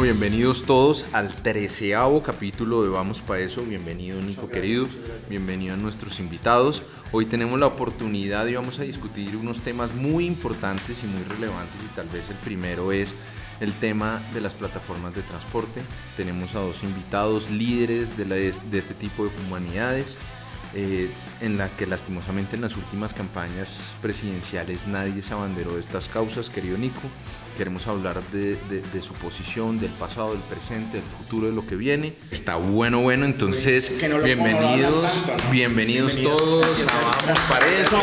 Bueno, bienvenidos todos al treceavo capítulo de Vamos para eso. Bienvenido Nico querido, bienvenido a nuestros invitados. Hoy tenemos la oportunidad y vamos a discutir unos temas muy importantes y muy relevantes y tal vez el primero es el tema de las plataformas de transporte. Tenemos a dos invitados líderes de, de este tipo de humanidades. Eh, en la que lastimosamente en las últimas campañas presidenciales nadie se abanderó de estas causas, querido Nico. Queremos hablar de, su posición, del pasado, del presente, del futuro, de lo que viene. Está bueno, bueno, entonces bienvenidos, bienvenidos todos Vamos para eso.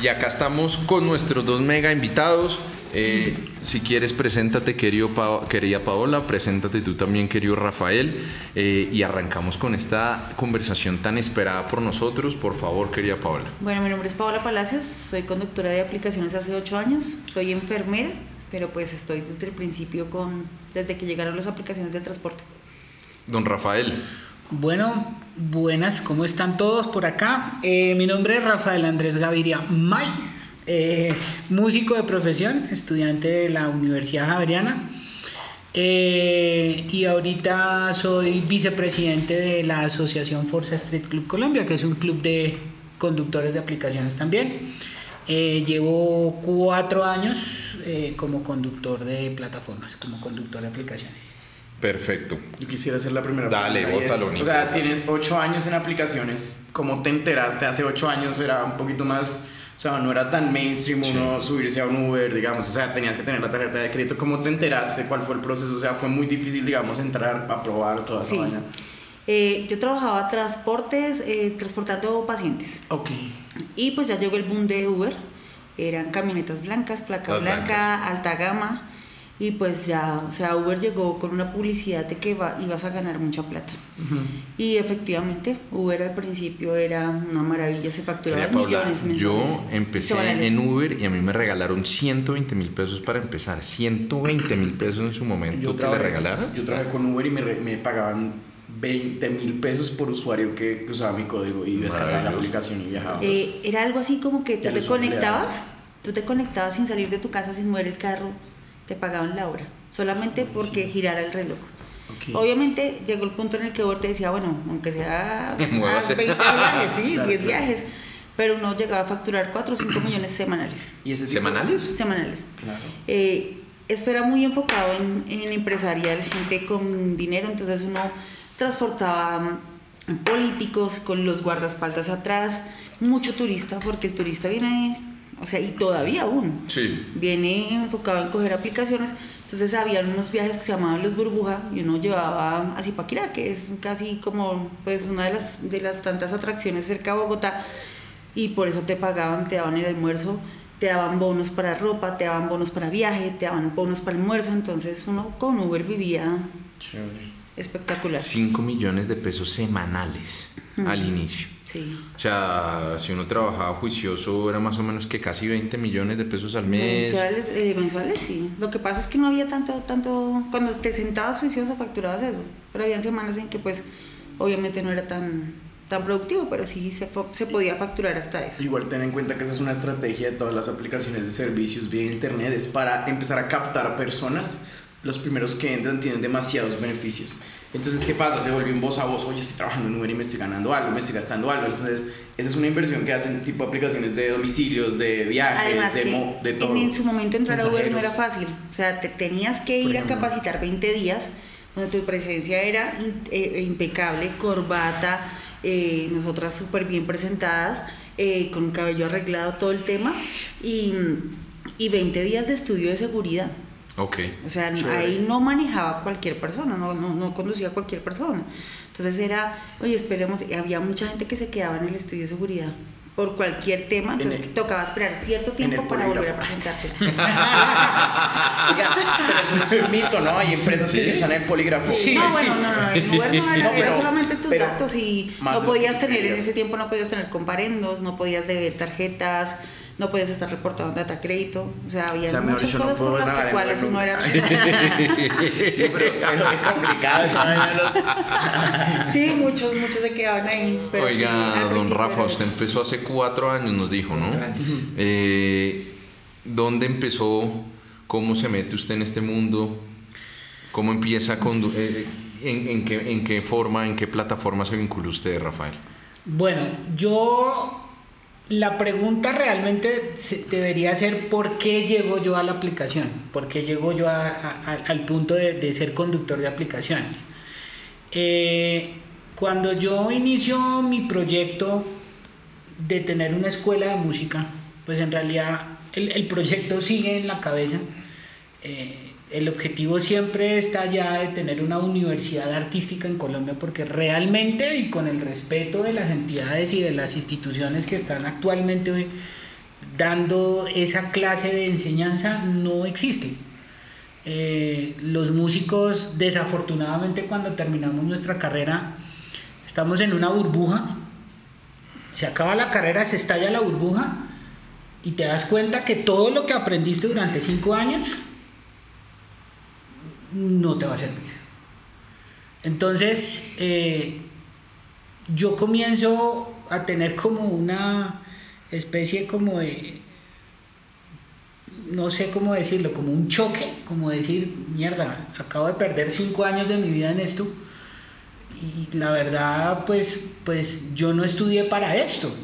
Y acá estamos con nuestros dos mega invitados. Eh, si quieres, preséntate, querido querida Paola, preséntate tú también, querido Rafael, eh, y arrancamos con esta conversación tan esperada por nosotros. Por favor, querida Paola. Bueno, mi nombre es Paola Palacios, soy conductora de aplicaciones hace ocho años, soy enfermera, pero pues estoy desde el principio con, desde que llegaron las aplicaciones de transporte. Don Rafael. Bueno, buenas, ¿cómo están todos por acá? Eh, mi nombre es Rafael Andrés Gaviria May. Eh, músico de profesión, estudiante de la Universidad Javeriana. Eh, y ahorita soy vicepresidente de la Asociación Forza Street Club Colombia, que es un club de conductores de aplicaciones también. Eh, llevo cuatro años como conductor de plataformas, como conductor de aplicaciones. Perfecto. Yo quisiera hacer la primera Dale, bótalo, O sea, tienes ocho años en aplicaciones. ¿Cómo te enteraste? Hace ocho años era un poquito más o sea, no era tan mainstream uno subirse a un Uber, digamos. O sea, tenías que tener la tarjeta de crédito. ¿Cómo te enteraste? ¿Cuál fue el proceso? O sea, fue muy difícil, digamos, entrar a probar toda esa vaina. Eh, yo trabajaba transportes, eh, transportando pacientes. Ok. Y pues ya llegó el boom de Uber. Eran camionetas blancas, placa blanca, alta gama. Y pues ya, o sea, Uber llegó con una publicidad de que ibas a ganar mucha plata. Y efectivamente, Uber al principio era una maravilla, se facturaba millones mensuales. Yo empecé en Uber y a mí me regalaron 120 mil pesos para empezar. 120 mil pesos en su momento. Yo ¿Te le regalaron? Yo trabajé con Uber y me, me pagaban 20 mil pesos por usuario que usaba mi código y descargaba la aplicación y viajaba. Eh, era algo así como que tú te conectabas, tú te conectabas sin salir de tu casa, sin mover el carro te pagaban la hora, solamente porque girara el reloj. Obviamente llegó el punto en el que Uber te decía, bueno, aunque sea 20 viajes, sí, 10 viajes, pero uno llegaba a facturar 4 o 5 millones semanales. ¿Y ese ¿Semanales? Semanales. Claro. Eh, esto era muy enfocado en, en empresarial, gente con dinero, entonces uno transportaba políticos con los guardaespaldas atrás, mucho turista, porque el turista viene o sea, y todavía aún. Sí. Viene enfocado en coger aplicaciones. Entonces habían unos viajes que se llamaban los burbuja y uno llevaba a Zipaquirá, que es casi como pues una de las, de las tantas atracciones cerca de Bogotá. Y por eso te pagaban, te daban el almuerzo, te daban bonos para ropa, te daban bonos para viaje, te daban bonos para almuerzo. Entonces uno con Uber vivía espectacular. 5 millones de pesos semanales al inicio. Sí. O sea, si uno trabajaba juicioso era más o menos que casi 20 millones de pesos al mes. Mensuales, eh, mensuales sí. Lo que pasa es que no había tanto, tanto, cuando te sentabas juicioso facturabas eso, pero había semanas en que pues obviamente no era tan, tan productivo, pero sí se, se podía facturar hasta eso. Igual ten en cuenta que esa es una estrategia de todas las aplicaciones de servicios vía internet, es para empezar a captar personas. Los primeros que entran tienen demasiados beneficios. Entonces, ¿qué pasa? Se vuelve un voz a voz, oye, estoy trabajando en Uber y me estoy ganando algo, me estoy gastando algo. Entonces, esa es una inversión que hacen tipo aplicaciones de domicilios, de viajes, de, todo. En, su momento entrar a Uber no era fácil. O sea, te tenías que ir a capacitar 20 días, donde tu presencia era eh, impecable, corbata, eh, nosotras súper bien presentadas, eh, con cabello arreglado, todo el tema, y, y 20 días de estudio de seguridad. Okay. O sea, ahí no manejaba cualquier persona, no, no, no conducía cualquier persona. Entonces era, oye, esperemos, y había mucha gente que se quedaba en el estudio de seguridad por cualquier tema, entonces tocaba esperar cierto tiempo para volver a presentarte. pero eso es un mito, ¿no? Hay empresas que se usan el polígrafo. Sí, no, bueno, no, no, el Uber no era, era solamente tus datos y no podías tener, en ese tiempo no podías tener comparendos, no podías deber tarjetas, no podías estar reportando data crédito, o sea, había muchas cosas por las que cuales uno era... pero, es complicado Sí, muchos, muchos se quedaban ahí. Oiga, don Rafa, usted empezó hace cuatro años, nos dijo, ¿no? Eh, ¿Dónde empezó? ¿Cómo se mete usted en este mundo? ¿Cómo empieza a condu- eh, en, en qué, ¿En qué forma, en qué plataforma se vinculó usted, Rafael? Bueno, yo la pregunta realmente debería ser por qué llego yo a la aplicación, por qué llego yo al punto de, ser conductor de aplicaciones. Eh, cuando yo inicio mi proyecto de tener una escuela de música, pues en realidad el, el proyecto sigue en la cabeza. Eh, el objetivo siempre está ya de tener una universidad artística en Colombia porque realmente y con el respeto de las entidades y de las instituciones que están actualmente dando esa clase de enseñanza no existe. Eh, los músicos desafortunadamente cuando terminamos nuestra carrera estamos en una burbuja, se acaba la carrera, se estalla la burbuja y te das cuenta que todo lo que aprendiste durante cinco años no te va a servir. Entonces, eh, yo comienzo a tener como una especie como de, no sé cómo decirlo, como un choque, como decir, mierda, acabo de perder cinco años de mi vida en esto y la verdad, pues, pues yo no estudié para esto.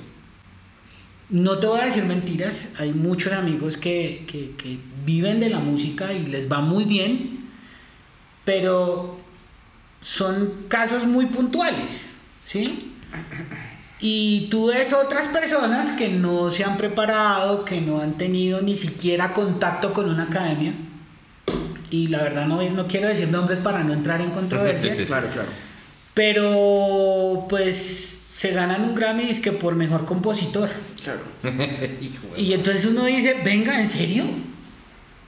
No te voy a decir mentiras, hay muchos amigos que, que, que viven de la música y les va muy bien, pero son casos muy puntuales, ¿sí? Y tú ves otras personas que no se han preparado, que no han tenido ni siquiera contacto con una academia, y la verdad no, no quiero decir nombres para no entrar en controversias, Claro, claro. pero pues se ganan un Grammy es que por mejor compositor. Claro. Y entonces uno dice, venga, ¿en serio?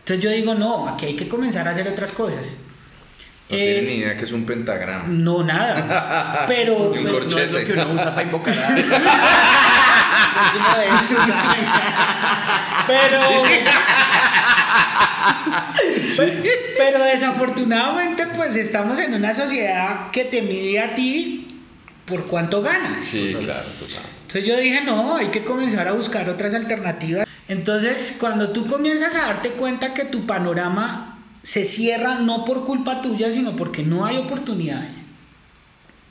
Entonces yo digo, no, aquí hay que comenzar a hacer otras cosas. No Eh, tiene ni idea que es un pentagrama. No, nada. Pero, Y un pero- No es lo que uno usa para invocar a... pero, pero, pero desafortunadamente, pues estamos en una sociedad que te mide a ti por cuánto ganas. Sí, claro, total. Entonces yo dije, no, hay que comenzar a buscar otras alternativas. Entonces, cuando tú comienzas a darte cuenta que tu panorama se cierra no por culpa tuya, sino porque no hay oportunidades,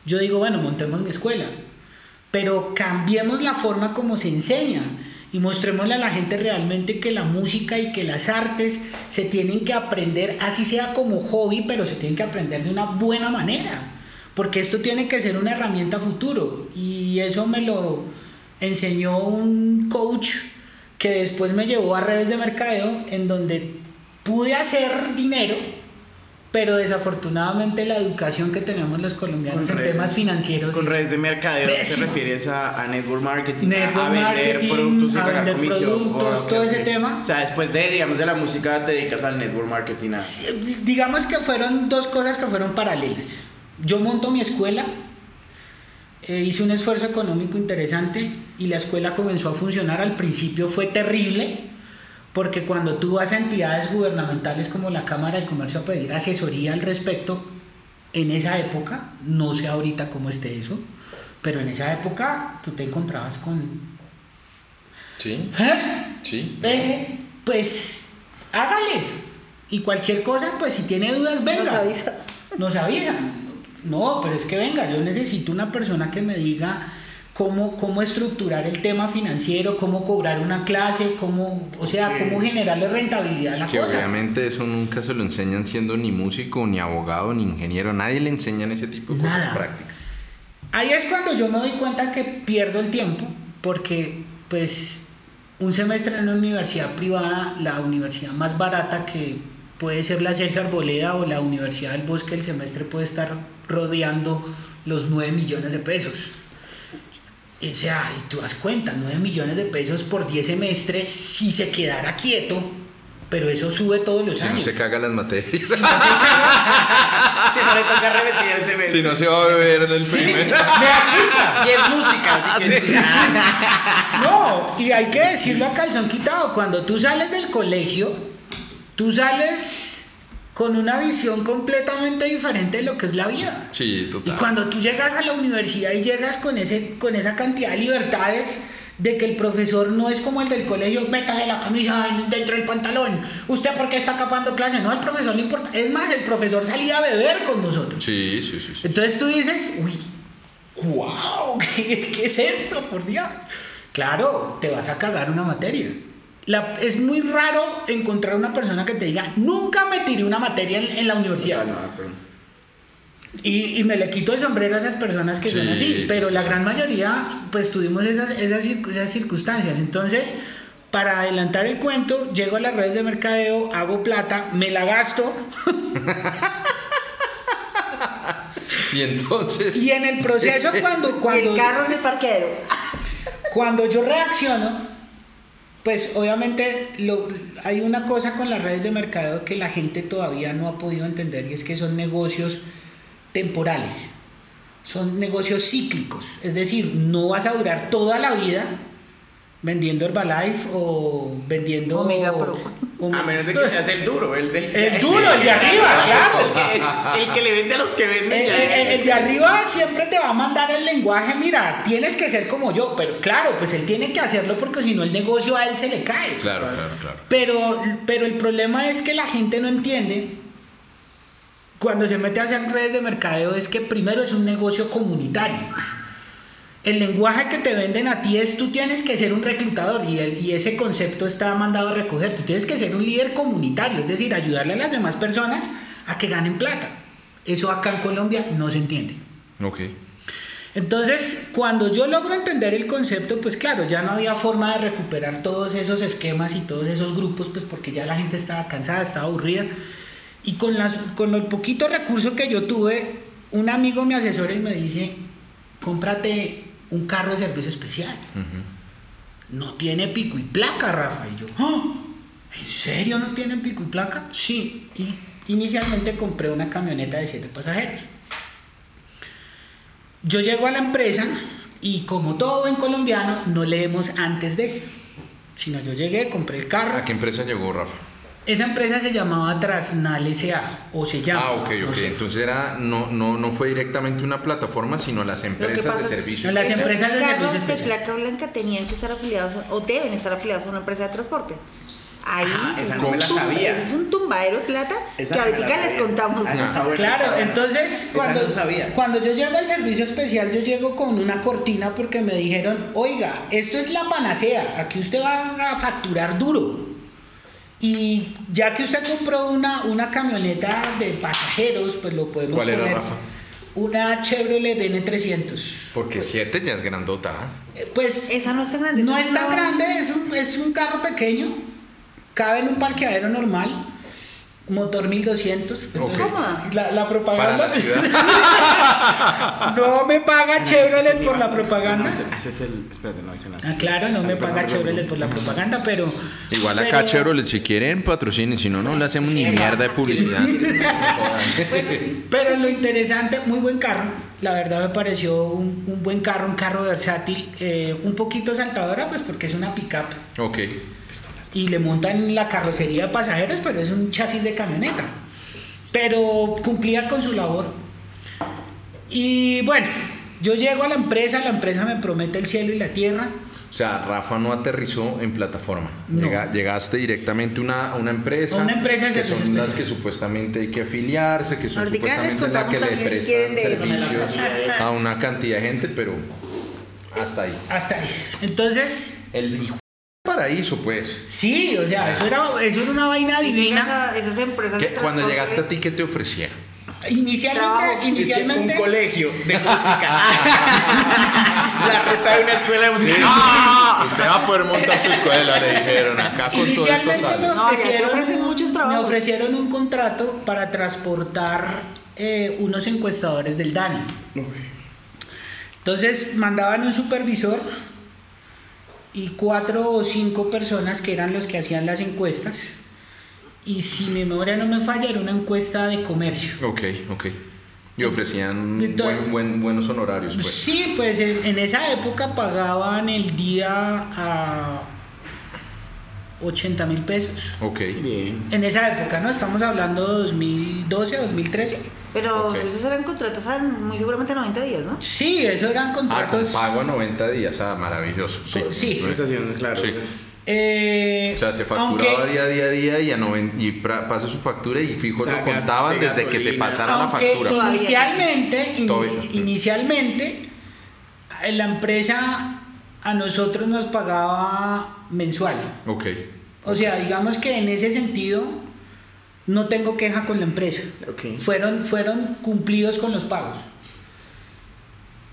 yo digo, bueno, montemos mi escuela, pero cambiemos la forma como se enseña y mostrémosle a la gente realmente que la música y que las artes se tienen que aprender, así sea como hobby, pero se tienen que aprender de una buena manera, porque esto tiene que ser una herramienta futuro. Y eso me lo enseñó un coach que después me llevó a redes de mercadeo en donde pude hacer dinero, pero desafortunadamente la educación que tenemos los colombianos en temas financieros Con es redes de mercadeo te refieres a, a network marketing, a- Network a vender marketing, productos y a ganar vender comisión. productos, Ok, todo ese tema. O sea, después de, digamos, de la música te dedicas al network marketing. A... digamos que fueron dos cosas que fueron paralelas. Yo monto mi escuela, eh, hice un esfuerzo económico interesante y la escuela comenzó a funcionar. Al principio fue terrible, porque cuando tú vas a entidades gubernamentales como la Cámara de Comercio a pedir asesoría al respecto, en esa época, no sé ahorita cómo esté eso, pero en esa época tú te encontrabas con... Sí, ¿Eh? sí. Eh, pues hágale. Y cualquier cosa, pues si tiene dudas, venga. Nos avisa. Nos avisan. No, pero es que venga, yo necesito una persona que me diga cómo, cómo estructurar el tema financiero, cómo cobrar una clase, cómo, o sea, cómo generarle rentabilidad a la Que cosa. obviamente eso nunca se lo enseñan siendo ni músico, ni abogado, ni ingeniero. Nadie le enseñan ese tipo de cosas prácticas. Ahí es cuando yo me doy cuenta que pierdo el tiempo, porque pues un semestre en una universidad privada, la universidad más barata que puede ser la Sergio Arboleda o la Universidad del Bosque, el semestre puede estar rodeando los 9 millones de pesos. O sea, y tú das cuenta, 9 millones de pesos por 10 semestres si se quedara quieto, pero eso sube todos los Si no años. se caga las materias. Si no se caga- Si no le toca repetir el semestre. si no se va a beber en el primer. me culpa. Y es música, así que sí. No, y hay que decirlo a calzón quitado, cuando tú sales del colegio, tú sales con una visión completamente diferente de lo que es la vida. Sí, Y total. cuando tú llegas a la universidad y llegas con, ese, con esa cantidad de libertades de que el profesor no es como el del colegio, métase la camisa dentro del pantalón. ¿Usted por qué está capando clase? No, al profesor le importa. Es más, el profesor salía a beber con nosotros. Sí, sí, sí. sí. Entonces tú dices, uy, wow, ¿qué, qué es esto? Por Dios. Claro, te vas a cagar una materia. La- es muy raro encontrar una persona que te diga, nunca me tiré una materia en, en la universidad. Ah, no, pero- Y, y me le quito el sombrero a esas personas que son Sí, así, sí, pero sí, la sí. gran mayoría pues tuvimos esas, esas, circu- esas circunstancias. Entonces, para adelantar el cuento, llego a las redes de mercadeo, hago plata, me la gasto Y entonces. y en el proceso cuando, Y cuando, el carro en el parqueadero. cuando yo reacciono, pues obviamente lo- hay una cosa con las redes de mercadeo que la gente todavía no ha podido entender y es que son negocios temporales. Son negocios cíclicos, es decir, no vas a durar toda la vida vendiendo Herbalife o vendiendo Omega Pro. Omega- A menos de que seas el duro, el del. El duro, el de arriba, claro. El que, es- el que le vende a los que venden. El, ya. el- el de arriba siempre te va a mandar el lenguaje, mira, tienes que ser como yo, pero claro, pues él tiene que hacerlo porque si no el negocio a él se le cae. Claro, claro, claro. Pero, pero el problema es que la gente no entiende cuando se mete a hacer redes de mercadeo es que primero es un negocio comunitario. El lenguaje que te venden a ti es tú tienes que ser un reclutador y, el- y ese concepto está mandado a recoger. Tú tienes que ser un líder comunitario, es decir, ayudarle a las demás personas a que ganen plata. Eso acá en Colombia no se entiende. Ok. Entonces, cuando yo logro entender el concepto, pues claro, ya no había forma de recuperar todos esos esquemas y todos esos grupos, pues porque ya la gente estaba cansada, estaba aburrida. Y con, las, con el poquito recurso que yo tuve, un amigo me asesora y me dice, cómprate un carro de servicio especial. No tiene pico y placa, Rafa. Y yo, "Ah, ¿en serio no tienen pico y placa? Sí. Y inicialmente compré una camioneta de siete pasajeros. Yo llego a la empresa y como todo buen colombiano, no leemos antes de. Sino yo llegué, compré el carro. ¿A qué empresa llegó Rafa? Esa empresa se llamaba Trasnal S.A. o se llama. Ah, ok, no ok. sé. Entonces era, no, no, no fue directamente una plataforma, sino las empresas de servicios. Las empresas de carros servicio de placa blanca tenían que estar afiliados o deben estar afiliados a una empresa de transporte. Ahí Ah, esa no me la sabía. ese es un tumbadero de plata Esa que ahorita les contamos. Ah. Claro, entonces cuando, no sabía. cuando yo llego al servicio especial, yo llego con una cortina porque me dijeron, oiga, esto es la panacea, aquí usted va a facturar duro. Y ya que usted compró una, una camioneta de pasajeros, pues lo podemos ¿Cuál era, Rafa? Una Chevrolet DN300. Porque 7 ya es grandota. ¿ah? Eh, Pues Esa no es tan grande. no es tan grande, es un, es un carro pequeño, cabe en un parqueadero normal, motor 1200. Ok. cómoda. La, la Para propaganda. la. No me paga Chevrolet por la propaganda. Ese- es el. Espérate, no dice nada. Ah, claro, no me paga Chevrolet por la propaganda, pero. Igual acá pero- Chevrolet, si quieren patrocinen, si no, no le hacemos ni mierda de publicidad. Pero lo interesante, muy buen carro. La verdad me pareció un, un buen carro, un carro versátil, eh, un poquito saltadora, pues porque es una pickup ok. Y le montan la carrocería de pasajeros, pero es un chasis de camioneta. Pero cumplía con su labor. Y bueno, yo llego a la empresa, la empresa me promete el cielo y la tierra. O sea, Rafa no aterrizó en plataforma. No. Llega- llegaste directamente a una, una empresa. A una empresa de que son las especiales. que supuestamente hay que afiliarse, que son Ahorita les supuestamente la que le prestan servicios a una cantidad de gente, pero hasta ahí. Hasta ahí. Entonces, El hijo paraíso, pues. sí, o sea, eso era, eso era una vaina divina. esas empresas ¿Qué- de cuando transporte- llegaste a ti, ¿qué te ofrecía? Inicialmente, Trabajo. Es que inicialmente. un colegio de música. la reta de una escuela de música. ¡Ah! Usted va a poder montar su escuela, le dijeron acá con todo esto. Inicialmente me sale. No, ya te ofrecieron, ofrecen muchos me ofrecieron un contrato para transportar eh, unos encuestadores del DANI. Entonces mandaban un supervisor y cuatro o cinco personas que eran los que hacían las encuestas. Y si mi memoria no me falla, era una encuesta de comercio. Ok, ok. Y ofrecían Entonces- buen- buen- buenos honorarios, pues. Sí, pues en, en esa época pagaban el día a 80 mil pesos. Ok. Bien. En esa época, ¿no? Estamos hablando de 2012, 2013. Pero esos eran contratos a muy seguramente 90 días, ¿no? Sí, eso eran Ah, con contratos. pago a 90 días, ah, maravilloso. Sí. Sí. Prestaciones, claro. Sí. eh, O sea, se facturaba aunque- día a día a día y, a noven- y pra- pasa su factura y fijo O sea, lo contaban gastaste desde que se pasara la factura. Inicialmente, inicialmente, eh, la empresa a nosotros nos pagaba mensual. Ok. O sea, digamos que en ese sentido no tengo queja con la empresa. Fueron, fueron cumplidos con los pagos.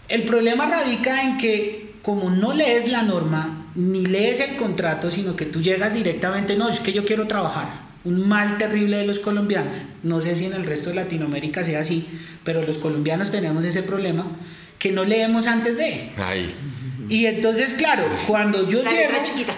El problema radica en que como no lees la norma, ni lees el contrato, sino que tú llegas directamente, no, es que yo quiero trabajar. Un mal terrible de los colombianos. No sé si en el resto de Latinoamérica sea así, pero los colombianos tenemos ese problema que no leemos antes de. Ahí. Y entonces, claro, cuando yo La llego... letra chiquita.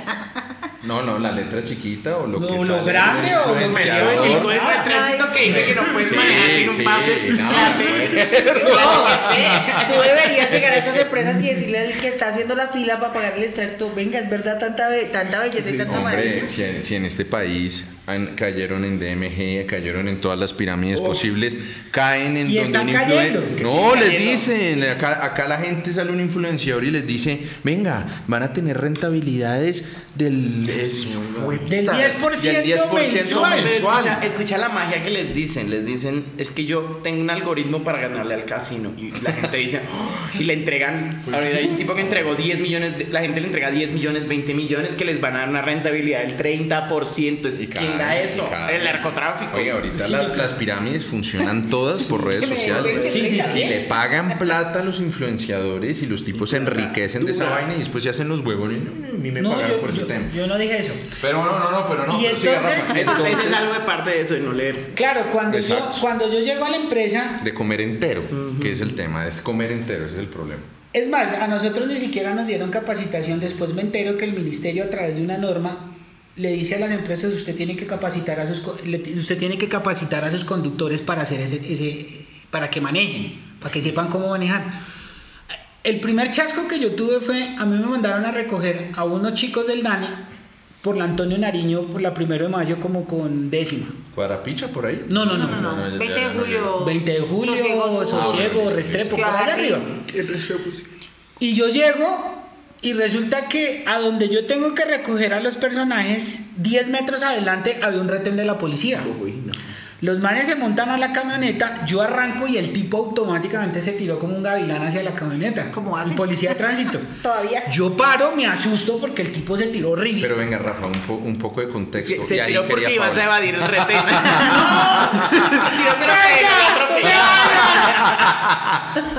No, no, la letra chiquita o lo No, que lo grande del o lo influenciador. mediano. El código de tránsito que dice que no puedes Sí, manejar sin un sí, pase. no, No, tú deberías llegar a estas empresas y decirle al que está haciendo la fila para pagar el extracto, venga, es verdad tanta, be- tanta belleza y tanta Hombre, maravilla. si en, si en este país cayeron en DMG, cayeron en todas las pirámides posibles, caen en Y donde están un cayendo. No, les cayendo. dicen, acá, acá la gente sale un influenciador y les dice, venga, van a tener rentabilidades del... es- Del 10% del 10% mensual. Escucha, escucha la magia que les dicen. Les dicen, es que yo tengo un algoritmo para ganarle al casino. Y la gente dice, "Oh", y le entregan. Ahorita hay un tipo que entregó 10 millones. de- la gente le entrega 10 millones, 20 millones que les van a dar una rentabilidad del 30%. Es, Y ¿Quién caen, da y eso? El narcotráfico. Oiga, ahorita Sí, las, pirámides funcionan todas por redes sociales. Sí, sí, sí. Y le pagan plata a los influenciadores y los tipos se enriquecen de esa vaina y después se hacen los huevones. No, no, a mí me No, pagaron yo, por ese yo- tema. yo no dije eso. Pero no, no, no, pero no. Y pero entonces-. Eso, es algo de parte de eso, de no leer. Claro, cuando yo, cuando yo llego a la empresa, de comer entero, que es el tema, es comer entero, ese es el problema. es más, a nosotros ni siquiera nos dieron capacitación. Después me entero que el ministerio a través de una norma le dice a las empresas usted tiene que capacitar a sus usted tiene que capacitar a sus conductores para hacer ese, ese para que manejen, para que sepan cómo manejar. El primer chasco que yo tuve fue, a mí me mandaron a recoger a unos chicos del DANE por la Antonio Nariño por la primero de mayo como con décima. ¿Cuadrapicha por ahí? No, no, no. No, no, no, no. ya 20 de julio. 20 de julio, Sosiego. Sosiego, Ah, sí, Restrepo, por allá arriba. Y yo llego y resulta que a donde yo tengo que recoger a los personajes, 10 metros adelante había un retén de la policía. Los manes se montan a la camioneta, yo arranco y el tipo automáticamente se tiró como un gavilán hacia la camioneta. ¿Cómo hace? Un policía de tránsito. Todavía. Yo paro, me asusto porque el tipo se tiró horrible. Pero venga, Rafa, un, po- un poco de contexto. se Y tiró porque ibas a evadir el retén. Se tiró, pero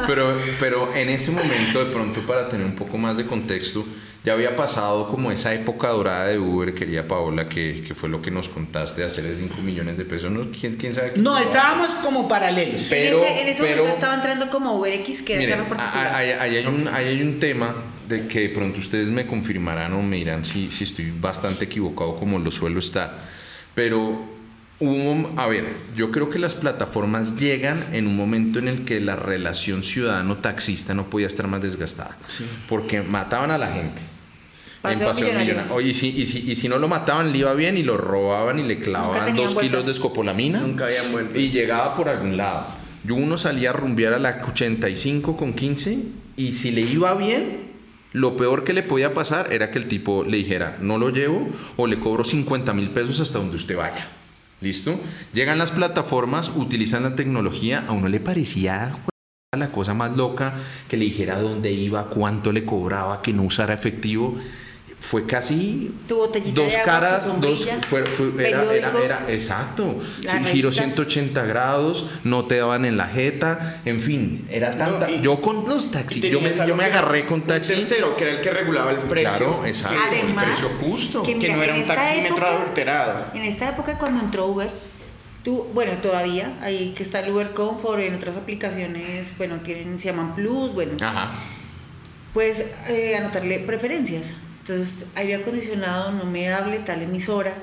Pero, pero en ese momento, de pronto, para tener un poco más de contexto, ya había pasado como esa época dorada de Uber, quería Paola, que, que fue lo que nos contaste, de hacer de 5 millones de pesos. ¿no? ¿Quién, quién sabe? qué no, estábamos como paralelos. Pero- en ese, en ese pero- momento estaba entrando como UberX, que era Miren, carro particular. ahí, ahí hay un, ahí hay un tema de que de pronto ustedes me confirmarán o me dirán si, si estoy bastante equivocado como lo suelo estar. Pero hubo, a ver, yo creo que las plataformas llegan en un momento en el que la relación ciudadano-taxista no podía estar más desgastada. Porque mataban a la gente. En Paseo Millonario. Millonario. Oye, y si, y, si, y si no lo mataban, le iba bien y lo robaban y le clavaban dos kilos de escopolamina. Nunca habían vueltas. Y llegaba por algún lado. Yo uno salía a rumbear a la 85 con 15 y si le iba bien, lo peor que le podía pasar era que el tipo le dijera, no lo llevo o le cobro 50 mil pesos hasta donde usted vaya. ¿Listo? Llegan las plataformas, utilizan la tecnología, a uno le parecía la cosa más loca que le dijera dónde iba, cuánto le cobraba, que no usara efectivo. Fue casi Tu botellita dos de agua, caras, tu dos, sombrilla, fue- fue- era, era, era- exacto. Sí, giro revista. 180 grados, no te daban en la jeta, en fin, era tanta. y- yo con los taxis, yo me, yo me agarré con un taxi. tercero, que era el que regulaba el precio. Claro, exacto. Además, el precio justo. que no era un taxímetro época- adulterado. En esta época cuando entró Uber, tú, bueno, todavía, ahí que está el Uber Comfort, en otras aplicaciones, bueno, tienen, se llaman Plus, bueno, Ajá. puedes eh, anotarle preferencias. Entonces, aire acondicionado, no me hable tal emisora,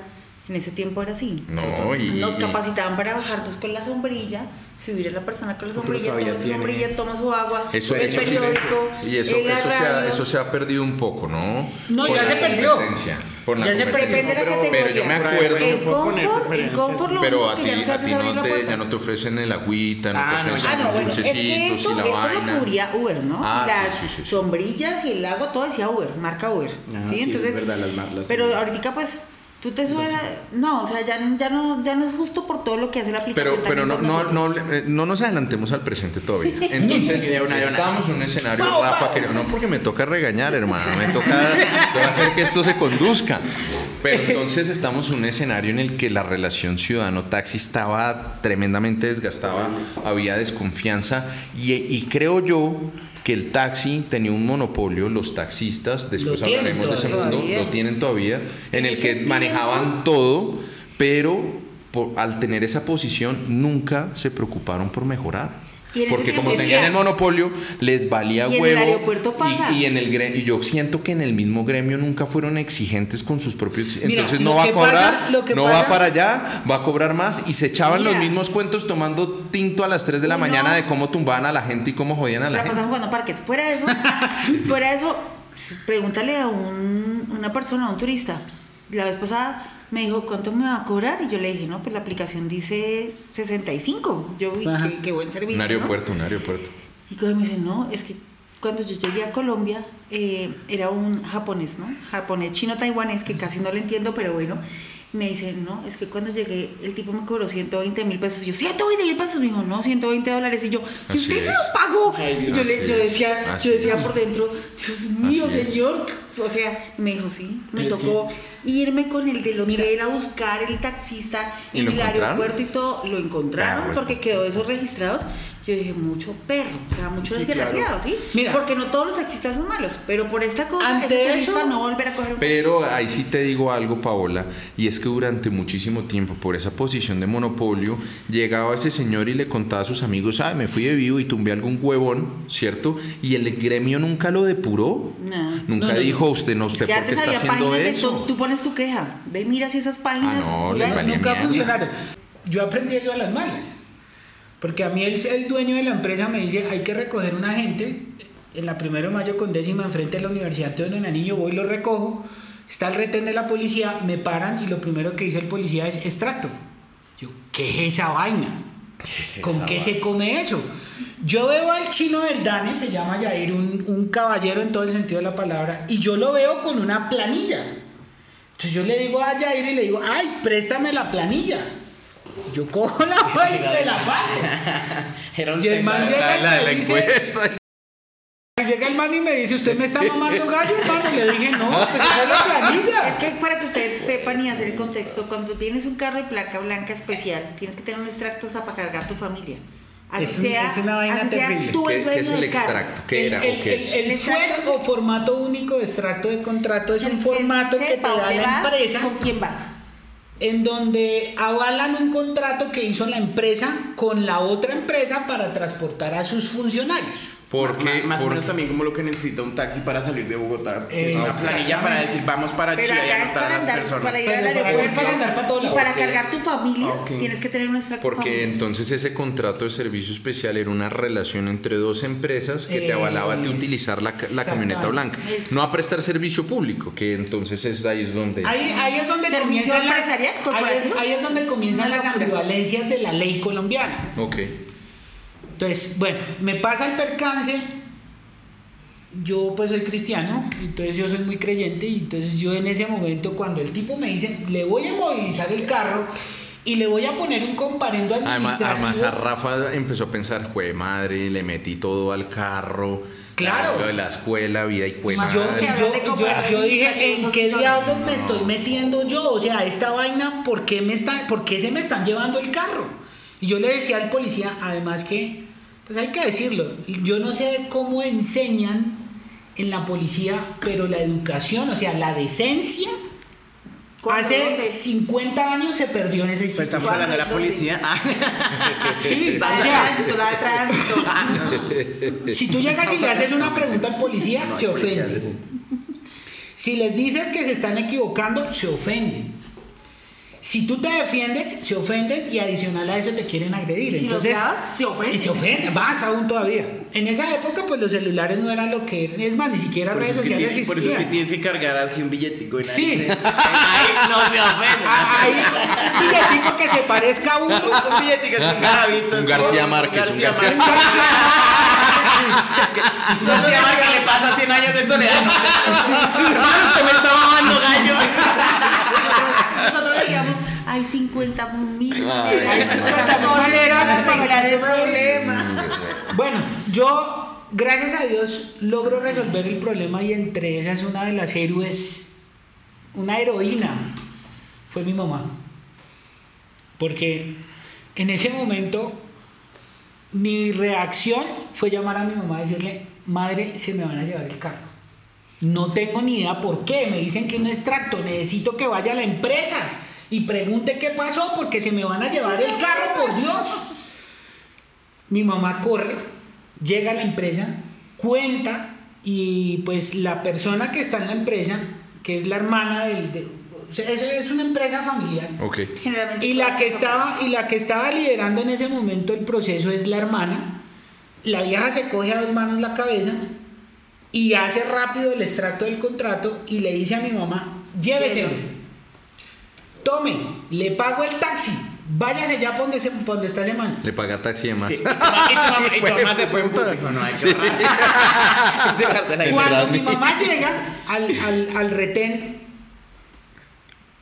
En ese tiempo era así. No, y. Nos y- capacitaban para bajarnos con la sombrilla, subir a la persona con la sombrilla, toma su sombrilla, toma su agua, Eso, el eso periódico, y eso, eso, se ha, eso se ha perdido un poco, ¿no? No, Por ya la se perdió. competencia, Por la Ya se. Depende de la categoría. pero yo me acuerdo- En confort, en confort lo Pero a que ti, ya no se a ti no te, ya no te ofrecen el agüita, no Ah, te no, ofrecen Ah, no, bueno, es que dulcecitos esto, y la esto vaina. lo cubría Uber, ¿no? Ah, sí, Las sí, sí, sí. sombrillas y el agua, todo decía Uber, marca Uber. Ah, ¿sí? sí, Entonces, es verdad, las marcas. pero ahorita pues tú te subes, a- no, o sea, ya, ya, no, ya no es justo por todo lo que hace la aplicación. Pero, pero no, no, no, eh, no nos adelantemos al presente todavía. Entonces, estamos en un escenario, Rafa, que no porque me toca regañar, hermano, me toca hacer que esto se conduzca. Pero entonces estamos en un escenario en el que la relación ciudadano-taxi estaba tremendamente desgastada, había desconfianza y, y creo yo que el taxi tenía un monopolio, los taxistas, después Lo hablaremos de ese todavía. mundo, lo tienen todavía, en el que tiempo- manejaban todo, pero por- al tener esa posición nunca se preocuparon por mejorar. Y Porque como tenían que- el monopolio, les valía Y en el huevo. aeropuerto pasa. Y, y en el gremio, y yo siento que en el mismo gremio nunca fueron exigentes con sus propios. Mira, entonces no va a cobrar, pasa- no pasa- va para allá, va a cobrar más. Y se echaban Mira. los mismos cuentos tomando tinto a las 3 de la Uno- mañana de cómo tumbaban a la gente y cómo jodían a la la gente. jugando parques. Fuera de eso, fuera de eso, pregúntale a un- una persona, a un turista. La vez pasada me dijo, ¿cuánto me va a cobrar? Y yo le dije, no, pues la aplicación dice 65. Yo vi qué, qué buen servicio. Un ¿no? aeropuerto, un aeropuerto. Y cuando me dice, no, es que cuando yo llegué a Colombia, eh, era un japonés, ¿no? Japonés, chino, taiwanés, que casi no le entiendo, pero bueno. Me dice, no, es que cuando llegué, el tipo me cobró 120 mil pesos. Y yo, 120 mil pesos. Me dijo, no, 120 dólares. Y yo, ¿y usted se los pagó? Ay, yo, le, yo decía, yo decía es. por dentro, Dios mío, Así es. señor. O sea, me dijo, sí, me Pero es tocó irme con el del hotel a buscar el taxista ¿Y en el encontraron? aeropuerto y todo. Lo encontraron porque quedó esos registrados. Yo dije, mucho perro, o sea, mucho Sí, desgraciado, ¿sí? Mira. porque no todos los taxistas son malos, pero por esta cosa, Ante eso- no volver a coger un Pero ahí sí te digo algo, Paola, y es que durante muchísimo tiempo, por esa posición de monopolio, llegaba ese señor y le contaba a sus amigos, ah, me fui de vivo y tumbé algún huevón, ¿cierto? Y el gremio nunca lo depuró. No. Nunca No, no, dijo, no. usted no, Es usted que por qué está haciendo páginas de eso. tú, tú pones tu queja, ve, mira si esas páginas. Ah, nunca funcionaron. Yo aprendí eso a las malas. Porque a mí el, el dueño de la empresa me dice, hay que recoger un agente en la primero de mayo con décima enfrente de la Universidad Antonio Nariño, voy y lo recojo, está el retén de la policía, me paran y lo primero que dice el policía es extracto. Yo, ¿qué es esa vaina? ¿Con qué se come eso? Yo veo al chino del Dane, se llama Yair, un, un caballero en todo el sentido de la palabra, y yo lo veo con una planilla. Entonces yo le digo a Yair y le digo, ay, préstame la planilla. Yo cojo la hoja y se la paso. Era un Y el man llega La y me dice, llega el man y me dice, ¿usted me está mamando gallo, hermano? Le dije, no, pues esa es la Es planilla. que para que ustedes sepan y hacer el contexto, cuando tienes un carro de placa blanca especial, tienes que tener un extracto hasta para cargar tu familia. Así Es un- sea, es una vaina así seas terrible. tú el ¿Qué, qué es el extracto? ¿Qué era el, o qué el- es? el El FUEC o formato único de extracto de contrato es El un formato que te da la vas, empresa ¿Con quién vas? En donde avalan un contrato que hizo la empresa con la otra empresa para transportar a sus funcionarios. Porque, más o menos también como lo que necesita un taxi para salir de Bogotá. es una planilla para decir vamos para Pero Chile y acá es anotar a para las andar, personas. para ir al aeropuerto para andar para todo y para Porque- cargar tu familia Ok. tienes que tener un extracto Porque entonces ese contrato de servicio especial era una relación entre dos empresas que te avalaba de utilizar la, ca- la camioneta blanca. No a prestar servicio público, que entonces es ahí es donde... Ahí, ahí es donde ¿Servicio comienzan las, empresarial, ahí es, ahí es donde comienzan las ambivalencias de la ley colombiana. Ok. Entonces, bueno, me pasa el percance. Yo pues soy cristiano, entonces yo soy muy creyente y entonces yo en ese momento cuando el tipo me dice, le voy a movilizar el carro y le voy a poner un comparendo Además, administrativo. además a Rafa empezó a pensar, jue madre, le metí todo al carro. Claro. Lo de la escuela, vida y cuela. yo, yo, yo- yo dije, ¿en qué diablos me estoy metiendo yo? O sea, esta vaina, ¿por qué, me está, ¿por qué se me están llevando el carro? Y yo le decía al policía, además que, pues hay que decirlo, yo no sé cómo enseñan en la policía, pero la educación, o sea, la decencia, hace ¿Dónde? 50 años se perdió en esa Pues institución. estamos hablando de la policía. Ah, Sí, La de tránsito, la de tránsito. Si tú llegas y le haces una pregunta al policía, se ofende. Si les dices que se están equivocando, se ofenden. Si tú te defiendes, se ofenden y adicional a eso te quieren agredir. Y si Entonces, grabas, se ofenden. Y se ofenden, más aún todavía. En esa época, pues los celulares no eran lo que eran. Es más, ni siquiera Por eso, redes sociales tienes, por eso es que existían. tienes que cargar así un billetico y Sí. Ahí no se ofende. Ah, Hay un billetico que se parezca a uno. Un billetico es un garabito. Un. García Márquez, un García García- Márquez. García Márquez le pasa 100 años de soledad. Hermano, usted me está mamando gallo. Nosotros decíamos, hay 50 mil maneras. hay 50 mil maneras se problema. Bueno, yo, gracias a Dios, logro resolver el problema y entre esas una de las héroes, una heroína, fue mi mamá. Porque en ese momento mi reacción fue llamar a mi mamá y decirle, madre, se me van a llevar el carro. No tengo ni idea por qué. Me dicen que un extracto, necesito que vaya a la empresa y pregunte qué pasó porque se me van a llevar el carro, por Dios. Mi mamá corre, llega a la empresa, cuenta y pues la persona que está en la empresa, que es la hermana del... de- o sea, es, es una empresa familiar. Ok. Y la que estaba y la que estaba liderando en ese momento el proceso es la hermana. La vieja se coge a dos manos la cabeza y hace rápido el extracto del contrato y le dice a mi mamá, llévese. Tome, le pago el taxi. Váyase ya donde, se- donde está ese man. Le paga taxi de más. Sí, Y tu mamá se fue en. Dijo, no, hay. Cuando mi mamá llega al, al- al retén,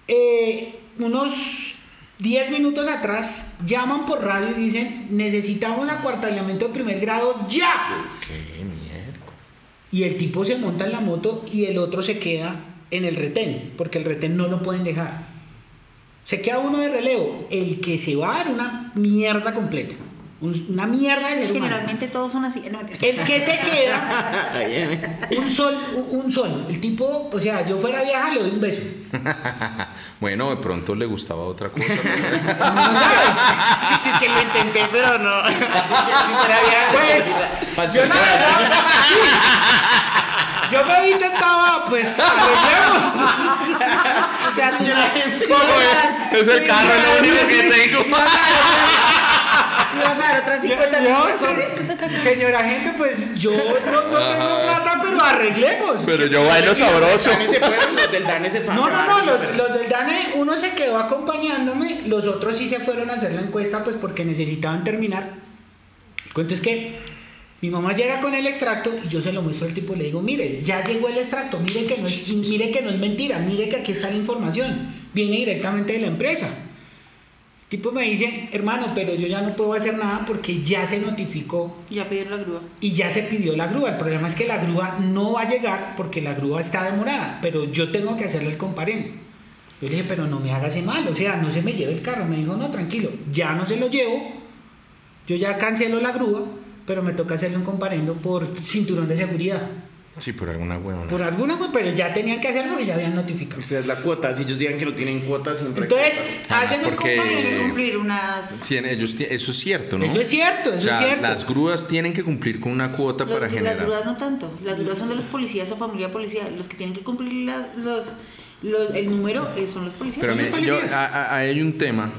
eh, unos 10 minutos atrás, llaman por radio y dicen, necesitamos acuartelamiento de primer grado ya. Qué mierda. Y el tipo se monta en la moto y el otro se queda en el retén, porque el retén no lo pueden dejar. Se queda uno de relevo, el que se va a dar una mierda completa. Un- Una mierda de ser humano. Generalmente todos son así. No. El que se queda eh. un sol, un sol. El tipo, o sea, yo fuera vieja, le doy un beso. Bueno, de pronto le gustaba otra cosa. Sí, es que lo intenté, pero no. Si fuera bien, Pues, yo verdad, sí. Yo me vi tentado, pues, arreglemos. O sea, tú Es el carro, es lo único que tengo. ¿Y vas a dar otras 50 Yo, mil se- pesos? señora gente, pues yo no, no tengo plata, pero arreglemos. Pero yo bailo sabroso. Los del Dane se fueron, los del Dane se fueron. No, no, no, los, los del DANE, uno se quedó acompañándome, los otros sí se fueron a hacer la encuesta, pues porque necesitaban terminar. El cuento es que mi mamá llega con el extracto y yo se lo muestro al tipo y le digo, mire, ya llegó el extracto, mire que no es, mire que no es mentira, mire que aquí está la información, viene directamente de la empresa. El tipo me dice, hermano, pero yo ya no puedo hacer nada porque ya se notificó Ya pidieron la grúa. y ya se pidió la grúa. El problema es que la grúa no va a llegar porque la grúa está demorada, pero yo tengo que hacerle el comparendo. Yo le dije, pero no me hagas mal, o sea, no se me lleve el carro. Me dijo, no, tranquilo, ya no se lo llevo, yo ya cancelo la grúa, pero me toca hacerle un comparendo por cinturón de seguridad. Sí, por alguna huevona. Por alguna, cosa, pero ya tenían que hacerlo y ya habían notificado. Esa es la cuota. Si ellos digan que no tienen cuota, siempre Entonces, hacen que comparendo. cumplir unas. Sí, ellos eso es cierto, ¿no? Eso es cierto, eso O sea, es cierto. Las grúas tienen que cumplir con una cuota Los- para las generar. grúas no tanto. Las grúas son de los policías o familia policial. Los que tienen que cumplir la- los, los- el número eh, son los policías. Pero son me- los yo, policías. a- a- hay un tema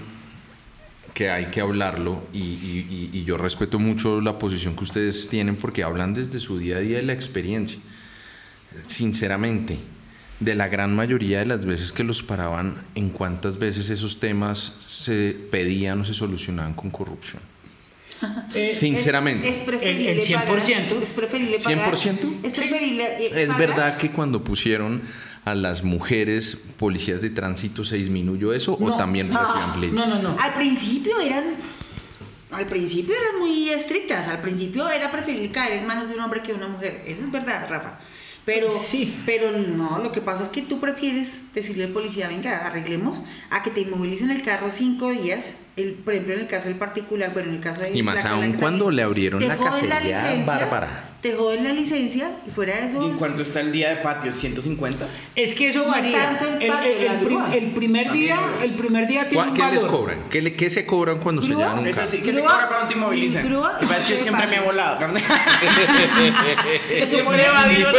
que hay que hablarlo y, y- y- yo respeto mucho la posición que ustedes tienen porque hablan desde su día a día de la experiencia. Sinceramente, de la gran mayoría de las veces que los paraban, ¿en cuántas veces esos temas se pedían o se solucionaban con corrupción? Eh, Sinceramente. Es, es preferible El- el 100%. pagar. Es preferible pagar. ¿100%? Es preferible. eh, Es pagar. verdad que cuando pusieron a las mujeres policías de tránsito se disminuyó eso o No. también No. recibían pleito? no, no, no. Al principio eran. Al principio eran muy estrictas. Al principio era preferible caer en manos de un hombre que de una mujer. Eso es verdad, Rafa. Pero, Sí. pero no, lo que pasa es que tú prefieres decirle al policía, venga, arreglemos, a que te inmovilicen el carro cinco días, el, por ejemplo en el caso del particular, bueno, en el caso de... Y más aún cuando le abrieron te la joden cacería licencia, bárbara. Te joden la licencia y fuera de eso... ¿Y en cuánto está el día de patio? ¿150? Es que eso No es varía. tanto el patio, el- el prim- el primer día, el primer día tiene ¿Cuá- un ¿Qué les cobran? ¿Qué, le- qué se cobran cuando se llevan un Eso carro? sí, que se cobra cuando te inmovilicen. grúa- Y sabes que yo ¿qué siempre me he volado. Se he evadido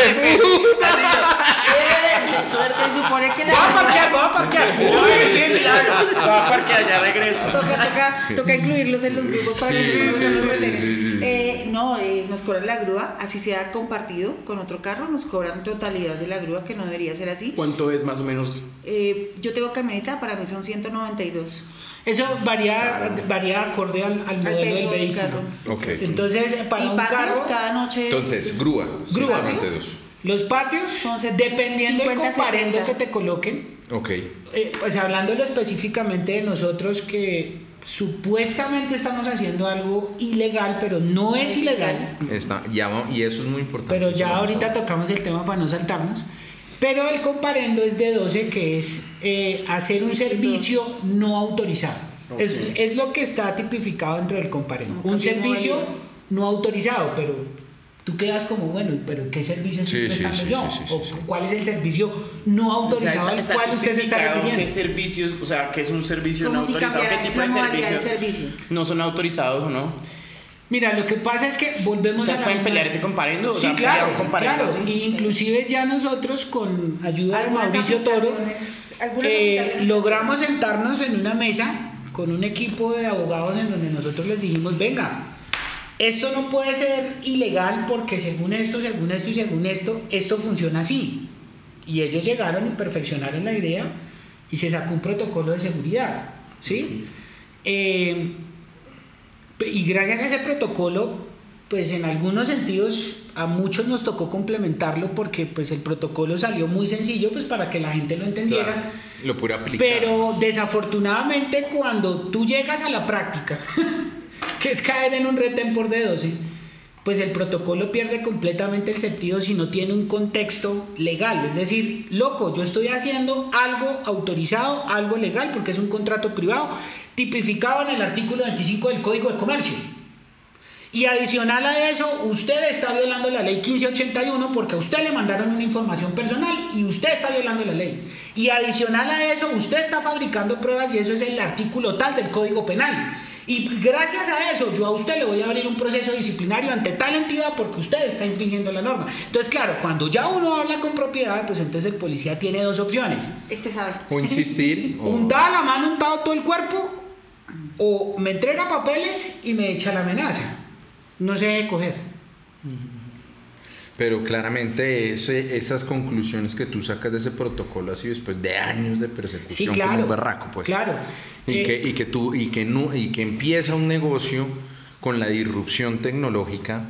Suerte, supone que la Voy a parquear, voy a parquear. Va a parquear, ya regreso. Toca, toca, toca incluirlos en los grupos para que Sí, no sí, nos sí, retenen. sí, sí, sí. Eh, no, eh, nos cobran la grúa, así sea compartido con otro carro, nos cobran totalidad de la grúa, que no debería ser así. ¿Cuánto es más o menos? Eh, yo tengo camioneta, para mí son 192. Eso varía, varía acorde al, al modelo peso del del vehículo. carro. Ok. Entonces, para y un patios carro, cada noche. Entonces, grúa. Grúa. 192. los patios, Son dependiendo del 50, comparendo 70. que te coloquen, Ok. eh, pues hablándolo específicamente de nosotros que supuestamente estamos haciendo algo ilegal, pero no es ilegal. Está, ya va- y eso es muy importante. Pero ya ahorita tocamos el tema para no saltarnos. Pero el comparendo es de 12, que es eh, hacer un servicio no autorizado. Es, es lo que está tipificado dentro del comparendo. Un servicio no autorizado, pero tú quedas como, bueno, pero ¿qué servicio estoy Sí, sí, prestando sí, yo? sí, sí, ¿O sí. cuál es el servicio no autorizado al cual usted se está refiriendo? ¿Qué servicios, o sea, qué es un servicio no si autorizado? ¿Qué tipo de servicios servicio. no son autorizados o no? Mira, lo que pasa es que volvemos ¿Ustedes a la pueden pelear ese comparendo? O Sí, sea, claro, peleado comparendos. claro. Y inclusive ya nosotros con ayuda de Mauricio Toro eh, logramos sentarnos en una mesa con un equipo de abogados en donde nosotros les dijimos, venga, esto no puede ser ilegal porque según esto, según esto y según esto, esto funciona así. Y ellos llegaron y perfeccionaron la idea y se sacó un protocolo de seguridad, ¿sí? Eh, y gracias a ese protocolo, pues en algunos sentidos a muchos nos tocó complementarlo porque pues el protocolo salió muy sencillo pues para que la gente lo entendiera. Claro, lo aplicar. Pero desafortunadamente cuando tú llegas a la práctica, que es caer en un retén por de 12, pues el protocolo pierde completamente el sentido si no tiene un contexto legal. Es decir, loco, yo estoy haciendo algo autorizado, algo legal, porque es un contrato privado, tipificado en el artículo 25 del Código de Comercio. Y adicional a eso, usted está violando la ley 1581 porque a usted le mandaron una información personal y usted está violando la ley. Y adicional a eso, usted está fabricando pruebas y eso es el artículo tal del Código Penal. Y gracias a eso, yo a usted le voy a abrir un proceso disciplinario ante tal entidad porque usted está infringiendo la norma. Entonces, claro, cuando ya uno habla con propiedad, pues entonces el policía tiene dos opciones. Este sabe. O insistir. o... Untada la mano, untado todo el cuerpo, o me entrega papeles y me echa la amenaza. No se deje coger. Pero claramente ese- esas conclusiones que tú sacas de ese protocolo así después de años de persecución Sí, como un berraco, pues. Claro. Y, Eh, que, y que tú y que no, y que empieza un negocio con la disrupción tecnológica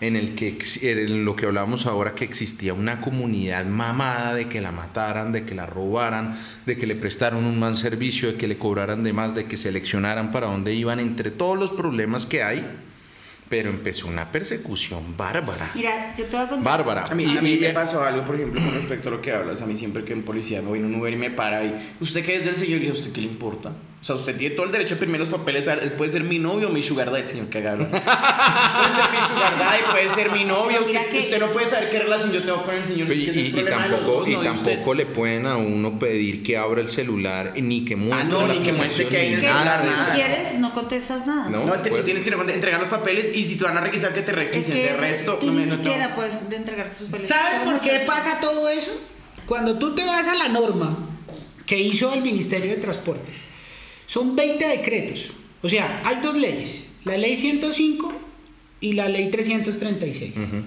en el que en lo que hablábamos ahora que existía una comunidad mamada de que la mataran, de que la robaran, de que le prestaron un mal servicio, de que le cobraran de más, de que seleccionaran para dónde iban, entre todos los problemas que hay, pero empezó una persecución bárbara. Mira, yo te voy a contar. Bárbara. A mí, a mí y- me pasó algo, por ejemplo, con respecto a lo que hablas. A mí siempre que un policía me voy en un Uber y me para y ¿usted qué es del señor? Y yo, ¿a usted qué le importa? O sea, usted tiene todo el derecho de pedirme los papeles. Puede ser mi novio o mi sugar daddy, señor cagaron. puede ser mi sugar daddy, puede ser mi novio. Mira Usted, que- usted no puede saber qué relación yo tengo con el señor. Y, es es tampoco, dos, y no tampoco le pueden a uno pedir que abra el celular ni que muestre no, la ni que muestre que hay nada de si nada. quieres, no contestas nada. No. No, es que tú Pues- tienes que entregar los papeles y si te van a requisar que te Es requisen que de resto. tú no me ni no siquiera puedes de entregar sus papeles. ¿Sabes por qué pasa todo eso? Cuando tú te vas a la norma que hizo el Ministerio de Transportes, son 20 decretos. O sea, hay dos leyes, la ley 105 y la ley 336. Ujú.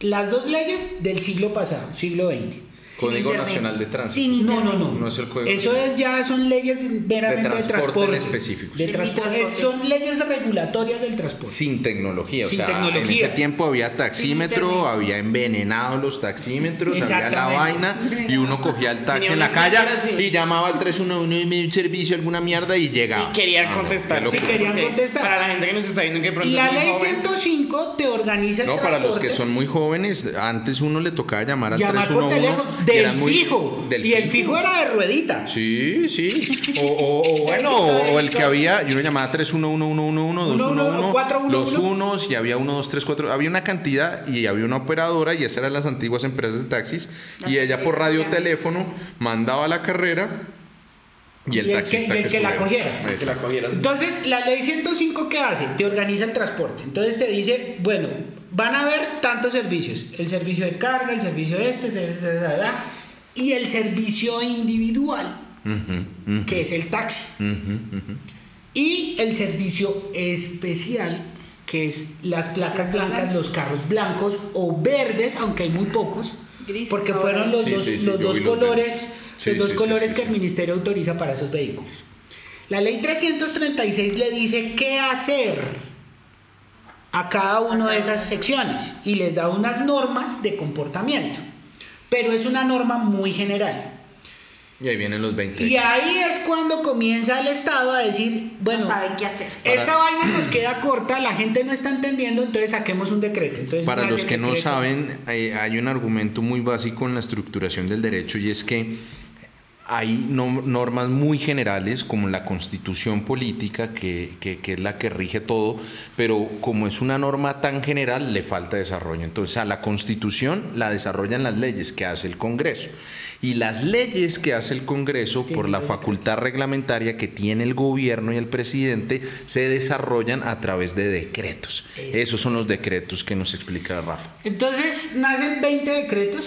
Las dos leyes del siglo pasado, siglo XX. Código internet. Nacional de Tránsito. Sin No, no, no. No es el código Eso es ya son leyes meramente de De transporte. en específicos. De Sí, transporte. transporte. Son leyes regulatorias del transporte. Sin tecnología, Sin o sea, en tecnología. ese tiempo había taxímetro, internet. había envenenado los taxímetros, había la Exactamente. vaina y uno cogía el taxi Tenía en la calle así. y llamaba al 311 y me dio un servicio, alguna mierda y llegaba. Sí, querían Ah, no, contestar. qué sí, locura. querían contestar. Para la gente que nos está viendo que de pronto La es muy ley joven, 105 te organiza el No, para los que son muy jóvenes, antes uno le tocaba llamar al llamar por 311 teléfono y del muy- fijo. del y el fijo era de ruedita. Sí, sí. O, o- o bueno, o, o el que había, y uno llamaba 31111, 211, 411. los unos, y había 1, 2, 3, 4, había una cantidad y había una operadora, y esas eran las antiguas empresas de taxis, y ella por antiguas. radioteléfono mandaba la carrera y el Y el que- taxista y el que la cogiera. Que la cogieras. Entonces, la ley 105, ¿qué hace? Te organiza el transporte. Entonces te dice, bueno, van a haber tantos servicios. El servicio de carga, el servicio este, este, este, este, y el servicio individual. Que es el taxi. Y el servicio especial, que es las placas blancas, blancas. los carros blancos o verdes, aunque hay muy pocos, Grises porque fueron los Sí, dos, sí, sí, los dos colores, los dos colores sí, que sí. el ministerio autoriza para esos vehículos. La ley 336 le dice qué hacer a cada una de esas secciones y les da unas normas de comportamiento, pero es una norma muy general. Y ahí vienen los 20. Y ahí es cuando comienza el Estado a decir, bueno, no saben qué hacer. esta vaina nos queda corta, la gente no está entendiendo, entonces saquemos un decreto. Entonces Para los que no decreto. saben, hay, hay un argumento muy básico en la estructuración del derecho y es que hay no- normas muy generales como la constitución política, que, que- que es la que rige todo, pero como es una norma tan general, le falta desarrollo. Entonces a la constitución la desarrollan las leyes que hace el Congreso. Y las leyes que hace el Congreso, por la facultad reglamentaria que tiene el gobierno y el presidente, se desarrollan a través de decretos. Esos son los decretos que nos explica Rafa. Entonces nacen 20 decretos,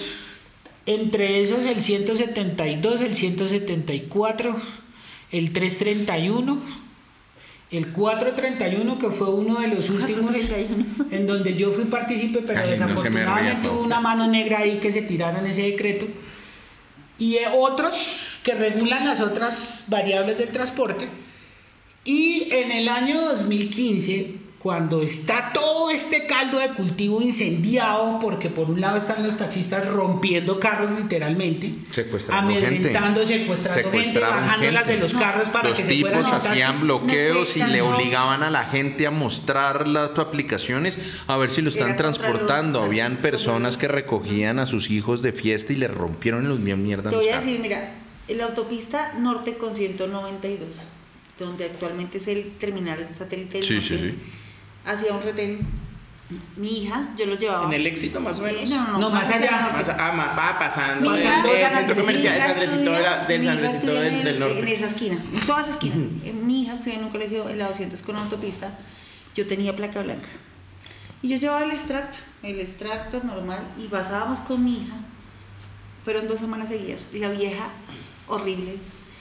entre esos el 172, el 174, el 331, el 431 que fue uno de los últimos 431. en donde yo fui partícipe, pero Ay, no desafortunadamente Pau. hubo una mano negra ahí que se tiraron ese decreto. Y eh, otros que regulan las otras variables del transporte. Y en el año 2015, cuando está todo este caldo de cultivo incendiado, porque por un lado están los taxistas rompiendo carros literalmente, Secuestrando gente. amedrentando, secuestrando gente, bajándolas gente. de los carros para Los que se fueran tipos hacían taxis. bloqueos y le obligaban a la gente a mostrar las aplicaciones a ver si lo están Era transportando. los Habían personas que recogían a sus hijos de fiesta y les rompieron los míos mierda. Te voy a decir, mira, en la autopista norte con 192, donde actualmente es el terminal satélite del Sí, norte, sí, sí. Hacía un retén. Mi hija, yo lo llevaba. En el éxito, más o menos. no, no, No, más allá. Más- ah, va pasando. Mi del- hija- del centro comercial San Andresito, del San Andresito del, en, del el- norte. en esa esquina, en toda esa esquina. Eh, Mi hija estudia en un colegio en la 200 con autopista. Yo tenía placa blanca. Y yo llevaba el extracto, el extracto normal, y pasábamos con mi hija. Fueron dos semanas seguidas. Y la vieja, horrible.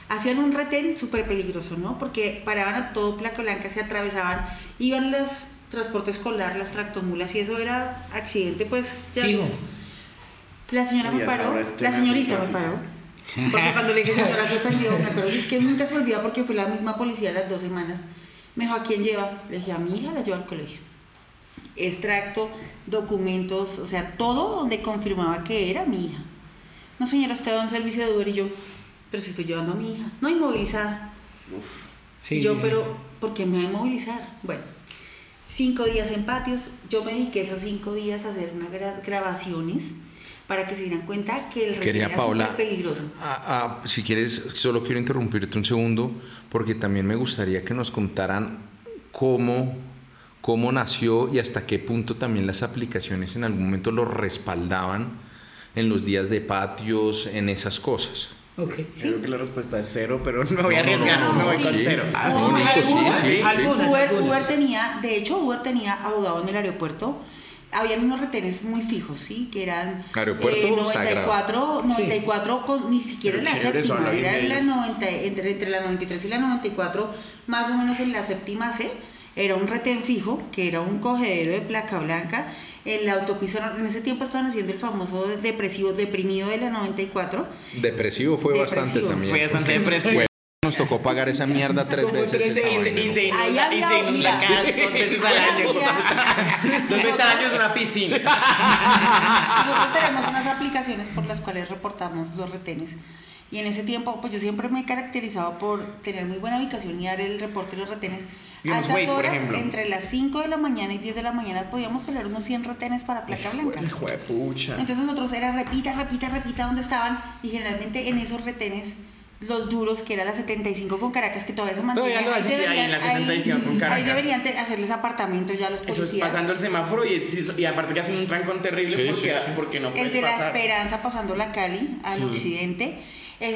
Hacían un retén súper peligroso, ¿no? Porque paraban a todo placa blanca, se atravesaban, iban los transporte escolar, las tractomulas, y eso era accidente, pues ya ves. La señora Uy, me paró, este la señorita me paró. Porque cuando le dije señora se ofendió, me acuerdo, es que nunca se olvida porque fue la misma policía las dos semanas. Me dijo, ¿a quién lleva? Le dije, a mi hija la lleva al colegio. Extracto, documentos, o sea, todo donde confirmaba que era mi hija. No, señora, usted va a un servicio de Uber y yo, pero si estoy llevando a mi hija, no inmovilizada. Sí, Y yo, sí, sí. pero, ¿por qué me va a inmovilizar? Bueno, cinco días en patios. Yo me dediqué esos cinco días a hacer unas gra- grabaciones para que se dieran cuenta que el Quería era Paula, peligroso. ah, ah, si quieres, solo quiero interrumpirte un segundo, porque también me gustaría que nos contaran cómo, cómo nació y hasta qué punto también las aplicaciones en algún momento lo respaldaban en los días de patios, en esas cosas. Ok. Creo que la respuesta es cero, pero no me voy a No, no, arriesgar, no, me no, voy con sí. cero. Ah, sí, algunas, sí, sí. algunas, Uber, algunas. Uber tenía, de hecho, Uber tenía abogado en el aeropuerto. Habían unos retenes muy fijos, ¿sí? Que eran Aeropuerto eh, sagrado. 94, 94 con, ni siquiera Pero en la séptima, era en la medios. 90, entre, entre la 93 y la 94, más o menos en la séptima C. Era un retén fijo, que era un cogedero de placa blanca. En la autopista, en ese tiempo estaban haciendo el famoso depresivo, deprimido de la 94. Depresivo fue bastante Depresivo. también. Fue bastante depresivo. fue- Nos tocó pagar esa mierda tres Como veces. tres esa y, se inunda, dos veces al año. Dos veces al año es una piscina. Nosotros tenemos unas aplicaciones por las cuales reportamos los retenes. Y en ese tiempo, pues yo siempre me he caracterizado por tener muy buena ubicación y dar el reporte de los retenes. Digamos, a esas Waze, por horas, ejemplo. entre las 5 de la mañana y 10 de la mañana, podíamos tener unos 100 retenes para placa blanca. Hijo de pucha. Entonces nosotros era repita, repita, repita dónde estaban. Y generalmente en esos retenes, los duros, que era la 75 con Caracas, que todavía se mantiene. Todavía lo hacen, sí, ahí en la 75 con Ahí Caracas. deberían te- hacerles apartamento ya los Eso policías. es pasando el semáforo y, es- y aparte que hacen un trancón terrible Sí, porque, sí, sí. porque no El puedes de la pasar. Esperanza pasando la Cali al occidente.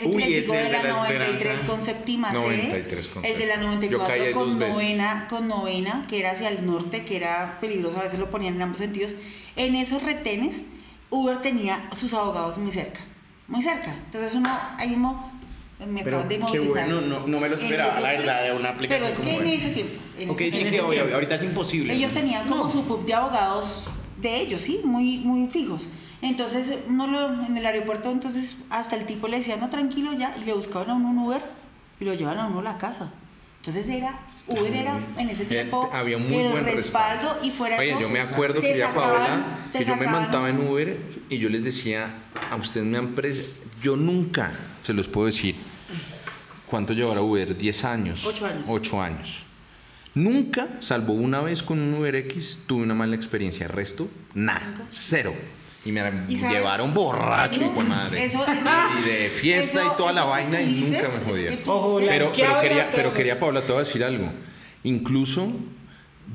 Uy, que les digo ese de de la, la 93 Esperanza. con séptima C. 93 con el de la séptima. Yo caí 94 ahí con novena, con novena, que era hacia el norte, que era peligroso, a veces lo ponían en ambos sentidos. En esos retenes, Uber tenía sus abogados muy cerca, muy cerca. Entonces uno ahí mismo Me Pero de qué bueno, no- no me lo esperaba, la verdad, de una aplicación Pero es que en ese tiempo. en Ok, ese- sí, en que ese obvio, tiempo. ahorita es imposible. Ellos tenían como su pub de abogados de ellos, ¿sí? Muy, muy fijos. Entonces, uno lo, en el aeropuerto, entonces, hasta el tipo le decía, no, tranquilo ya, y le buscaban a uno un Uber y lo llevaban a uno a la casa. Entonces era, Uber era en ese tiempo había muy el buen respaldo, respaldo. y fuera Oye, eso, yo me acuerdo, querida sacaban- Paola, que yo me montaba en Uber y yo les decía, a ustedes me han pres... Yo nunca, se los puedo decir, ¿cuánto llevará Uber? 10 años. Ocho años. 8 años. Nunca, salvo una vez con un Uber X, tuve una mala experiencia. El resto, nada, Nunca. cero. Y me llevaron borracho, hijo de madre. eso- eso- y de fiesta eso- y toda la vaina y nunca dices, me tú Ojo, Pero, pero, quería, pero quería, Paola, te voy a decir algo. Incluso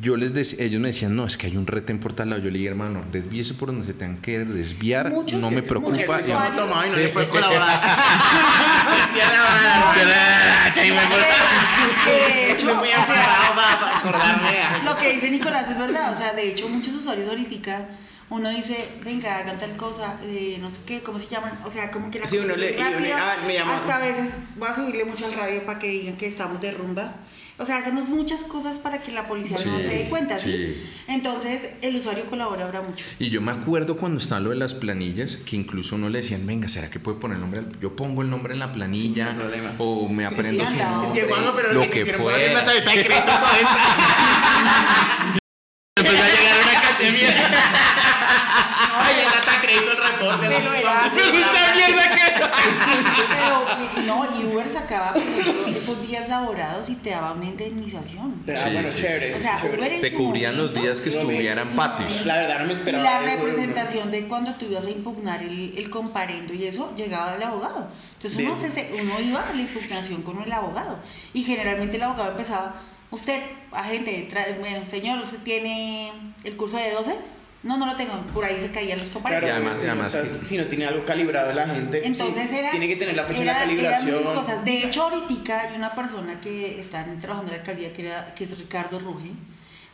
yo les decía, ellos me decían, no, es que hay un retén por tal lado. Yo le dije, hermano, desvíese por donde se tengan que desviar, Muchos- no me preocupa. muchos y no le puede colaborar. De hecho, muy aferrado para acordarme. Lo que dice Nicolás es verdad, o sea, de hecho muchos usuarios ahorita uno dice, venga, hagan tal cosa, eh, no sé qué, ¿cómo se llaman? O sea, como que la Sí, uno le- uno- rápida, ah, me hasta a veces voy a subirle mucho al radio para que digan que estamos de rumba. O sea, hacemos muchas cosas para que la policía no se dé cuenta, ¿sí? sí. Entonces, el usuario colabora ahora mucho. Y yo me acuerdo cuando estaba lo de las planillas, que incluso uno le decían, venga, ¿será que puede poner el nombre? al-?" Yo pongo el nombre en la planilla, Sí, no hay problema. o me aprendo sí, su nombre, Es que, pero lo que de crédito con esa. Empezó a llegar una academia. Ay, el data crédito el reporte. Pero era- Pero esta mierda que. Pero, no, y Uber sacaba, esos días laborados y te daba una indemnización. Ah, Sí, bueno, sí, chévere. sí, O sea, chévere. Uber Te cubrían los días que estuvieran patios. La verdad no me Y esperaba. la eso de Uber. representación de cuando tú ibas a impugnar el, el comparendo y eso, llegaba el abogado. Entonces uno, se- uno iba a la impugnación con el abogado. Y generalmente el abogado empezaba, usted, agente, señor, ¿usted tiene el curso de 12? No, no lo tengo. Por ahí se caían los Claro, comparendos. Y además- si, no además estás- que- si no tiene algo calibrado la gente, Entonces sí, era. tiene que tener la fecha de la era- eran calibración. muchas cosas. De hecho, ahorita hay una persona que está trabajando en la alcaldía que, era, que es Ricardo Ruge,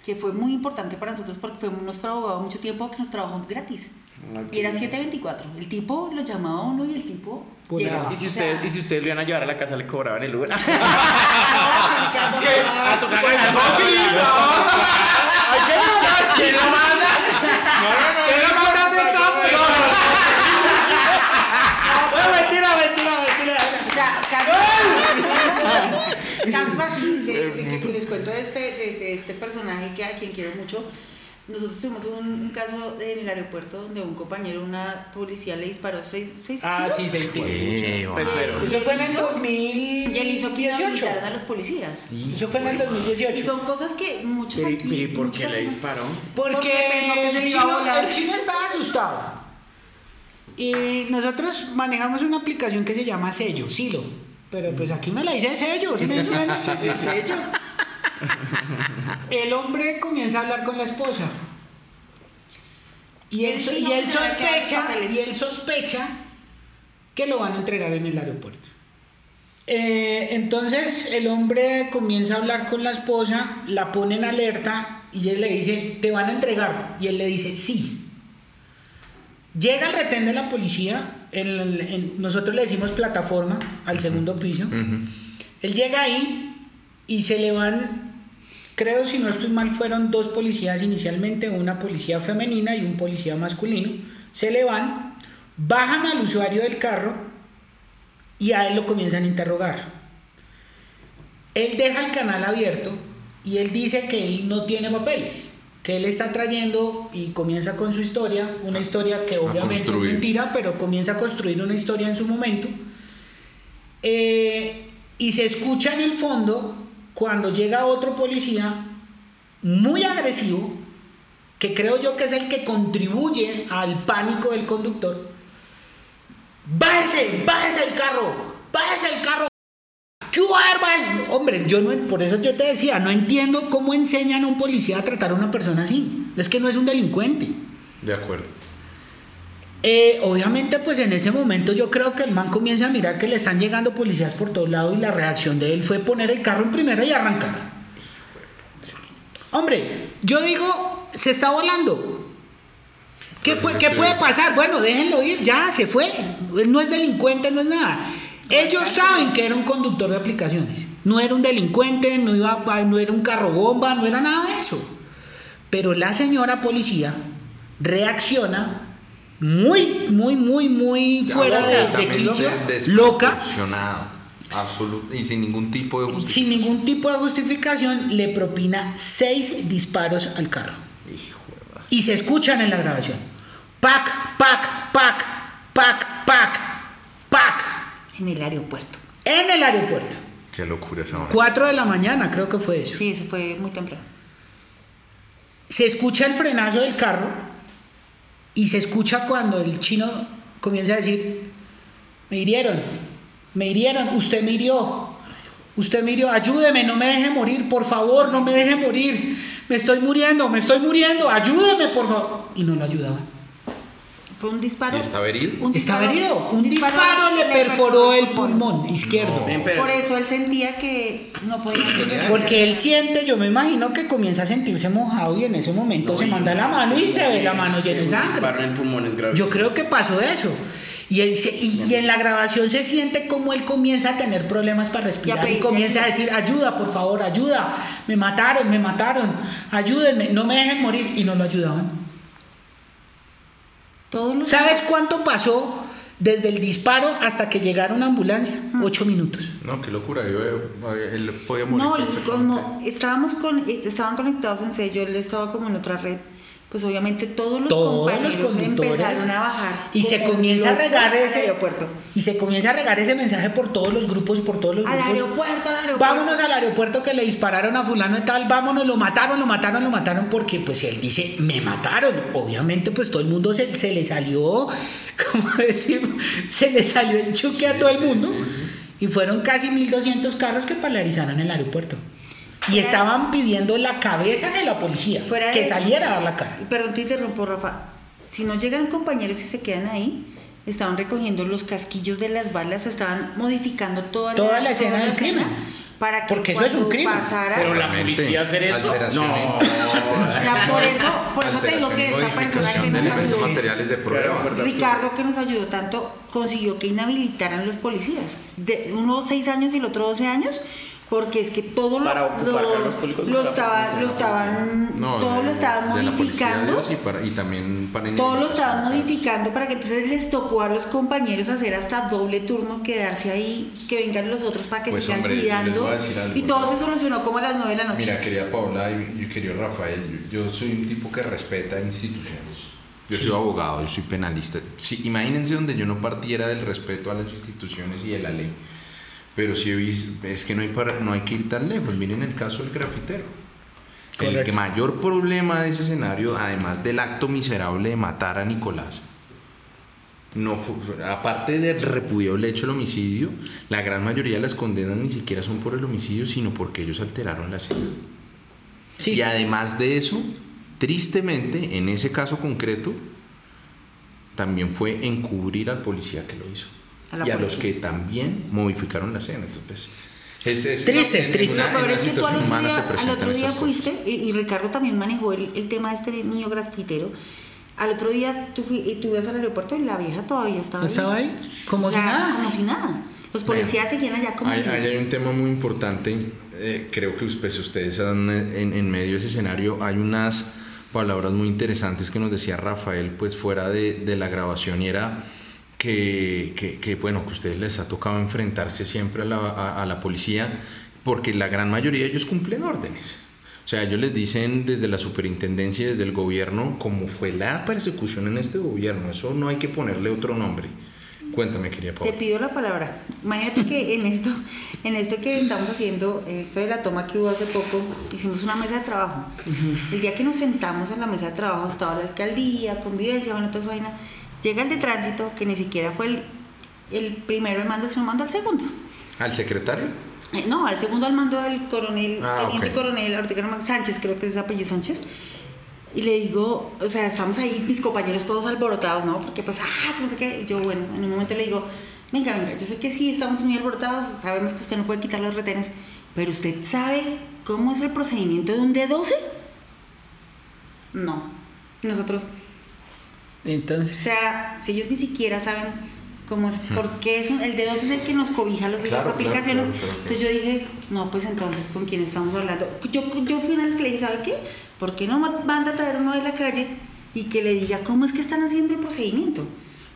que fue muy importante para nosotros porque fue nuestro abogado mucho tiempo que nos trabajó gratis. Y era 724. El tipo lo llamaba a uno y el tipo llegaba. Y si, O ustedes, sea, y si ustedes lo iban a llevar a la casa, le cobraban el Uber. no, a tocar no, sí, Hay que mandar. ¿Quién lo manda? No, mentira, mentira, mentira. O sea, casos, así de, de que les cuento de este, de, de este personaje que a quien quiero mucho. Nosotros tuvimos un, un caso en el aeropuerto donde un compañero, una policía le disparó seis, seis Ah, tiros. sí, seis tiros. Eh, Pues, pero- Eso fue en el Y él 2018. hizo que inhabilitaran a los policías. Eso fue en el Y 2018. son cosas que muchos aquí. ¿y por qué le disparó? Porque, Porque pensó que se el, chino, el chino estaba asustado. Y nosotros manejamos una aplicación que se llama Sello, Silo. Pero pues aquí me la dice Sello, ¿sí me entiendes? Sello. El hombre comienza a hablar con la esposa. Y él, so- y sospecha, papeles. y él sospecha que lo van a entregar en el aeropuerto. Eh, entonces el hombre comienza a hablar con la esposa, la pone en alerta y él le dice, te van a entregar. Y él le dice, sí. Llega el retén de la policía, en el- en- nosotros le decimos plataforma al segundo piso. Él llega ahí y se le van, creo si no estoy mal, fueron dos policías inicialmente, una policía femenina y un policía masculino. Se le van, bajan al usuario del carro y a él lo comienzan a interrogar. Él deja el canal abierto y él dice que él no tiene papeles, que él está trayendo y comienza con su historia, una historia que obviamente es mentira, pero comienza a construir una historia en su momento. Eh, y se escucha en el fondo cuando llega otro policía muy agresivo, que creo yo que es el que contribuye al pánico del conductor. Bájese, bájese el carro, bájese el carro. ¿Qué hubo? A ver, bájese". Hombre, yo no, por eso yo te decía, no entiendo cómo enseñan a un policía a tratar a una persona así. Es que no es un delincuente. De acuerdo. Eh, obviamente, pues en ese momento yo creo que el man comienza a mirar que le están llegando policías por todos lados y la reacción de él fue poner el carro en primera y arrancar. Hombre, yo digo, se está volando. ¿Qué, qué puede pasar? Bueno, déjenlo ir, ya, se fue. No es delincuente, no es nada. Ellos saben que era un conductor de aplicaciones. No era un delincuente, no, iba, no era un carro bomba, no era nada de eso. Pero la señora policía reacciona muy, muy, muy, muy fuera de, de quicio, loca. Absoluto. Y sin ningún tipo de justificación. Sin ningún tipo de justificación, le propina seis disparos al carro. Y se escuchan en la grabación. Pac, pac, pac, pac, pac, pac. En el aeropuerto. En el aeropuerto. Qué locura esa Cuatro de la mañana, creo que fue eso. Sí, eso fue muy temprano. Se escucha el frenazo del carro y se escucha cuando el chino comienza a decir, me hirieron, me hirieron, usted me hirió, usted me hirió, ayúdeme, no me deje morir, por favor, no me deje morir, me estoy muriendo, me estoy muriendo, ayúdeme, por favor. Y no lo ayudaban. Fue un disparo. ¿Y estaba herido? Un disparo, herido. Un, disparo, le, perforó el pulmón izquierdo. Por eso él sentía que no podía Porque él siente, yo me imagino que comienza a sentirse mojado y en ese momento se manda la mano y se ve la mano llena de sangre. en el pulmón es grave. Yo creo que pasó eso. Y, y, en la grabación se siente como él comienza a tener problemas para respirar y, comienza a decir, ayuda, por favor, ayuda, me mataron, me mataron, ayúdenme, no me dejen morir y no lo ayudaban. ¿Sabes cuánto pasó desde el disparo hasta que llegara una ambulancia? Ocho minutos. No, qué locura. Yo, eh, él podía morir. No, y como estábamos con, estaban conectados en sello, él estaba como en otra red pues obviamente todos los compañeros empezaron a bajar y se comienza a regar ese aeropuerto. y se comienza a regar ese mensaje por todos los grupos por todos los al grupos. aeropuerto al aeropuerto. Vámonos al aeropuerto que le dispararon a fulano y tal vámonos lo mataron lo mataron lo mataron porque pues él dice me mataron obviamente pues todo el mundo se, se le salió como decir se le salió el chuque a todo el mundo. y fueron casi 1200 carros que paralizaron el aeropuerto y estaban pidiendo la cabeza de la policía, que saliera a dar la cara. Perdón, te interrumpo, Rafa. Si no llegan compañeros y se quedan ahí, estaban recogiendo los casquillos de las balas, estaban modificando toda, toda la, escena del crimen. Para que Porque eso es un crimen. Pasara, Pero la policía hacer eso. No. o sea, por eso, por eso te digo que esta persona que nos ayudó. Materiales de prueba. Ricardo, que nos ayudó tanto, consiguió que inhabilitaran los policías. De uno seis años y el otro 12 años porque es que todo lo, lo, estaba, lo estaban todo lo estaban modificando. Y, también para todo lo estaban modificando para que entonces les tocó a los compañeros hacer hasta doble turno quedarse ahí que vengan los otros para que pues se sigan cuidando. y todo se solucionó como a las nueve de la noche. Mira quería Paula y quería Rafael yo soy un tipo que respeta instituciones. Yo soy abogado, yo soy penalista. Sí, imagínense donde yo no partiera del respeto a las instituciones y de la ley pero sí es que no hay, para, no hay que ir tan lejos. Miren el caso del grafitero. El que mayor problema de ese escenario, además del acto miserable de matar a Nicolás, no aparte del repudiable hecho del homicidio, la gran mayoría de las condenas ni siquiera son por el homicidio, sino porque ellos alteraron la escena. Y además de eso, tristemente, en ese caso concreto, también fue encubrir al policía que lo hizo y a los que también modificaron la escena. Entonces, es, es triste, triste. pero es que tú al otro día, al otro día fuiste, y, Ricardo también manejó el, el, tema de este niño grafitero. Al otro día tú, fui, y tú ibas al aeropuerto y la vieja todavía estaba, ¿Estaba ahí. Como si nada. Como si nada. Los policías seguían allá como hay, hay, un tema muy importante. Eh, creo que pues, ustedes están en, en medio de ese escenario. Hay unas palabras muy interesantes que nos decía Rafael, pues fuera de, de la grabación, y era que, que, bueno, que a ustedes les ha tocado enfrentarse siempre a la, a, la policía, porque la gran mayoría de ellos cumplen órdenes. O sea, ellos les dicen desde la superintendencia y desde el gobierno cómo fue la persecución en este gobierno. Eso no hay que ponerle otro nombre. Cuéntame, quería Te pido la palabra. Imagínate que en esto, en esto que estamos haciendo, esto de la toma que hubo hace poco, hicimos una mesa de trabajo. El día que nos sentamos en la mesa de trabajo estaba la alcaldía, convivencia, bueno, toda esa vaina Llega el de tránsito, que ni siquiera fue el, el primero al mando, sino mando al segundo. ¿Al secretario? Eh, no, al segundo al mando del coronel, ah, teniente coronel Sánchez, creo que es apellido Sánchez. Y le digo, o sea, estamos ahí, mis compañeros todos alborotados, ¿no? Porque pues, ah, no sé qué. Yo, bueno, en un momento le digo, venga, venga, yo sé que sí, estamos muy alborotados, sabemos que usted no puede quitar los retenes, pero ¿usted sabe cómo es el procedimiento de un D12? No. Nosotros, entonces. O sea, si ellos ni siquiera saben como es, porque es un- el D2 es el que nos cobija los de las aplicaciones. claro, claro, Entonces yo dije, no, pues entonces, ¿con quién estamos hablando? Yo, yo fui una vez que le dije, ¿sabe qué? ¿Por qué no manda a traer uno de la calle y que le diga cómo es que están haciendo el procedimiento?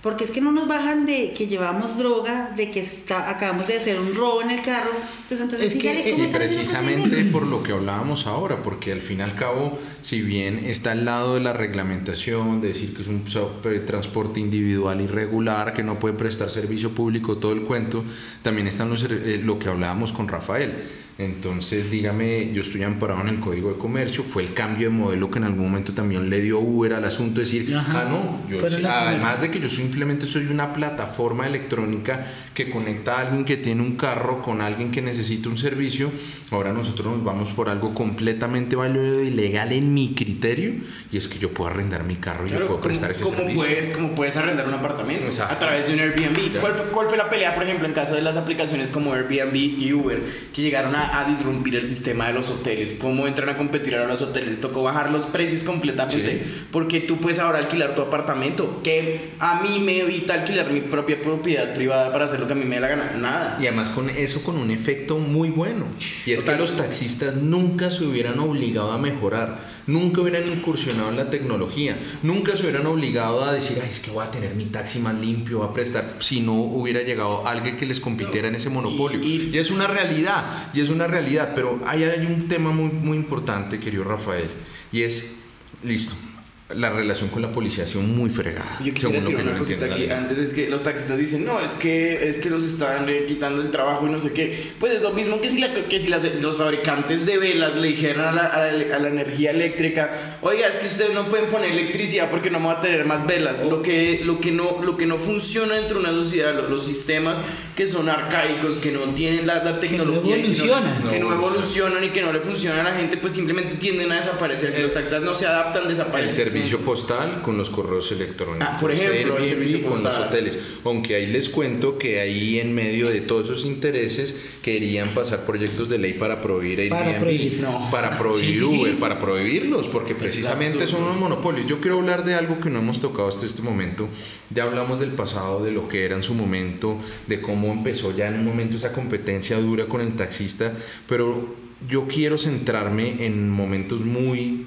Porque es que no nos bajan de que llevamos droga, de que está, acabamos de hacer un robo en el carro. Entonces, entonces Es que, eh, cómo Y el precisamente por lo que hablábamos ahora, porque al fin y al cabo, si bien está al lado de la reglamentación, de decir que es un eh, transporte individual irregular, que no puede prestar servicio público, todo el cuento, también están los, eh, lo que hablábamos con Rafael. Entonces, dígame, yo estoy amparado en el Código de Comercio, fue el cambio de modelo que en algún momento también le dio Uber al asunto, de decir, Ajá. ah, no, yo además de que yo simplemente soy una plataforma electrónica que conecta a alguien que tiene un carro con alguien que necesita un servicio, ahora nosotros nos vamos por algo completamente válido y legal en mi criterio, y es que yo puedo arrendar mi carro y yo puedo prestar ese como servicio. puedes, como puedes arrendar un apartamento Exacto. a través de un Airbnb. ¿Cuál fue, cuál fue la pelea, por ejemplo, en caso de las aplicaciones como Airbnb y Uber, que llegaron a, a disrumpir el sistema de los hoteles? ¿Cómo entran a competir ahora los hoteles? Tocó bajar los precios completamente Sí. porque tú puedes ahora alquilar tu apartamento, que a mí me evita alquilar mi propia propiedad privada para hacer lo que a mí me dé la gana. Nada. Y además con eso con un efecto muy bueno. Y es que los taxistas nunca se hubieran obligado a mejorar, nunca hubieran incursionado en la tecnología, nunca se hubieran obligado a decir, ay, es que voy a tener mi taxi más limpio, voy a prestar, si no hubiera llegado alguien que les compitiera en ese monopolio. Y- Y, es una realidad, y es una realidad, pero hay, hay un tema muy, muy importante, querido Rafael, y es, listo, la relación con la policía ha sido muy fregada. Yo quisiera decir lo que una cosita aquí. Antes es que los taxistas dicen, no, es que, es que los están eh, quitando el trabajo y no sé qué. Pues es lo mismo que si, la- que si las- los fabricantes de velas le dijeran a la, a la- a la energía eléctrica, oiga, es que ustedes no pueden poner electricidad porque no van a tener más velas. Lo que, lo que, no, lo que no funciona dentro de una sociedad, lo- los, sistemas que son arcaicos, que no tienen la, la tecnología y que evolucionan. no, que no No evolucionan y que no le funcionan a la gente, pues simplemente tienden a desaparecer. Si los taxistas no se adaptan, desaparecen. Servicio postal con los correos electrónicos. Ah, por ejemplo, el servicio con los hoteles. Aunque ahí les cuento que ahí en medio de todos esos intereses querían pasar proyectos de ley para prohibir Airbnb, Para prohibir, no. para prohibir Sí, sí, sí. Uber, para prohibirlos, porque precisamente son unos monopolios. Yo quiero hablar de algo que no hemos tocado hasta este momento. Ya hablamos del pasado, de lo que era en su momento, de cómo empezó ya en un momento esa competencia dura con el taxista, pero yo quiero centrarme en momentos muy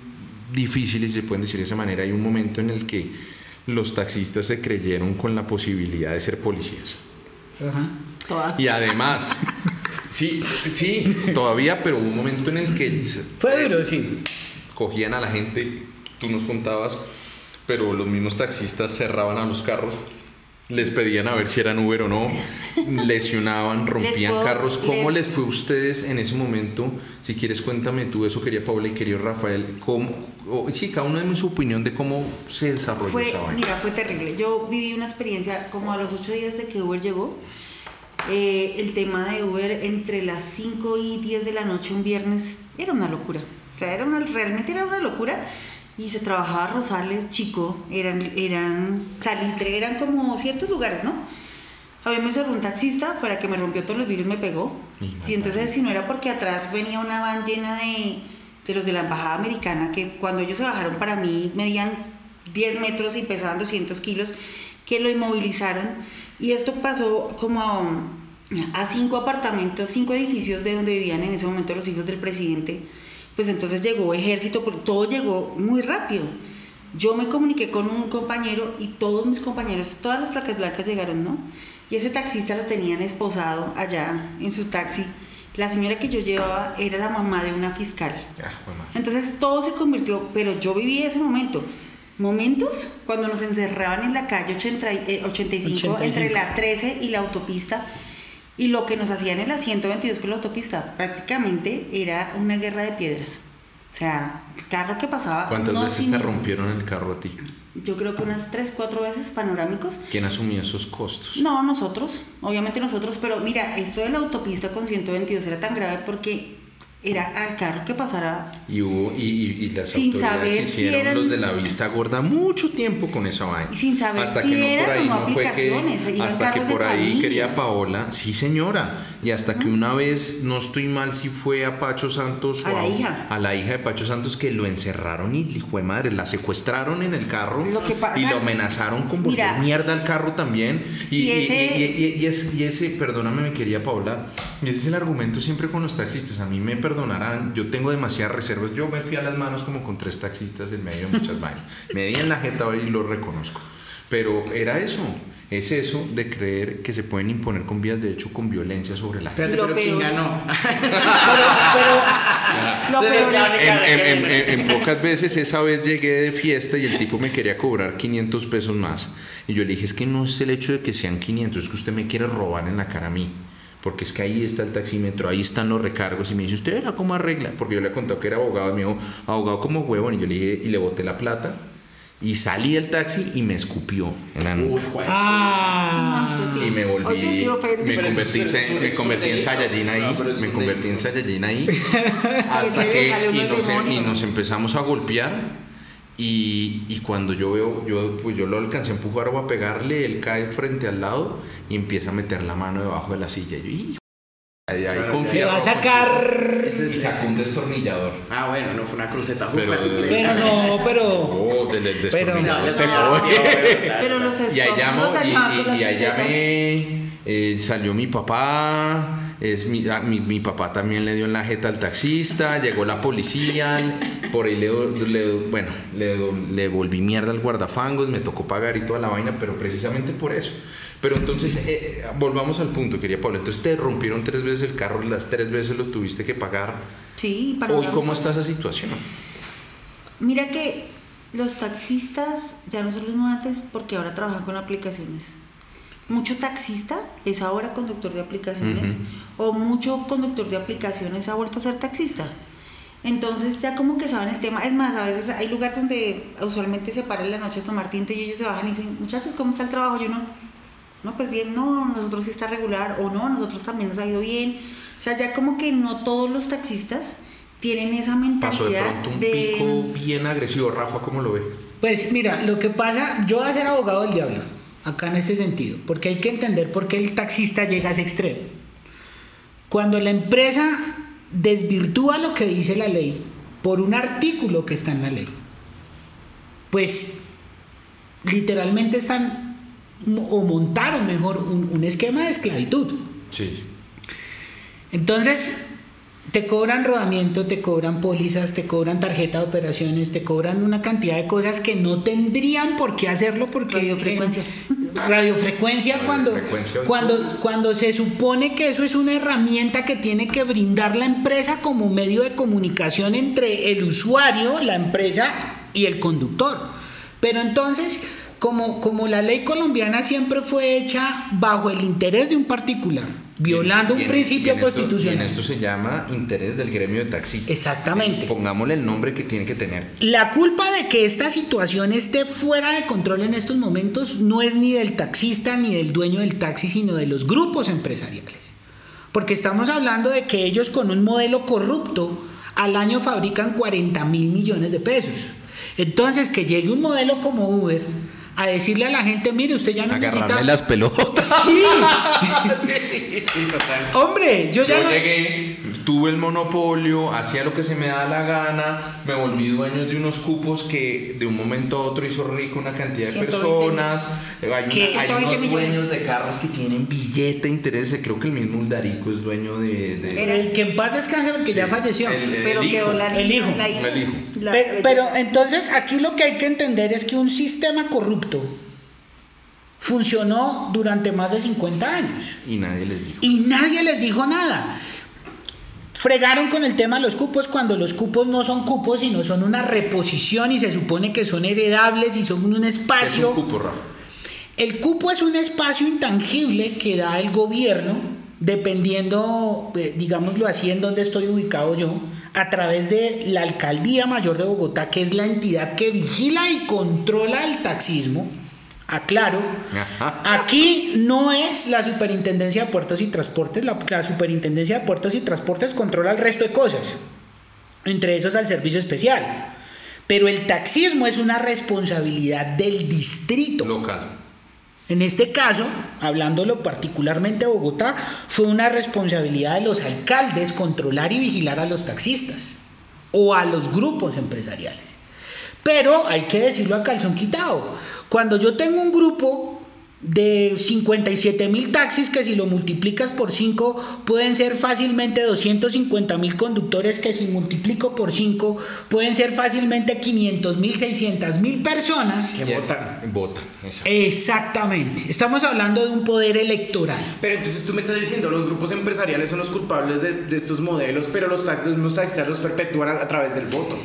difíciles, si se pueden decir de esa manera. Hay un momento en el que los taxistas se creyeron con la posibilidad de ser policías. Ajá. Y además, sí, sí, todavía, pero hubo un momento en el que Fue duro, sí. cogían a la gente, tú nos contabas, pero los mismos taxistas cerraban a los carros, les pedían a ver si eran Uber o no, lesionaban, rompían carros. ¿Cómo les- les fue a ustedes en ese momento? Si quieres, cuéntame tú, eso quería Paula y querido Rafael. ¿Cómo, o- sí, cada uno de su opinión de cómo se desarrolló Fue, esa vaina. mira, fue terrible. Yo viví una experiencia como a los ocho días de que Uber llegó. Eh, el tema de Uber entre las 5 y 10 de la noche un viernes era una locura. O sea, era una, realmente era una locura. Y se trabajaba Rosales, Chico, eran, eran Salitre, eran como ciertos lugares, ¿no? A mí me cerró un taxista, fuera que me rompió todos los vidrios, me pegó. Y Y entonces, si no era porque atrás venía una van llena de, de los de la embajada americana, que cuando ellos se bajaron para mí medían 10 metros y pesaban 200 kilos, que lo inmovilizaron. Y esto pasó como a, a cinco apartamentos, cinco edificios de donde vivían en ese momento los hijos del presidente. Pues entonces llegó ejército, todo llegó muy rápido. Yo me comuniqué con un compañero y todos mis compañeros, todas las placas blancas llegaron, ¿no? Y ese taxista lo tenían esposado allá en su taxi. La señora que yo llevaba era la mamá de una fiscal. Ah. Entonces todo se convirtió, pero yo viví ese momento. Momentos cuando nos encerraban en la calle 80 y- eh, 85, 85. entre la 13 y la autopista y lo que nos hacían en la 122 con la autopista prácticamente era una guerra de piedras. O sea, carro que pasaba. ¿Cuántas no veces sin- te rompieron el carro a ti? Yo creo que unas 3, 4 veces panorámicos. ¿Quién asumía esos costos? No, nosotros, obviamente nosotros, pero mira, esto de la autopista con 122 era tan grave porque era al carro que pasara Y hubo, y, y, y las Sin autoridades saber si hicieron eran- los de la vista gorda mucho tiempo con esa vaina. Y sin saber hasta si que no por ahí no fue que, hasta que por ahí familias. quería Paola, sí señora, y hasta que una vez, no estoy mal si fue a Pacho Santos A o la hija. a la hija de Pacho Santos que lo encerraron y hijo de madre, la secuestraron en el carro Lo que pasa- y lo amenazaron con Mira, mierda al carro también. Y, si y- ese y- es- y- y es- y ese, perdóname mi querida Paola, y ese es el argumento siempre con los taxistas. A mí me perdonarán, yo tengo demasiadas reservas. Yo me fui a las manos como con tres taxistas en medio de muchas vainas. Me di en la jeta hoy y lo reconozco. Pero era eso, es eso de creer que se pueden imponer con vías de hecho con violencia sobre la gente. Lo pero ¿quién peor. ganó? Lo Se peor desgana- es- En, en- en- en- en pocas veces esa vez llegué de fiesta y el tipo me quería cobrar 500 pesos más. Y yo le dije, es que no es el hecho de que sean 500, es que usted me quiere robar en la cara a mí. Porque es que ahí está el taxímetro, ahí están los recargos. Y me dice, ¿usted era cómo arregla? Porque yo le he contado que era abogado. Y me dijo, abogado como huevón. Y yo le dije, y le boté la plata. Y salí del taxi y me escupió en la nuca. Ah. Sí, sí. Y me volví, Oye, sí, ofende. me convertí, eso- en- eso- me eso convertí en. Saiyajin ahí, No, me convertí en. Saiyajin ahí, que hasta que, uno y nos, demonio. y nos empezamos a golpear, y, y cuando yo veo, yo, pues yo lo alcancé a empujar o a pegarle, él cae frente al lado y empieza a meter la mano debajo de la silla, y yo, hijo, de ahí Claro, confía, va a sacar. Ese y sacó un destornillador. Ah, bueno, no fue una cruceta. Pero-. Pero no, pero. Oh, del, del destornillador. Pero Y allá, estómagos mo- dañados y, y- allá me eh, salió mi papá, es mi, ah, mi, mi papá también le dio en la jeta al taxista, llegó la policía, por ahí le, le- bueno, le, le volví mierda al guardafangos, me tocó pagar y toda la vaina, pero precisamente por eso. Pero entonces, eh, volvamos al punto, quería Pablo. Entonces te rompieron tres veces el carro, las tres veces lo tuviste que pagar. Sí, para Hoy, ¿cómo está esa situación? Mira que los taxistas ya no son los antes porque ahora trabajan con aplicaciones. Mucho taxista es ahora conductor de aplicaciones o mucho conductor de aplicaciones ha vuelto a ser taxista. Entonces ya como que saben el tema. Es más, a veces hay lugares donde usualmente se paran en la noche a tomar tinto y ellos se bajan y dicen, muchachos, ¿cómo está el trabajo? Yo no. No, pues bien, no, nosotros sí está regular o no, nosotros también nos ha ido bien. O sea, ya como que no todos los taxistas tienen esa Pasó de mentalidad pronto un de... pico bien agresivo. Rafa, ¿cómo lo ve? Pues mira, lo que pasa, yo voy a ser abogado del diablo, acá en este sentido, porque hay que entender por qué el taxista llega a ese extremo. Cuando la empresa desvirtúa lo que dice la ley por un artículo que está en la ley, pues literalmente están o montaron mejor un, un esquema de esclavitud. Sí. Entonces, te cobran rodamiento, te cobran pólizas, te cobran tarjeta de operaciones, te cobran una cantidad de cosas que no tendrían por qué hacerlo porque Radiofrecuencia. radiofrecuencia cuando cuando cuando se supone que eso es una herramienta que tiene que brindar la empresa como medio de comunicación entre el usuario, la empresa y el conductor. Pero entonces, como, como la ley colombiana siempre fue hecha bajo el interés de un particular, violando Y en- un principio y en esto- constitucional. y en esto se llama interés del gremio de taxistas. Exactamente. Pongámosle el nombre que tiene que tener. La culpa de que esta situación esté fuera de control en estos momentos no es ni del taxista ni del dueño del taxi, sino de los grupos empresariales. Porque estamos hablando de que ellos con un modelo corrupto al año fabrican 40 mil millones de pesos. Entonces, que llegue un modelo como Uber a decirle a la gente, mire, usted ya no Agarrarle necesita... las pelotas. Sí, Sí, total. hombre, yo ya Yo no... llegué, tuve el monopolio, hacía lo que se me da la gana, me volví dueño de unos cupos que de un momento a otro hizo rico una cantidad de 120 personas. Hay, una- ¿Qué? hay 120 unos millones. dueños de carros que tienen billete, interés. Creo que el mismo Uldarico es dueño de. de- Era- Eh, que en paz descanse porque Sí, ya falleció. el- el Pero hijo. quedó la El hijo. la hija. El hijo. La- Pero, pero entonces aquí lo que hay que entender es que un sistema corrupto funcionó durante más de 50 años Y nadie les dijo. y nadie les dijo nada. Fregaron con el tema de los cupos cuando los cupos no son cupos, sino son una reposición y se supone que son heredables y son un Es espacio. un cupo, Rafa. El cupo es un espacio intangible que da el gobierno, dependiendo, eh, digámoslo así, en donde estoy ubicado yo, a través de la Alcaldía Mayor de Bogotá, que es la entidad que vigila y controla el taxismo Aclaro, Ajá. aquí no es la Superintendencia de Puertos y Transportes, la, la Superintendencia de Puertos y Transportes controla el resto de cosas, entre esos al servicio especial. Pero el taxismo es una responsabilidad del distrito. Local. En este caso, hablándolo particularmente de Bogotá, fue una responsabilidad de los alcaldes controlar y vigilar a los taxistas o a los grupos empresariales. Pero hay que decirlo a calzón quitado. Cuando yo tengo un grupo de 57 mil taxis que si lo multiplicas por 5 pueden ser fácilmente 250 mil conductores que si multiplico por 5 pueden ser fácilmente 500 mil, 600 mil personas. Que votan. Votan. Exactamente. Estamos hablando de un poder electoral. Pero entonces tú me estás diciendo, los grupos empresariales son los culpables de, de estos modelos, pero los taxis, los mismos taxistas los perpetúan a, a través del voto.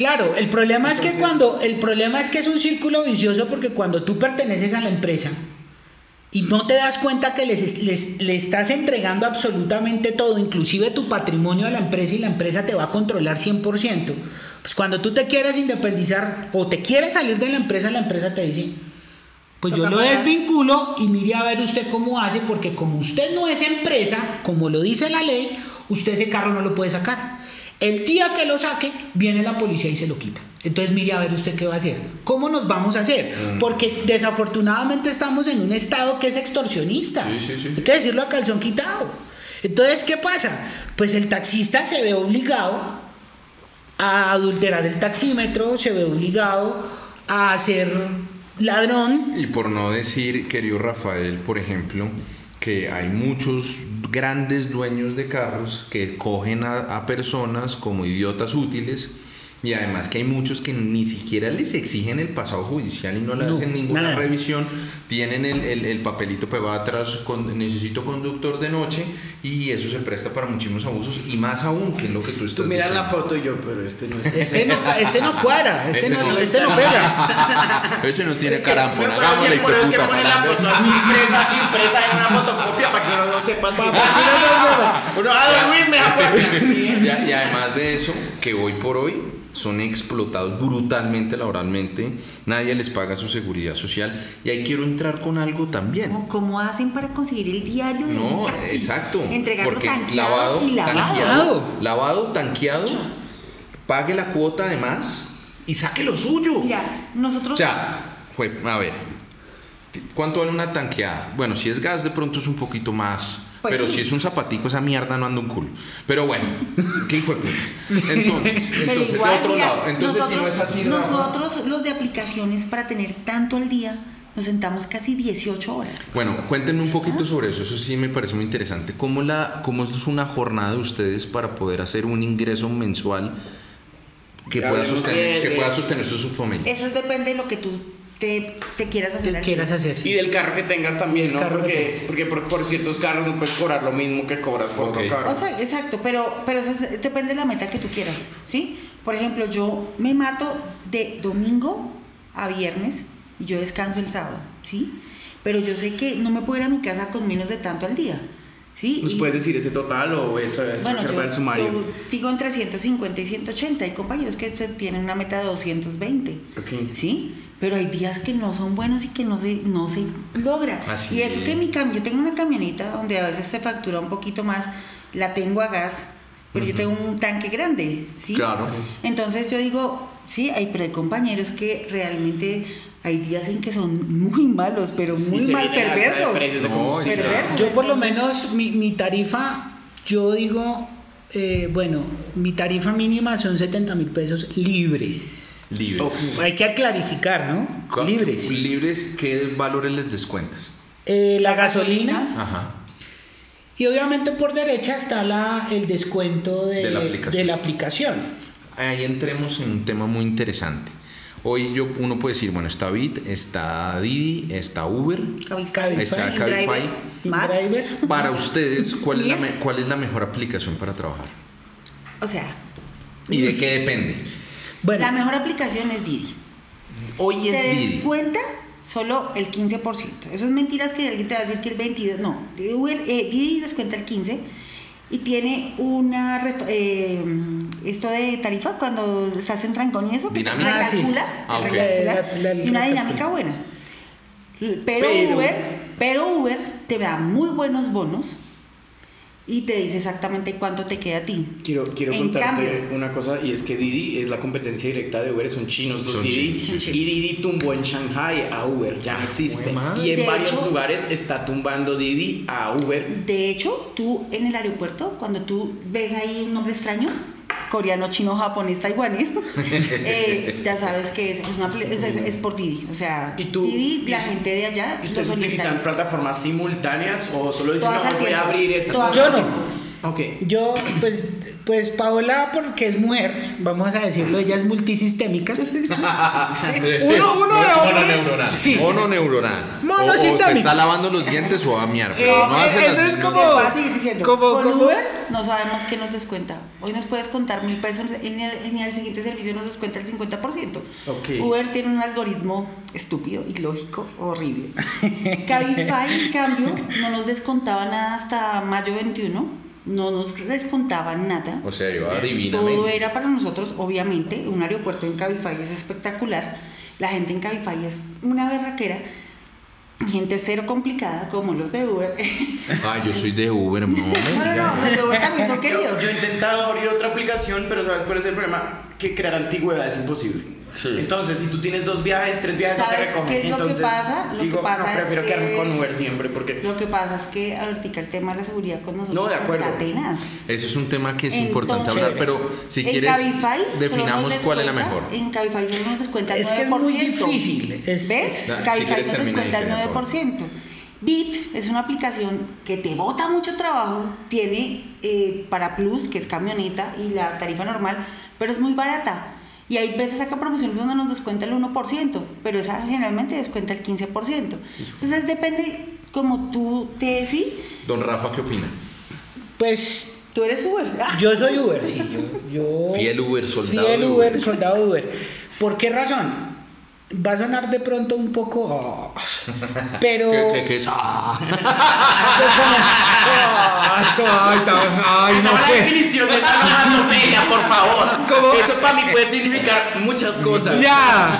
Claro, el problema es que cuando el problema es que es un círculo vicioso porque cuando tú perteneces a la empresa y no te das cuenta que les, les- le estás entregando absolutamente todo, inclusive tu patrimonio a la empresa y la empresa te va a controlar 100%, pues cuando tú te quieres independizar o te quieres salir de la empresa, la empresa te dice, pues yo lo desvinculo y mire a ver usted cómo hace, porque como usted no es empresa, como lo dice la ley, usted ese carro no lo puede sacar. El día que lo saque, viene la policía y se lo quita. Entonces mire a ver usted qué va a hacer. ¿Cómo nos vamos a hacer? Porque desafortunadamente estamos en un estado que es extorsionista. Sí, sí, sí. Hay que decirlo a calzón quitado. Entonces, ¿qué pasa? Pues el taxista se ve obligado a adulterar el taxímetro, se ve obligado a ser ladrón. Y por no decir, querido Rafael, por ejemplo, que hay muchos grandes dueños de carros que cogen a, personas como idiotas útiles y además que hay muchos que ni siquiera les exigen el pasado judicial y no le No, hacen ninguna nada. revisión, tienen el, el- el papelito pegado atrás, con, necesito conductor de noche y eso se presta para muchísimos abusos y más aún que es lo que tú estás Tú miras diciendo. la foto y yo, pero este no es. Este no, este no cuadra, este, Este no, no. este no pega. Ese no tiene que hagámosle por eso es que ponen la foto así impresa, impresa en una fotocopia para que uno no sepa si es. Uno, ah, Luis, me da y además de eso, que hoy por hoy son explotados brutalmente laboralmente, nadie les paga su seguridad social y ahí quiero entrar con algo también. ¿Cómo, cómo hacen para conseguir el diario de No, taxi? exacto. Entregarlo porque tanqueado lavado, y lavado. tanqueado, lavado, tanqueado, pague la cuota además y saque lo suyo. Mira, nosotros... O sea, fue, a ver, ¿cuánto vale una tanqueada? Bueno, si es gas de pronto es un poquito más, Pues pero sí. si es un zapatico esa mierda no anda un culo. Pero bueno, qué hijo de putas. Entonces, entonces igual, de otro mira, lado, entonces si no nosotros, es así, Rafa, nosotros los de aplicaciones para tener tanto al día nos sentamos casi 18 horas. Bueno, cuéntenme un poquito sobre eso, eso sí me parece muy interesante. ¿Cómo, la, ¿Cómo es una jornada de ustedes para poder hacer un ingreso mensual que, pueda sostener, que pueda sostener su familia? Eso depende de lo que tú te, te quieras hacer. Te quieras hacer. Y del carro que tengas también, ¿no? Porque, porque por, por ciertos carros no puedes cobrar lo mismo que cobras por Ok. otro carro. O sea, exacto, pero, pero eso es- depende de la meta que tú quieras, ¿sí? Por ejemplo, yo me mato de domingo a viernes y yo descanso el sábado, ¿sí? Pero yo sé que no me puedo ir a mi casa con menos de tanto al día, ¿sí? ¿Nos Y- puedes decir ese total o eso es bueno, reserva yo, del sumario? yo digo entre 150 y 180. Hay compañeros que tienen una meta de 220. Ok. ¿Sí? Pero hay días que no son buenos y que no se, no se logra. Así y eso es. que mi cam yo tengo una camioneta donde a veces se factura un poquito más, la tengo a gas, pero yo tengo un tanque grande, ¿sí? Claro. Entonces yo digo, sí, hay, pero hay compañeros que realmente hay días en que son muy malos, pero muy mal perversos. precios No. Yo por lo menos mi, mi tarifa, yo digo, eh, bueno, mi tarifa mínima son 70 mil pesos libres. Libres. Hay que clarificar, ¿no? ¿Cu- Libres. Libres, ¿qué valores les descuentas? Eh, la La gasolina. gasolina. Ajá. Y obviamente por derecha está la, el descuento de, De la aplicación. de la aplicación. Ahí entremos en un tema muy interesante. Hoy yo, uno puede decir, bueno, está Bit, está Didi, está Uber, Cabify. está Cabify. Mat. InDriver. Para ustedes, ¿cuál es, la, Bien. me- ¿cuál es la mejor aplicación para trabajar? O sea, ¿Y de qué depende? Bueno, la mejor aplicación es Didi. Hoy es te Didi. descuenta solo el 15%. Eso es mentiras que alguien te va a decir que el 22%. No, Uber, eh, Didi descuenta el 15% y tiene una. eh, esto de tarifa cuando estás en trancón y eso, que te Dinámica. Ah, sí. recalcula, Ah, ok. recalcula, La- la- y una dinámica buena. Pero, Pero- Uber, pero Uber te da muy buenos bonos y te dice exactamente cuánto te queda a ti. Quiero, quiero En contarte cambio- una cosa y es que Didi es la competencia directa de Uber, son chinos los Son Didi chinos. Y Didi tumbó en Shanghai a Uber, ya no existe. madre. Y en De varios hecho- lugares está tumbando Didi a Uber. De hecho, tú en el aeropuerto, cuando tú ves ahí un nombre extraño, coreano, chino, japonés, taiwanés, eh, ya sabes que es, es, una es, es- es por Didi. O sea, ¿Y tú- Didi, y la gente de allá, ¿Y los ustedes utilizan plataformas simultáneas o solo dicen, no, voy a abrir esta? Yo no. tiempo. Ok. Yo, pues, pues Paola, porque es mujer, vamos a decirlo, ella es multisistémica. uno, uno de hombre. Mononeuronal. Sí. Mononeuronal. O, o se está lavando los dientes o va a miar. Pero Eh, no eh, hace eso las es como- diciendo. como- Con como- Uber no sabemos qué nos descuenta. Hoy nos puedes contar mil pesos en el, en el siguiente servicio nos descuenta el 50%. Ok. Uber tiene un algoritmo estúpido, ilógico, horrible. Cabify, en cambio, no nos descontaba nada hasta mayo 21. No nos descontaba nada. O sea, iba Todo divinamente. era para nosotros, obviamente, un aeropuerto en Cabify es espectacular. La gente en Cabify es una berraquera. Gente cero complicada, como los de Uber. Ah, yo soy de Uber, no No, no, no, los de Uber también son Yo, queridos. yo he intentado abrir otra aplicación, pero ¿sabes cuál es el problema? Que crear antigüedad es imposible. Sí. Entonces, si tú tienes dos viajes, tres viajes, no te ¿Sabes recogen. qué es lo que pasa? Lo que pasa no, prefiero es- quedarme con Uber siempre porque... Lo que pasa es que ahorita el tema de la seguridad con nosotros No, de acuerdo. está tenaz. Ese es un tema que es importante hablar, pero si quieres, Cabify definamos cuál es la mejor. En Cabify solo nos descuenta el Es que es 9%. muy difícil, es- ¿Ves? Da- si Cabify quieres nos descuenta el ahí, por 9%. Bit es una aplicación que te bota mucho trabajo, tiene eh, para Plus, que es camioneta, y la tarifa normal, pero es muy barata. Y hay veces saca promociones donde nos descuenta el 1%, pero esa generalmente descuenta el 15%. Entonces depende como tú te decís, Don Rafa, ¿qué opina? Pues tú eres Uber. Ah, yo soy Uber, sí. Yo, yo- Fiel Uber, soldado Fiel Uber, Uber. soldado Uber. ¿Por qué razón? Va a sonar de pronto un poco. oh, pero. ¿Qué, qué, qué es? Ah. Ah, es como, ay, tan- ay, no, la pues. definición de esa onomatopeya, por favor. ¿Cómo? Eso para mí puede significar muchas cosas. Ya.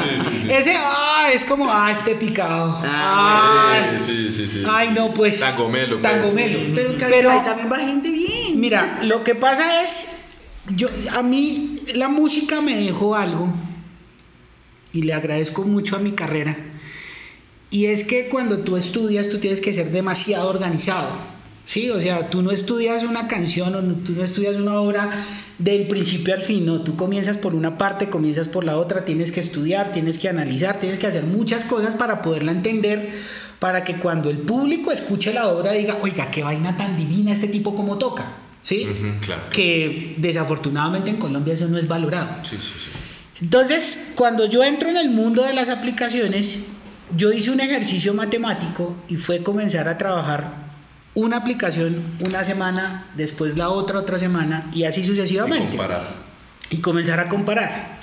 Ese, ah, es como, ah, este picado. Ah, Ay, Sí, sí, sí. ay, no, pues. Tangomelo, pues. Tangomelo. Pero Cabify Pero, también va gente bien. mira, lo que pasa es, yo, a mí la música me dejó algo y le agradezco mucho a mi carrera. Y es que cuando tú estudias, tú tienes que ser demasiado organizado. Sí, o sea, tú no estudias una canción o no- tú no estudias una obra del principio al fin, no, tú comienzas por una parte, comienzas por la otra, tienes que estudiar, tienes que analizar, tienes que hacer muchas cosas para poderla entender, para que cuando el público escuche la obra diga, oiga, qué vaina tan divina este tipo como toca, ¿sí? Claro. Que desafortunadamente en Colombia eso no es valorado. Sí, sí, sí. Entonces, cuando yo entro en el mundo de las aplicaciones, yo hice un ejercicio matemático y fue comenzar a trabajar una aplicación una semana, después la otra otra semana y así Y sucesivamente. comparar. Y comenzar a comparar.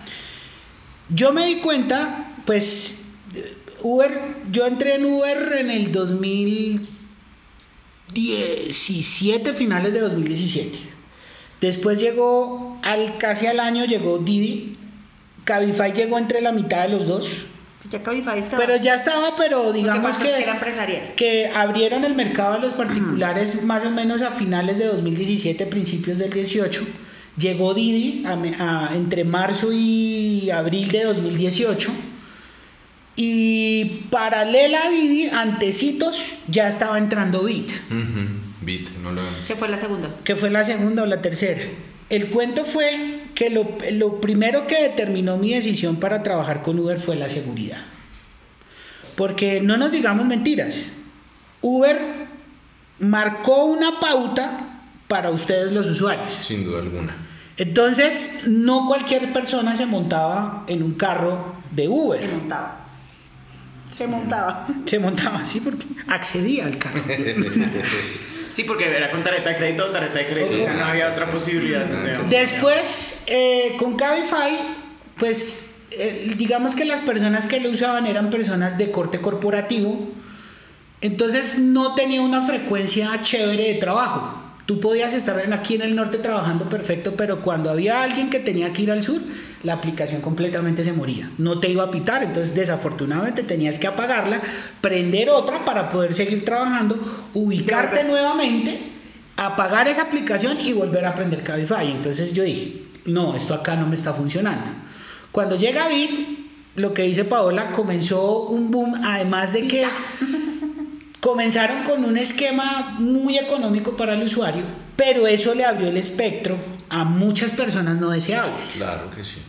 Yo me di cuenta, pues, Uber, yo entré en Uber en el 2017, finales de 2017. Después llegó, al, casi al año llegó Didi. Cabify llegó entre la mitad de los dos. Ya Cabify estaba. Pero ya estaba, pero que digamos que, que era empresarial. que abrieron el mercado a los particulares más o menos a finales de 2017, principios del 18. Llegó Didi a a- entre marzo y abril de 2018. Y paralela a Didi, antecitos, ya estaba entrando Bit, Beat, no lo ¿Qué fue la segunda? que fue la segunda o la tercera. El cuento fue que lo, lo primero que determinó mi decisión para trabajar con Uber fue la seguridad. Porque no nos digamos mentiras. Uber marcó una pauta para ustedes los usuarios. sin duda alguna. Entonces, no cualquier persona se montaba en un carro de Se Uber. montaba. Se montaba. Se montaba así porque accedía al carro. Sí, porque era con tarjeta de crédito o tarjeta de crédito. O sea, no había otra posibilidad. digamos. Después, eh, con Cabify, pues eh, digamos que las personas que lo usaban eran personas de corte corporativo, entonces no tenía una frecuencia chévere de trabajo. Tú podías estar aquí en el norte trabajando perfecto, pero cuando había alguien que tenía que ir al sur, la aplicación completamente se moría. No te iba a pitar, entonces desafortunadamente tenías que apagarla, prender otra para poder seguir trabajando, ubicarte nuevamente, apagar esa aplicación y volver a aprender Cabify. Entonces yo dije, no, esto acá no me está funcionando. Cuando llega Bit, lo que dice Paola, comenzó un boom, además de que comenzaron con un esquema muy económico para el usuario, pero eso le abrió el espectro a muchas personas no deseables. Claro que sí.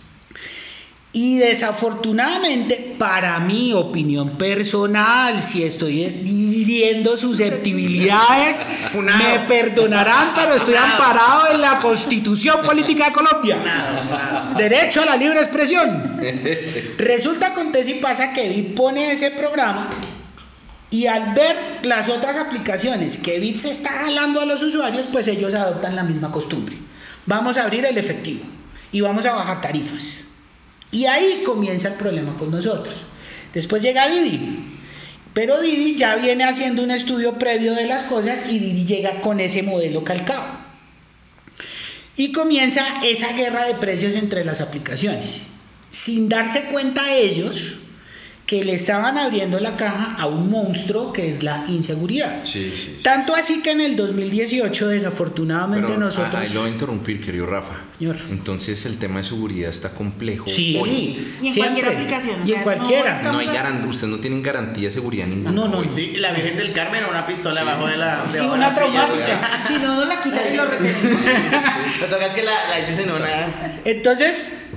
Y desafortunadamente, para mi opinión personal, si estoy hiriendo susceptibilidades, me perdonarán, pero estoy amparado en la Constitución Política de Colombia. Derecho a la libre expresión. Resulta, acontece y pasa que Bit pone ese programa y al ver las otras aplicaciones que Bit se está jalando a los usuarios, pues ellos adoptan la misma costumbre. Vamos a abrir el efectivo y vamos a bajar tarifas. Y ahí comienza el problema con nosotros. Después llega Didi. Pero Didi ya viene haciendo un estudio previo de las cosas y Didi llega con ese modelo calcado. Y comienza esa guerra de precios entre las aplicaciones. Sin darse cuenta ellos que le estaban abriendo la caja a un monstruo que es la inseguridad. Sí, sí. sí. Tanto así que en el 2018 desafortunadamente Pero, nosotros... ah, ahí lo voy a interrumpir, querido Rafa. Señor. Entonces el tema de seguridad está complejo. Sí, hoy. Y en siempre. cualquier aplicación, o Y en sea, cualquiera. no No hay garantía, ustedes no tienen garantía de seguridad ninguna. No, no, hoy. Sí, la Virgen del Carmen o una pistola abajo de la. Sí, una traumática. Si no, no la quitan y lo repiten. Lo toca es que la, la eches en una. Entonces,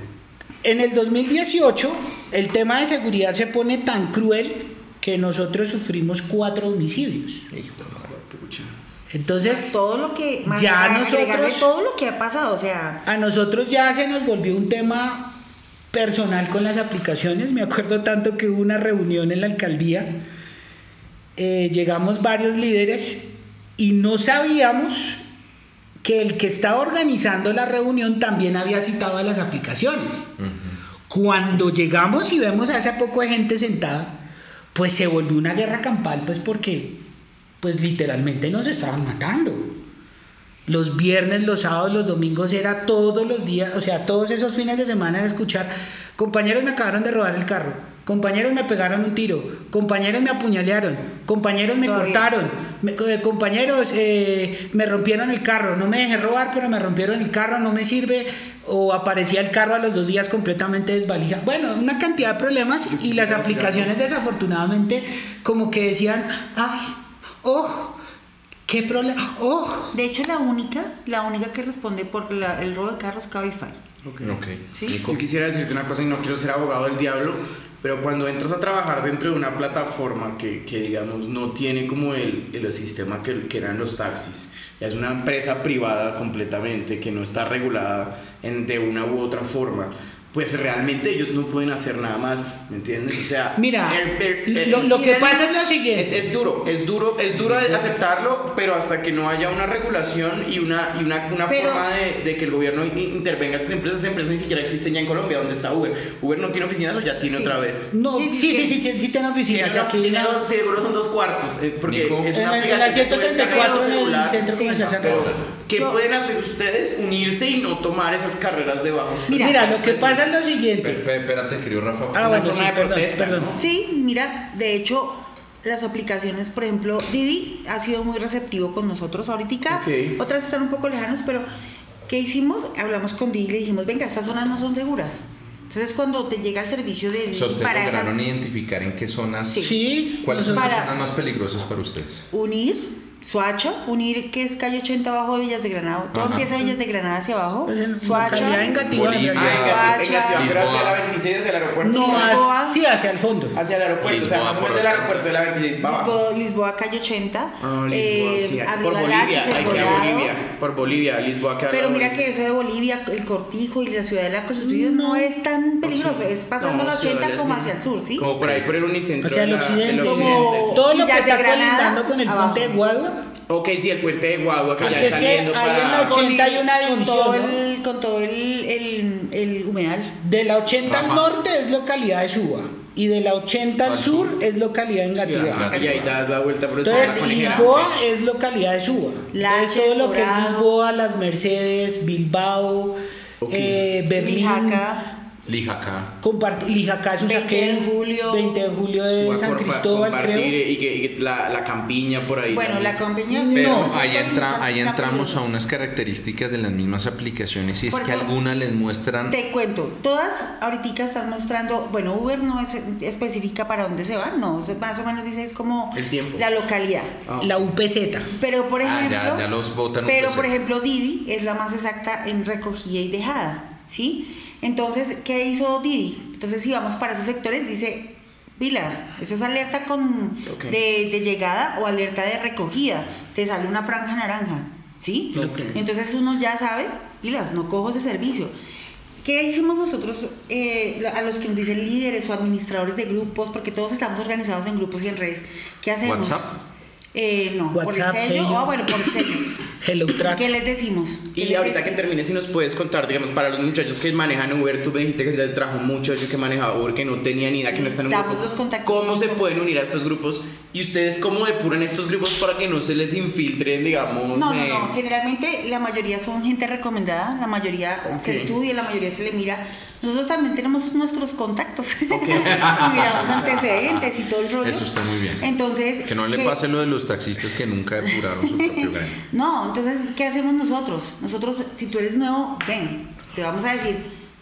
en el 2018, el tema de seguridad se pone tan cruel que nosotros sufrimos cuatro homicidios. Entonces, todo lo que. más Ya nosotros- todo lo que ha pasado, o sea. a nosotros ya se nos volvió un tema personal con las aplicaciones. Me acuerdo tanto que hubo una reunión en la alcaldía. eh, llegamos varios líderes y no sabíamos que el que estaba organizando la reunión también había citado a las aplicaciones. Cuando llegamos y vemos a esa poco de gente sentada, pues se volvió una guerra campal, pues porque, pues literalmente nos estaban matando. Los viernes, los sábados, los domingos era todos los días, o sea, todos esos fines de semana era escuchar, compañeros me acabaron de robar el carro, compañeros me pegaron un tiro, compañeros me apuñalearon, compañeros me Todavía. cortaron, me- eh, compañeros eh, me rompieron el carro, no me dejé robar, pero me rompieron el carro, no me sirve, o aparecía el carro a los dos días completamente desvalijado. Bueno, una cantidad de problemas y las aplicaciones desafortunadamente como que decían, ay, oh, qué problema, oh. De hecho, la única, la única que responde por la- el robo de carros, Cabify. Ok. Ok. Sí. Nico. Yo quisiera decirte una cosa y no quiero ser abogado del diablo, pero cuando entras a trabajar dentro de una plataforma que, que digamos, no tiene como el, el sistema que, que eran los taxis, ya es una empresa privada completamente que no está regulada de una u otra forma, pues realmente ellos no pueden hacer nada más, ¿me entiendes? O sea, Mira, el- el- el- lo, lo que pasa es lo siguiente. es, es duro, es duro, es duro de aceptarlo, pero hasta que no haya una regulación y una, y una, una Pero- forma de, de que el gobierno in- intervenga, estas empresas, estas empresas ni siquiera existen ya en Colombia, ¿dónde está Uber? ¿Uber no tiene oficinas o ya tiene Sí. otra vez? No, Sí, sí, sí, sí, tiene oficinas. Tiene, aquí tiene dos, de dos cuartos, eh, porque Nico. es una el- en la aplicación que puedes cargar 134 tu en el celular. centro Sí. comercial. ¿Qué Yo- pueden hacer ustedes? Unirse y no tomar esas carreras de bajos. Mira, Mira, lo que pasa es lo siguiente. Espérate, querido Rafa. Ah, bueno, forma sí, de perdón, protesta, perdón. ¿no? Sí, mira, de hecho, las aplicaciones, por ejemplo, Didi ha sido muy receptivo con nosotros ahorita. Ok. Otras están un poco lejanos, pero ¿qué hicimos? Hablamos con Didi y le dijimos, venga, estas zonas no son seguras. Entonces, cuando te llega el servicio de O Didi sea, ustedes para lograron esas, identificar en qué zonas. Sí. Sí, ¿Cuáles son Para- las zonas más peligrosas para ustedes? unir, Suacha, unir que es calle 80 abajo de Villas de Granada. Todo Ajá. empieza en Villas de Granada hacia abajo. Pues en Ah, hacia Lisboa. la 26 hacia el aeropuerto. No, Lisboa. así hacia el fondo. Hacia el aeropuerto, o sea, Lisboa, más o menos por del el aeropuerto de la 26 para abajo. Lisboa, Lisboa, calle 80. Ah, Lisboa, eh, sí, arriba por Bolivia, hay que. Bolivia, por Bolivia, Lisboa queda Pero mira que eso de Bolivia, el Cortijo y la ciudad de la Constitución no, es tan peligroso, es pasando No, la 80 ciudades como bien. hacia el sur, ¿sí? Como por ahí por el unicentro. Hacia el occidente. Como- Todo lo que está colindando con el puente de Guadua. Ok, sí, el puente de Guagua que Porque ya es que saliendo ahí para... en la 80 hay una con división, todo, ¿no? el, con todo el, el, el humedal. De la 80 al norte es localidad de Suba. y de la 80 al Al sur, sur. es localidad de Sí, Engativá. y ahí das la vuelta por el Entonces. Lisboa es localidad de Suba. Laches, Entonces, todo lo que es Dorado. Lisboa, las Mercedes, Bilbao, Ok. eh, Berlín. Lijacá. Compart- Lijacá es 20 de julio. 20 de julio de Suba, San Cristóbal, compartir creo. Y que, y que la, la campiña por ahí. Bueno, también. la compañía. Pero No. ahí, entra, ahí entramos a unas características de las mismas aplicaciones y es Por que eso- algunas les muestran Te cuento, todas ahorita están mostrando, bueno, Uber no es específica para dónde se van, no, más o menos dice es como El tiempo. la localidad. Ah. La UPZ. Pero por Ah, ejemplo, ya- ya los botan un pero precio. por ejemplo Didi es la más exacta en recogida y dejada, ¿sí? Entonces, ¿qué hizo Didi? Entonces, si vamos para esos sectores, dice pilas, eso es alerta con de, de llegada o alerta de recogida, te sale una franja naranja, ¿sí? Entonces uno ya sabe, pilas, no cojo ese servicio. ¿Qué hicimos nosotros eh, a los que nos dicen líderes o administradores de grupos? Porque todos estamos organizados en grupos y en redes. ¿Qué hacemos? WhatsApp. Eh, no, WhatsApp, por el sello. sello. Ah, bueno, por el sello. Hello Track. ¿Qué les decimos? ¿Qué Y les ahorita que termines, si nos puedes contar, digamos, para los muchachos que manejan Uber, tú me dijiste que te trajo un muchacho que manejaba Uber que no tenía ni idea, Sí, que no está en un damos grupo. los contactos. ¿Cómo se pueden unir a estos grupos? ¿Y ustedes cómo depuran estos grupos para que no se les infiltren, digamos? No, no, eh, no. Generalmente la mayoría son gente recomendada, la mayoría se estudia, la mayoría se le mira. Nosotros también tenemos nuestros contactos. y miramos antecedentes y todo el rollo. Eso está muy bien. Entonces. Que no le ¿qué- pase lo de los taxistas que nunca depuraron su propio grano. No, entonces, ¿qué hacemos nosotros? Nosotros, si tú eres nuevo, ven, te vamos a decir,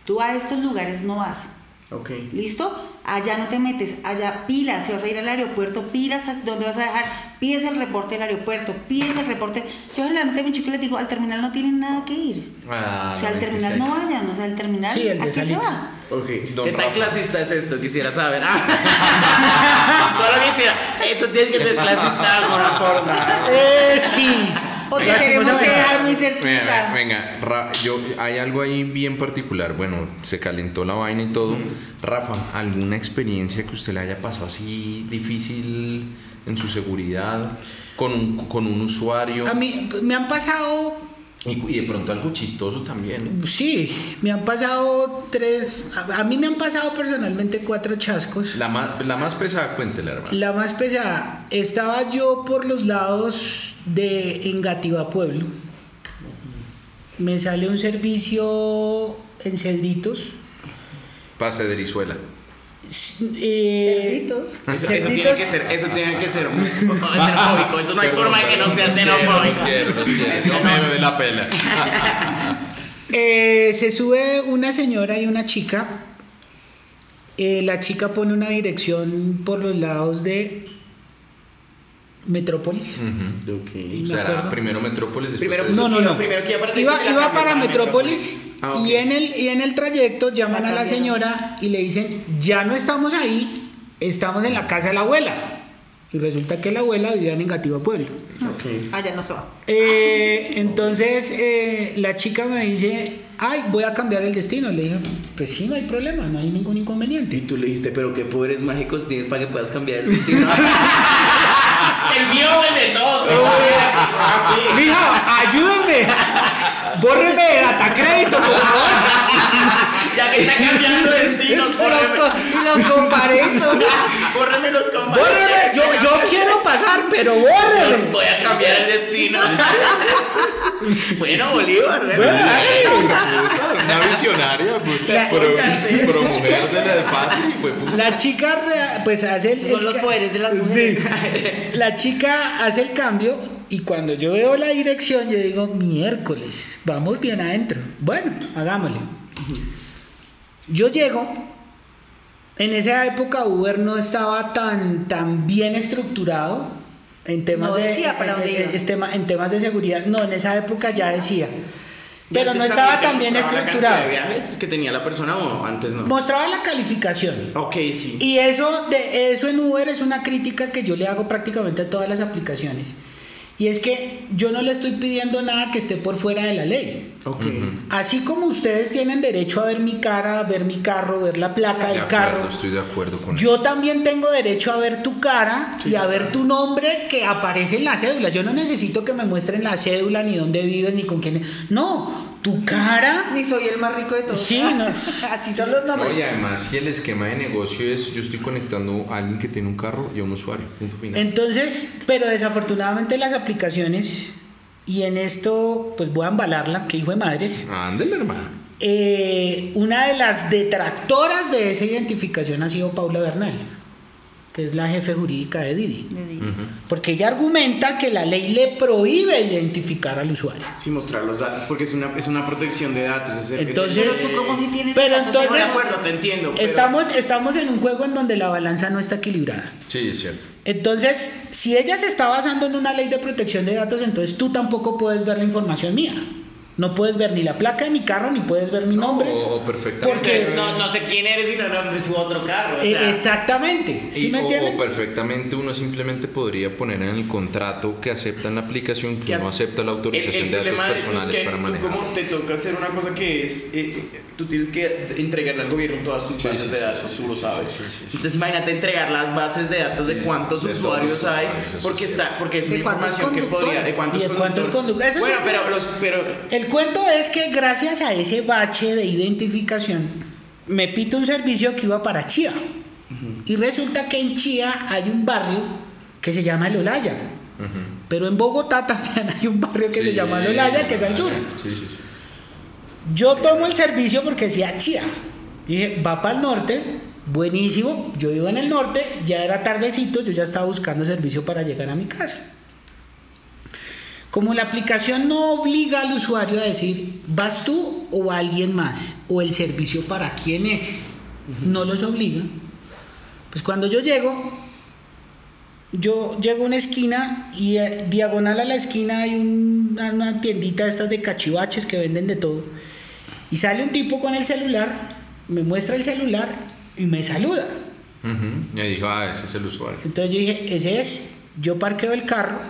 tú a estos lugares no vas. Ok. ¿Listo? Allá no te metes, allá pilas, si vas a ir al aeropuerto, pilas a dónde vas a dejar, pides el reporte del aeropuerto, pides el reporte. Yo generalmente a mi chico les digo, al terminal no tienen nada que ir. Ah, o sea, al terminal 26. no vayan, o sea, al terminal, Sí, el ¿a qué se va? Ok. Don ¿Qué tan clasista es esto? Quisiera saber. Ah. Solo quisiera. Esto tiene que ser clasista de alguna forma. Eh, sí. O te tenemos que Lastimosamente. dejar muy cerquita. venga, Ra- yo, hay algo ahí bien particular. Bueno, se calentó la vaina y todo. Rafa, ¿alguna experiencia que usted le haya pasado así difícil en su seguridad con un, con un usuario? A mí me han pasado Y, y de pronto algo chistoso también. Sí, me han pasado tres, a, a mí me han pasado personalmente cuatro chascos. La más, la más pesada, cuéntela, hermano. La más pesada, estaba yo por los lados de Engativá Pueblo. Me sale un servicio en Cedritos. Pase de Erizuela. Eh, Cerditos. Eso, eso tiene que ser, eso tiene que ser xenofóbico. Eso no hay forma de que no sea xenofóbico. No me ve la pela. Eh, se sube una señora y una chica. Eh, la chica pone una dirección por los lados de Metrópolis. Ujú. Ok. Me Será acuerdo. primero Metrópolis, después Primero. No, no, no. primero que iba para iba, y iba para para Metrópolis Ah, y, en el, y en el trayecto llaman La a la señora y le dicen, ya no estamos ahí, estamos en la casa de la abuela. Y resulta que la abuela vivía en Negativa Pueblo. Ok. Allá no se va. Eh, entonces eh, la chica me dice, ay, voy a cambiar el destino. Le dije, pues sí, no hay problema, no hay ningún Y inconveniente. tú le dijiste, pero qué poderes mágicos tienes para que puedas cambiar el destino. el mío o el de todos. Ah, sí. Mija, ayúdame. Bórreme de data crédito, por favor. Ya que está cambiando destinos, Los, bórreme, co- y los comparentos. bórreme los Bórreme. compañeros. Yo, yo quiero pagar, pero bórreme. Voy a cambiar el destino. bueno, Bolívar, ¿eh? Una visionaria, pues, La- pro mujer de la de patria, pues, pu- La chica pues hace el, son el los poderes de las mujeres. Sí. La chica hace el cambio y cuando yo veo la dirección yo digo, miércoles, vamos bien adentro. Bueno, hagámosle. Yo llego, en esa época Uber no estaba tan, tan bien estructurado en temas, No de, decía para en- dónde en- iba. en tema- en temas de seguridad. No, en esa época ya decía. ¿Y Pero no estaba tan bien la estructurado. de viajes que tenía la persona o antes no? Mostraba la calificación. Ok, sí. Y eso, de eso en Uber es una crítica que yo le hago prácticamente a todas las aplicaciones. Y es que yo no le estoy pidiendo nada que esté por fuera de la ley. Ok. Así como ustedes tienen derecho a ver mi cara, ver mi carro, ver la placa de del acuerdo, carro, estoy de acuerdo con eso. yo también tengo derecho a ver tu cara y a ver tu nombre que aparece en la cédula. Yo no necesito que me muestren la cédula, ni dónde vives, ni con quién. No, tu cara. Ni soy el más rico de todos. Sí, no, así son los nombres. No, y además que el esquema de negocio es yo estoy conectando a alguien que tiene un carro y a un usuario. Punto final. Entonces, pero desafortunadamente las aplicaciones, y en esto pues voy a embalarla, que hijo de madres, Ándele, hermano. eh, una de las detractoras de esa identificación ha sido Paula Bernal, que es la jefe jurídica de Didi. Porque ella argumenta que la ley le prohíbe identificar al usuario. Sí, mostrar los datos porque es una, es una protección de datos. es- es- Entonces- Pero como si tienes Pero entonces- de acuerdo, te entiendo. pero- Estamos, estamos en un juego en donde la balanza no está equilibrada. Sí, es cierto. Entonces, si ella se está basando en una ley de protección de datos, entonces tú tampoco puedes ver la información mía. No puedes ver ni la placa de mi carro, ni puedes ver mi nombre. O, o perfectamente. Porque- Entonces, no, no sé quién eres y no nombres su otro carro. o Eh, sea, exactamente. ¿Sí Y- me o- entienden? O perfectamente uno simplemente podría poner en el contrato que acepta en la aplicación que ¿Qué uno hace? acepta la autorización el, el de datos eso es personales que para manejar. como te toca hacer una cosa que es, eh, tú tienes que entregarle al gobierno todas tus Sí, bases sí, de datos, sí, tú sí, lo sabes. sí, sí, sí. Entonces imagínate entregar las bases de datos de cuántos de usuarios hay, porque está, porque es ¿De una información que podría, de cuántos ¿Y de cuántos conductores? Bueno, pero los, pero El cuento es que gracias a ese bache de identificación me pito un servicio que iba para Chía. Y resulta que en Chía hay un barrio que se llama El Olaya. Pero en Bogotá también hay un barrio que se llama El Olaya, que es al sur. Sí, sí, sí. Yo tomo el servicio porque decía Chía. Dije, va para el norte, buenísimo. Yo vivo en el norte, ya era tardecito, yo ya estaba buscando servicio para llegar a mi casa. Como la aplicación no obliga al usuario a decir, ¿vas tú o va alguien más? O el servicio para quién es. No los obliga. Pues cuando yo llego, yo llego a una esquina y eh, diagonal a la esquina hay un- una, tiendita de estas de cachivaches que venden de todo. Y sale un tipo con el celular, me muestra el celular y me saluda. Y ahí dijo, ah, ese es el usuario. Entonces yo dije, ese es, yo parqueo el carro,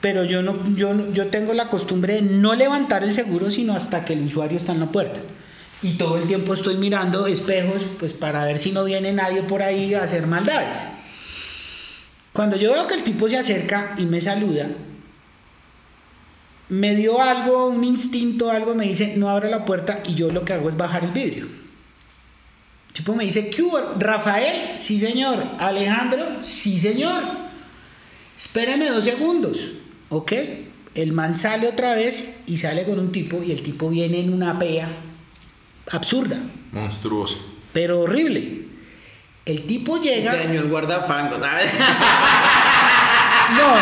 pero yo, no, yo, yo tengo la costumbre de no levantar el seguro sino hasta que el usuario está en la puerta. Y todo el tiempo estoy mirando espejos pues para ver si no viene nadie por ahí a hacer maldades. Cuando yo veo que el tipo se acerca y me saluda, me dio algo, un instinto, algo, me dice, no abra la puerta y yo lo que hago es bajar el vidrio. El tipo me dice, ¿qué hubo? Rafael, sí señor. Alejandro, sí señor. Espéreme dos segundos. ¿Ok? El man sale otra vez y sale con un tipo y el tipo viene en una pea absurda, Monstruoso. pero horrible. El tipo llega... te dañó el guardafango, ¿sabes? No.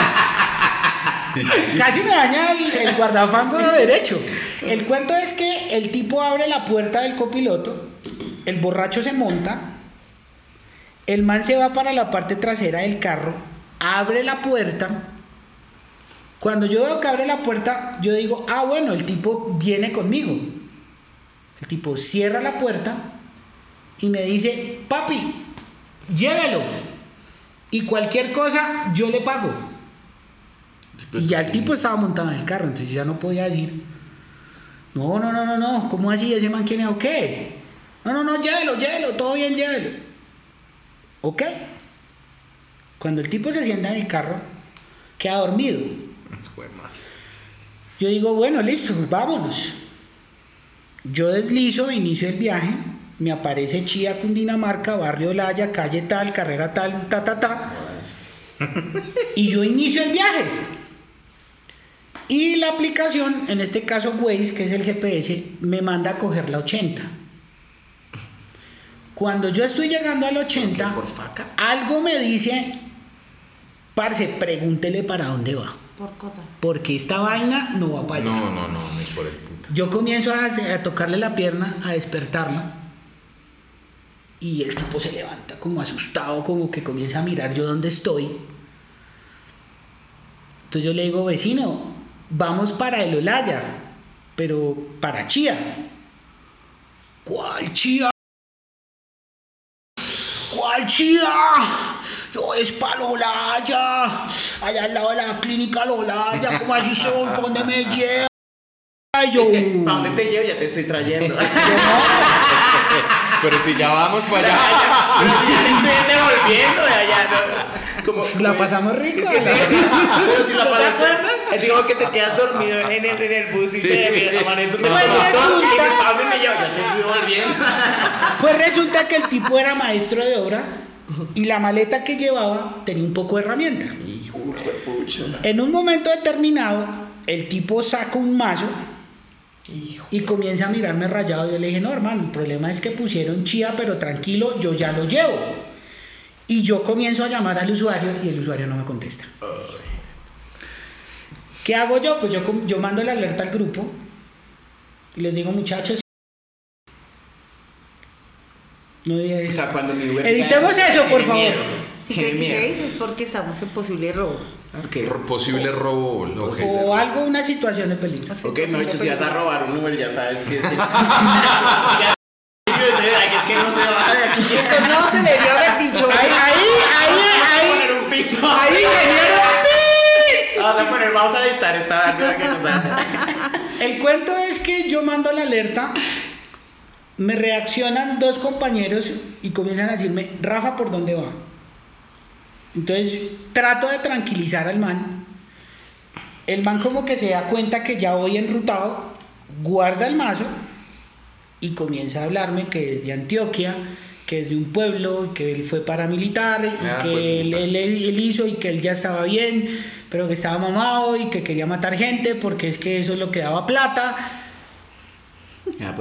Casi me daña el, el guardafango de derecho. El cuento es que el tipo abre la puerta del copiloto, el borracho se monta, el man se va para la parte trasera del carro, abre la puerta. Cuando yo veo que abre la puerta, yo digo, ah, bueno, el tipo viene conmigo. El tipo cierra la puerta y me dice, papi, llévelo. Y cualquier cosa, yo le pago. Y ya el tipo estaba montado en el carro, entonces ya no podía decir, no, no, no, no, no, ¿cómo así? ¿Ese man quién es o qué? No, no, no, llévelo, llévelo, todo bien, llévelo. ¿Ok? Cuando el tipo se sienta en el carro, queda dormido. Joder. Yo digo, bueno, listo, vámonos. Yo deslizo, inicio el viaje, me aparece Chía, Cundinamarca, barrio Laya, calle tal, carrera tal, ta, ta, ta. Y yo inicio el viaje. Y la aplicación, en este caso Waze, que es el GPS, me manda a coger la 80. Cuando yo estoy llegando al 80, Por faca. algo me dice, parce, pregúntele para dónde va. Por cota. Porque esta vaina no va para allá. No, no, no, ni por el punto. Yo comienzo a, a tocarle la pierna, a despertarla. Y el tipo se levanta como asustado, como que comienza a mirar yo dónde estoy. Entonces yo le digo, vecino, vamos para el Olaya, pero para Chía. ¿Cuál Chía? ¿Cuál Chía? Yo es para Olaya, allá al lado de la clínica Olaya, ¿cómo así son? ¿Por ¿Dónde me lleva? Ay, yo... Es que, ¿para dónde te llevo? Ya te estoy trayendo. Pero si ya vamos para allá. Pero si ya te estoy devolviendo de allá, ¿no? Como, La pasamos rico. Es que sí, ¿no? sí. Pero si la ¿No acuerdas? Así como que te quedas dormido en el, en el bus y Sí. te amaneces Pues resulta- ¿para dónde me llevo? Ya te estoy volviendo. Pues resulta que el tipo era maestro de obra y la maleta que llevaba tenía un poco de herramienta. Hijo de pucha. En un momento determinado, el tipo saca un mazo Hijo. y comienza a mirarme rayado. Yo le dije, no, hermano, el problema es que pusieron chía, pero tranquilo, yo ya lo llevo. Y yo comienzo a llamar al usuario y el usuario no me contesta. ¿Qué hago yo? Pues yo, yo mando la alerta al grupo y les digo, muchachos, no dije O sea, cuando mi Uber Editemos diga eso, por favor. miedo, Si dices es porque estamos en posible robo. Ok. R- Posible robo. ok. o algo, una situación de peligro. Ok, mejor dicho, si vas a robar un Uber, ya sabes que sí. Ya- que es que no se va de aquí. Eso no se debió haber dicho. Ahí, ahí, ahí, Vamos a ahí, poner un pito. ahí, vinieron. Vamos a poner, vamos a editar esta barba que nos sale. El cuento es que yo mando la alerta, me reaccionan dos compañeros y comienzan a decirme, Rafa, ¿por dónde va? Entonces trato de tranquilizar al man. El man como que se da cuenta que ya voy enrutado, guarda el mazo y comienza a hablarme que es de Antioquia, que es de un pueblo, que él fue paramilitar y Ah, que pues, él, puta. él- él hizo y que él ya estaba bien, pero que estaba mamado y que quería matar gente porque es que eso es lo que daba plata.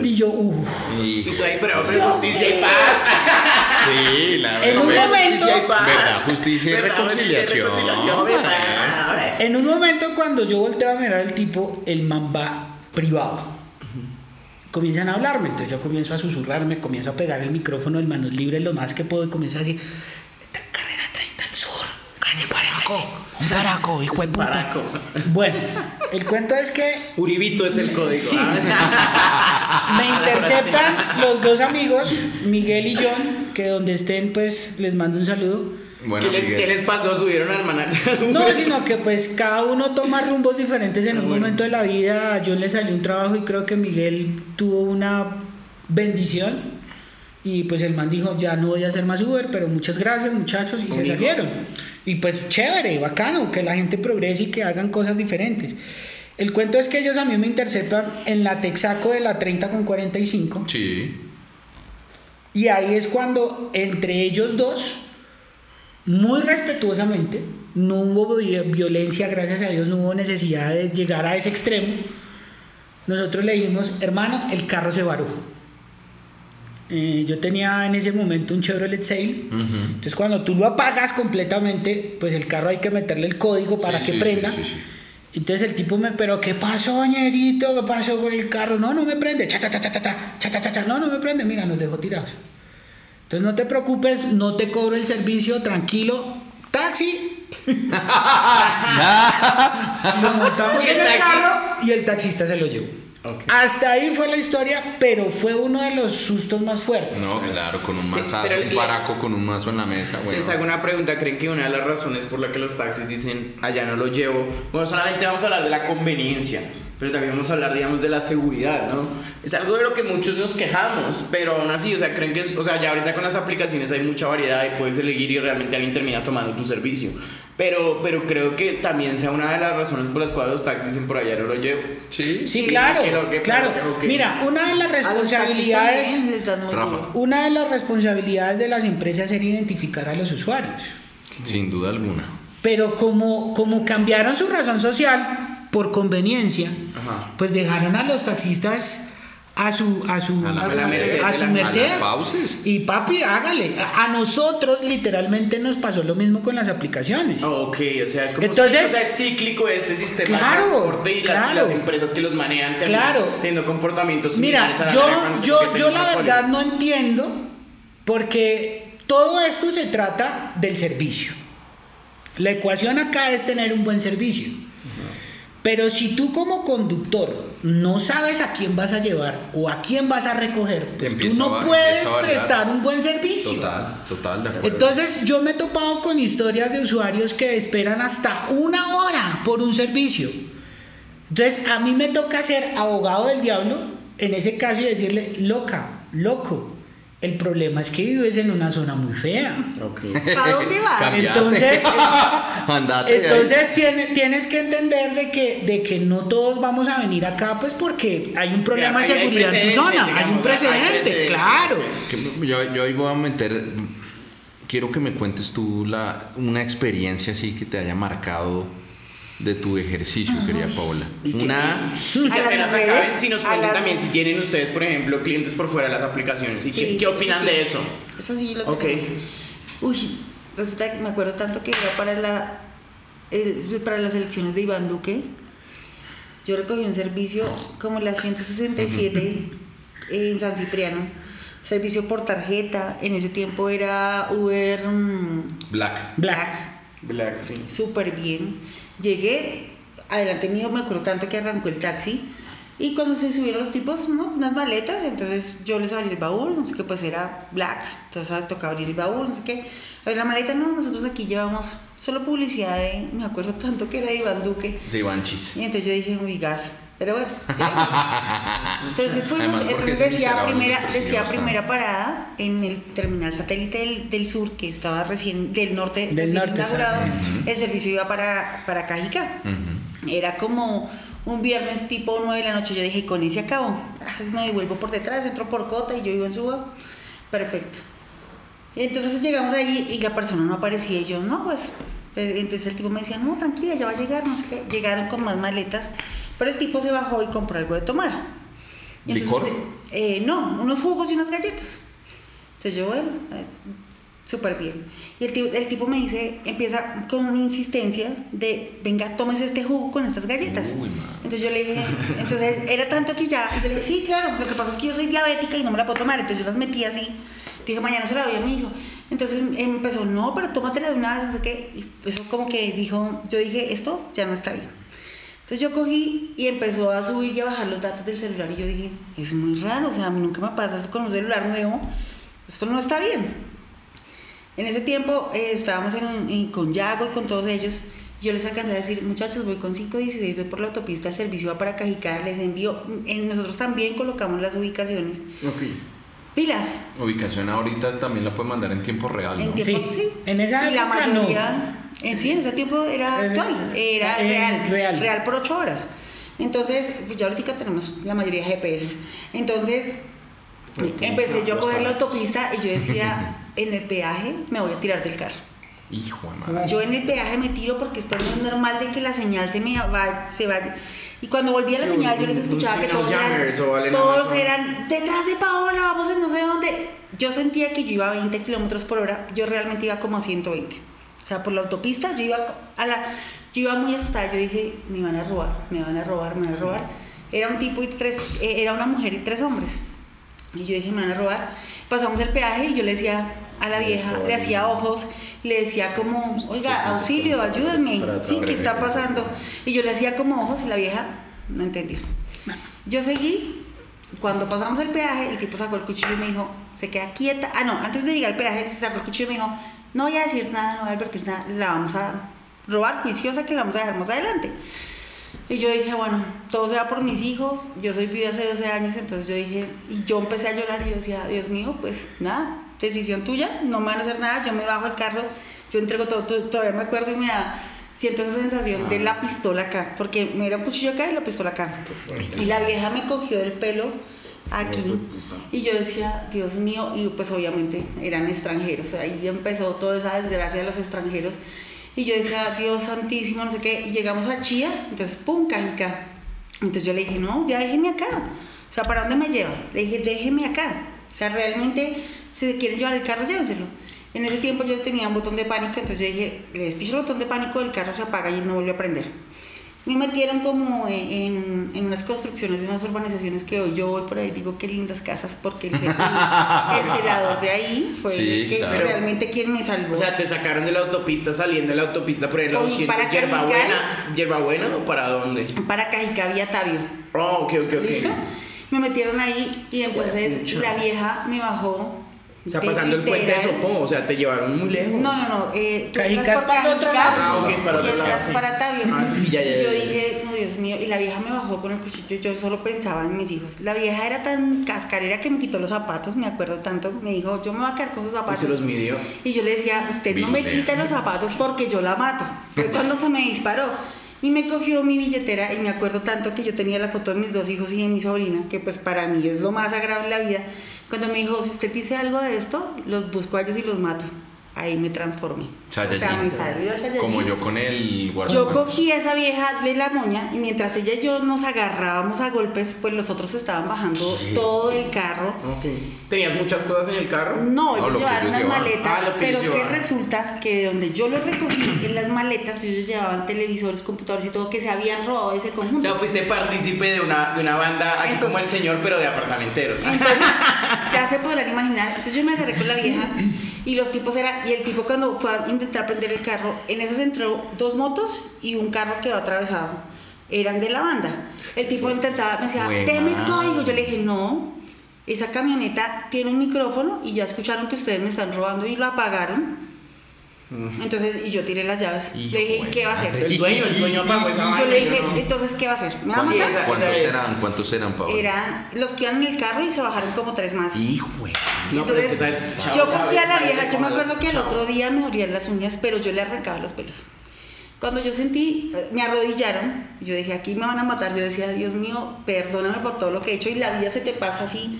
Y yo, uff. Y- Y tú ahí, pero hombre, justicia y paz. Sí, la En un verdad. momento- Justicia y paz. Verdad, justicia y Verdad, justicia y reconciliación. reconciliación, verdad. En un momento cuando yo volteo a mirar al tipo, el man va privado. Comienzan a hablarme, entonces yo comienzo a susurrarme, comienzo a pegar el micrófono en manos libres lo más que puedo y comienzo a decir, carrera 30 al sur, calle 45. Un paraco, hijo de puta. Paraco. Bueno, el cuento es que Uribito es el código. Sí. ¿ah? me interceptan los dos amigos, Miguel y John, que donde estén pues les mando un saludo. Bueno, ¿Qué, les, Miguel. qué les pasó? ¿Subieron al maná? No, sino que pues cada uno toma rumbos diferentes en Ah, un bueno. momento de la vida. A John le salió un trabajo y creo que Miguel tuvo una bendición. Y pues el man dijo, ya no voy a hacer más Uber, pero muchas gracias muchachos y se salieron. Y pues chévere, bacano, que la gente progrese y que hagan cosas diferentes. El cuento es que ellos a mí me interceptan en la Texaco de la 30 con 45. Sí. Y ahí es cuando entre ellos dos, muy respetuosamente, no hubo vi- violencia, gracias a Dios, no hubo necesidad de llegar a ese extremo. Nosotros le dijimos, hermano, el carro se varó. Eh, yo tenía en ese momento un Chevrolet Sail. Uh -huh. Entonces, cuando tú lo apagas completamente, pues el carro hay que meterle el código para sí, que sí, prenda. Sí, Entonces el tipo me, pero ¿qué pasó, ñerito? ¿Qué pasó con el carro? No, no me prende. Cha, cha, cha, cha, cha, cha, cha, cha, No, no me prende. Mira, nos dejó tirados. Entonces, no te preocupes, no te cobro el servicio, tranquilo. Taxi. lo montamos en el carro y el taxista se lo llevó. Ok. Hasta ahí fue la historia, pero fue uno de los sustos más fuertes. No, claro, con un mazazo, Pero un le- paraco con un mazo en la mesa, güey. Les hago una pregunta, ¿creen que una de las razones por la que los taxis dicen allá no lo llevo? Bueno, solamente vamos a hablar de la conveniencia, pero también vamos a hablar, digamos, de la seguridad, ¿no? Es algo de lo que muchos nos quejamos, pero aún así, o sea, creen que es, o sea, ya ahorita con las aplicaciones hay mucha variedad y puedes elegir y realmente alguien termina tomando tu servicio. Pero, pero creo que también sea una de las razones por las cuales los taxis dicen por allá no lo llevo. Sí. Sí, Sí, claro, que lo que- claro. que- Mira, una de las responsabilidades, una de las responsabilidades de las empresas era identificar a los usuarios. Sin duda alguna. Pero como, como cambiaron su razón social por conveniencia, Ajá. pues dejaron a los taxistas a su a su A su merced a su a. Y papi, hágale. A nosotros literalmente nos pasó lo mismo con las aplicaciones. Ok, o sea, es como Entonces- o sea, es cíclico este sistema Claro, de transporte y las, claro. las empresas que los manejan Claro. teniendo comportamientos Mira, similares a la yo, yo, yo la verdad no entiendo porque todo esto se trata del servicio. La ecuación acá es tener un buen servicio. Pero si tú como conductor no sabes a quién vas a llevar o a quién vas a recoger, pues tú a no puedes a prestar un buen servicio. Total, total, de acuerdo. Entonces yo me he topado con historias de usuarios que esperan hasta una hora por un servicio. Entonces a mí me toca ser abogado del diablo en ese caso y decirle, loca, loco, El problema es que vives en una zona muy fea. Ok. ¿Para dónde vas? Cambiate. Entonces, Andate entonces tiene- tienes que entender de que, de que no todos vamos a venir acá, pues porque hay un problema de seguridad en tu zona. Hay un hay precedente, claro. Que yo, yo ahí voy a meter. Quiero que me cuentes tú la, una experiencia así que te haya marcado de tu ejercicio, querida Paola. Una. Apenas acaben, si nos cuentan también si tienen ustedes, por ejemplo, clientes por fuera de las aplicaciones. ¿Y qué, Sí, qué opinan sí. de eso? Eso sí lo Ok. tengo. Uy, resulta que me acuerdo tanto que era para la el- para las elecciones de Iván Duque. Yo recogí un servicio como la 167 en San Cipriano. Servicio por tarjeta. En ese tiempo era Uber mm, Black. Black. Black, sí. súper bien. Llegué, adelante mío me acuerdo tanto que arrancó el taxi. Y cuando se subieron los tipos, ¿no? unas maletas, entonces yo les abrí el baúl, no sé qué, pues era black, entonces tocaba abrir el baúl, no sé qué. Abrí la maleta, no, nosotros aquí llevamos solo publicidad de, me acuerdo tanto que era de Iván Duque. De Ivanchis. Y entonces yo dije, muy gas. Pero bueno, ya. entonces fuimos, entonces decía primera, decía primera parada en el terminal satélite del, del sur, que estaba recién, del norte, Del recién norte, inaugurado. El servicio iba para, para Cajica. Ujú. Era como un viernes tipo 9 de la noche. Yo dije, con ese acabo. Ah, me devuelvo por detrás, entro por Cota y yo iba en Suba. Perfecto. Y entonces llegamos ahí y la persona no aparecía. Y yo, no, pues. Pues, Entonces el tipo me decía, no, tranquila, ya va a llegar, no sé qué. Llegaron con más maletas. Pero el tipo se bajó y compró algo de tomar. Y entonces, ¿Licor? eh, no, unos jugos y unas galletas. Entonces yo, bueno, eh, súper bien. Y el tipo, el tipo me dice, empieza con una insistencia de, venga, tómese este jugo con estas galletas. Uy. Entonces yo le dije, entonces era tanto que ya, y yo le dije, sí, claro, lo que pasa es que yo soy diabética y no me la puedo tomar. Entonces yo las metí así. Dije, mañana se la doy a mi hijo. Entonces él empezó, no, pero tómatela de una vez, no sé qué. Y eso como que dijo, yo dije, esto ya no está bien. Entonces yo cogí y empezó a subir y a bajar los datos del celular y yo dije, es muy raro, o sea, a mí nunca me pasa eso con un celular nuevo, esto no está bien. En ese tiempo eh, estábamos en, con Yago y con todos ellos, yo les alcancé a decir, muchachos, voy con 516, voy por la autopista, el servicio va para Cajicá, les envío, en, nosotros también colocamos las ubicaciones. Ok. Pilas, Ubicación ahorita también la puede mandar en tiempo real, en ¿no? tiempo, Sí, sí. en esa y la no. mayoría, en sí, en ese tiempo era Eh, actual, era eh, real, real. real, por ocho horas. Entonces, pues ya ahorita tenemos la mayoría de GPS. Entonces, empecé yo a coger la autopista y yo decía, en el peaje me voy a tirar del carro. Hijo de madre. Yo en el peaje me tiro porque esto no es normal de que la señal se me va, se vaya. Y cuando volví a la señal, yo les escuchaba que todos eran, todos eran detrás de Paola, vamos en no sé dónde. Yo sentía que yo iba a 20 kilómetros por hora, yo realmente iba como a 120. O sea, por la autopista yo iba a la, yo iba muy asustada. Yo dije, me van a robar, me van a robar, me van a robar. Era un tipo y tres, eh, era una mujer y tres hombres. Y yo dije, me van a robar. Pasamos el peaje y yo le decía a la vieja, le hacía ojos, le decía como, oiga, auxilio, ayúdenme, sí, ¿qué está pasando? Y yo le hacía como ojos y la vieja no entendió. Yo seguí, cuando pasamos el peaje, el tipo sacó el cuchillo y me dijo, se queda quieta. Ah, no, antes de llegar al peaje, se sacó el cuchillo y me dijo, no voy a decir nada, no voy a advertir nada, la vamos a robar, juiciosa, que la vamos a dejar más adelante. Y yo dije, bueno, todo sea por mis hijos. Yo soy viuda hace 12 años, entonces yo dije, y yo empecé a llorar y yo decía, Dios mío, pues nada, decisión tuya, no me van a hacer nada, yo me bajo el carro, yo entrego todo, to- todavía me acuerdo y me da, siento esa sensación de la pistola acá, porque me da un cuchillo acá y la pistola acá. Y la vieja me cogió del pelo aquí y yo decía, Dios mío, y pues obviamente eran extranjeros, ahí empezó toda esa desgracia de los extranjeros. Y yo decía, Dios santísimo, no sé qué. Y llegamos a Chía, entonces, pum, Cajica. Entonces yo le dije, no, ya déjeme acá. O sea, ¿para dónde me lleva? Le dije, déjeme acá. O sea, realmente, si se quieren llevar el carro, llévenselo. En ese tiempo yo tenía un botón de pánico, entonces yo dije, le despicho el botón de pánico, el carro se apaga y no vuelve a prender. Me metieron como en, en- en unas construcciones de unas urbanizaciones que hoy yo voy por ahí digo qué lindas casas porque el, el- el celador de ahí fue Sí, el que claro. realmente quien me salvó. O sea, te sacaron de la autopista saliendo de la autopista por el lado para ¿Hierbabuena? ¿Hierbabuena o para dónde? para Cajicá vía Tabio. Oh, ok, ok, ok. ¿Listo? Me metieron ahí y entonces la vieja me bajó O sea, pasando el puente de Sopó, o sea, te llevaron muy lejos. No, no, no. Eh, tú Cajicas para otro lado. Ah, ok, es para otro y lado, sí. para Tabio. Ah, sí, sí, ya, ya, Y yo dije, no, Dios mío. Y la vieja me bajó con el cuchillo. Yo solo pensaba en mis hijos. La vieja era tan cascarera que me quitó los zapatos, me acuerdo tanto. Me dijo, yo me voy a quedar con sus Y zapatos. se los midió. Y yo le decía, usted no me quita los zapatos porque yo la mato. Fue cuando se me disparó. Y me cogió mi billetera y me acuerdo tanto que yo tenía la foto de mis dos hijos y de mi sobrina, que pues para mí es lo más sagrado en la vida. Cuando me dijo, si usted dice algo de esto, los busco a ellos y los mato. Ahí me transformé. O sea, me salió. Como yo con el Yo guardaespaldas. cogí a esa vieja de la moña y mientras ella y yo nos agarrábamos a golpes, pues los otros estaban bajando todo el carro. Ok. ¿Tenías muchas cosas en el carro? No, ellos lo que llevaban unas llevaban. maletas, Ah, lo que pero es que resulta que de donde yo los recogí, en las maletas, ellos llevaban televisores, computadores y todo, que se habían robado ese O conjunto. sea, fuiste partícipe de una, de una banda aquí como el Entonces- señor, pero de apartamenteros. Entonces, ya se podrán imaginar. Entonces yo me agarré con la vieja y los tipos eran, y el tipo cuando fue a intentar prender el carro, en eso se entró dos motos y un carro quedó atravesado. Eran de la banda. El tipo intentaba, me decía, deme el código. Yo le dije, no, esa camioneta tiene un micrófono y ya escucharon que ustedes me están robando y lo apagaron. Entonces, y yo tiré las llaves. Hijo le dije, ¿qué va a hacer? El dueño, el dueño apagó esa Yo vaina. le dije, yo no- entonces, ¿qué va a hacer? ¿Me va a ¿Cuántos, matar? esa- cuántos eran? ¿Cuántos eran, Paola? Eran los que iban en el carro y se bajaron como tres más. Hijo de- No, pero es Entonces, que, ¿sabes? Yo cogí a la vieja, yo me acuerdo que el otro día me dolían las uñas, pero yo le arrancaba los pelos. Cuando yo sentí, me arrodillaron, yo dije, aquí me van a matar, yo decía, Dios mío, perdóname por todo lo que he hecho y la vida se te pasa así.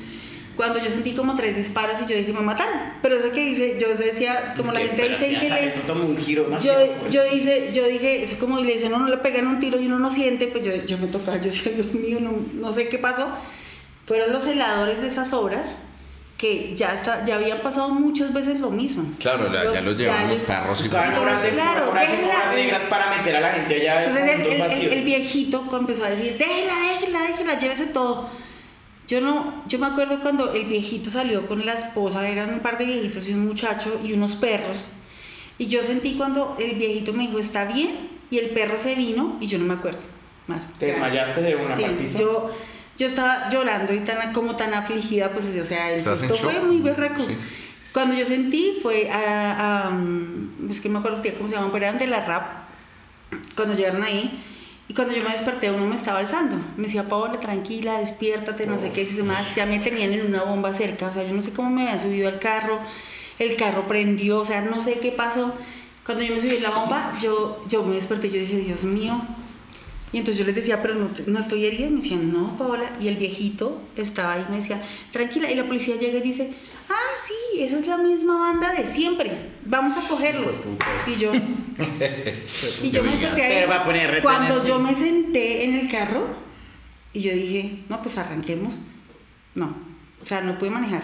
Cuando yo sentí como tres disparos y yo dije, me mataron. Pero eso que dice, yo decía, como la gente dice, que le- Esto tomó un giro yo, demasiado fuerte. yo dice, yo dije, eso como le dicen, no, no le pegan un tiro y uno no siente, pues yo, yo me tocaba, yo decía, Dios mío, no, no sé qué pasó. Fueron los heladores de esas obras que ya, está, ya habían pasado muchas veces lo mismo. Claro, ya, ya los llevan los carros y claro, horas negras para meter a la gente allá en Entonces el, el- el- viejito empezó a decir, déjela, déjela, déjela, llévese todo. Yo no, yo me acuerdo cuando el viejito salió con la esposa, eran un par de viejitos y un muchacho y unos perros. Y yo sentí cuando el viejito me dijo, está bien, y el perro se vino y yo no me acuerdo más. Te desmayaste de una sí, yo, yo estaba llorando y tan, como tan afligida, pues, o sea, el ¿Estás en susto fue muy berraco. Sí. Cuando yo sentí fue a, a, um, es que me acuerdo cómo se llaman, pero eran de la rap, cuando llegaron ahí, y cuando yo me desperté uno me estaba alzando, me decía, Paola, tranquila, despiértate, no sé qué, y demás, ya me tenían en una bomba cerca, o sea, yo no sé cómo me habían subido al carro, el carro prendió, o sea, no sé qué pasó. Cuando yo me subí en la bomba, yo, yo me desperté yo dije, Dios mío, y entonces yo les decía, pero no, no estoy herida. Y me decían, no, Paola. Y el viejito estaba ahí y me decía, tranquila. Y la policía llega y dice, ah, sí, esa es la misma banda de siempre. Vamos a cogerlos. Y yo, y yo me desperté ahí. Cuando yo me senté en el carro y yo dije, no, pues arranquemos. No, o sea, no pude manejar.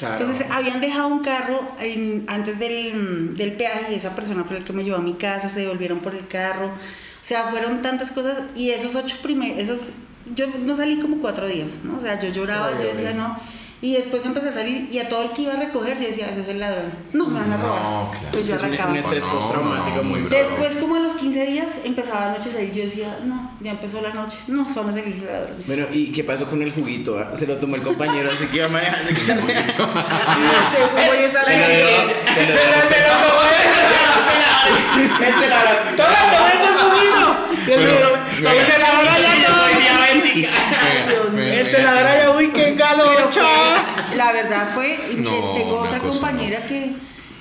Claro. Entonces habían dejado un carro en- antes del, del peaje y esa persona fue el que me llevó a mi casa, se devolvieron por el carro. O sea, fueron tantas cosas y esos ocho primeros, esos, yo no salí como cuatro días, ¿no? O sea, yo lloraba, Ay, yo decía no. Y después empecé a salir y a todo el que iba a recoger yo decía, ese es el ladrón. No, me van a No, robar. claro. Pues yo Es un- arrancaba. un estrés No, postraumático no, muy muy bravo. Después, como a los 15 días, empezaba la noche a salir. Yo decía, no, ya empezó la noche. No, se van a salir los ladrones. Bueno, ¿y qué pasó con el juguito? ah? Se lo tomó el compañero, así que voy a estar Se lo se se tomó. La verdad. ¡Toma, toma ese juguito! Y el Pero- toma ese ladrón Yo soy diabética. Dios mío. El La verdad fue, y mire, No, tengo otra compañera que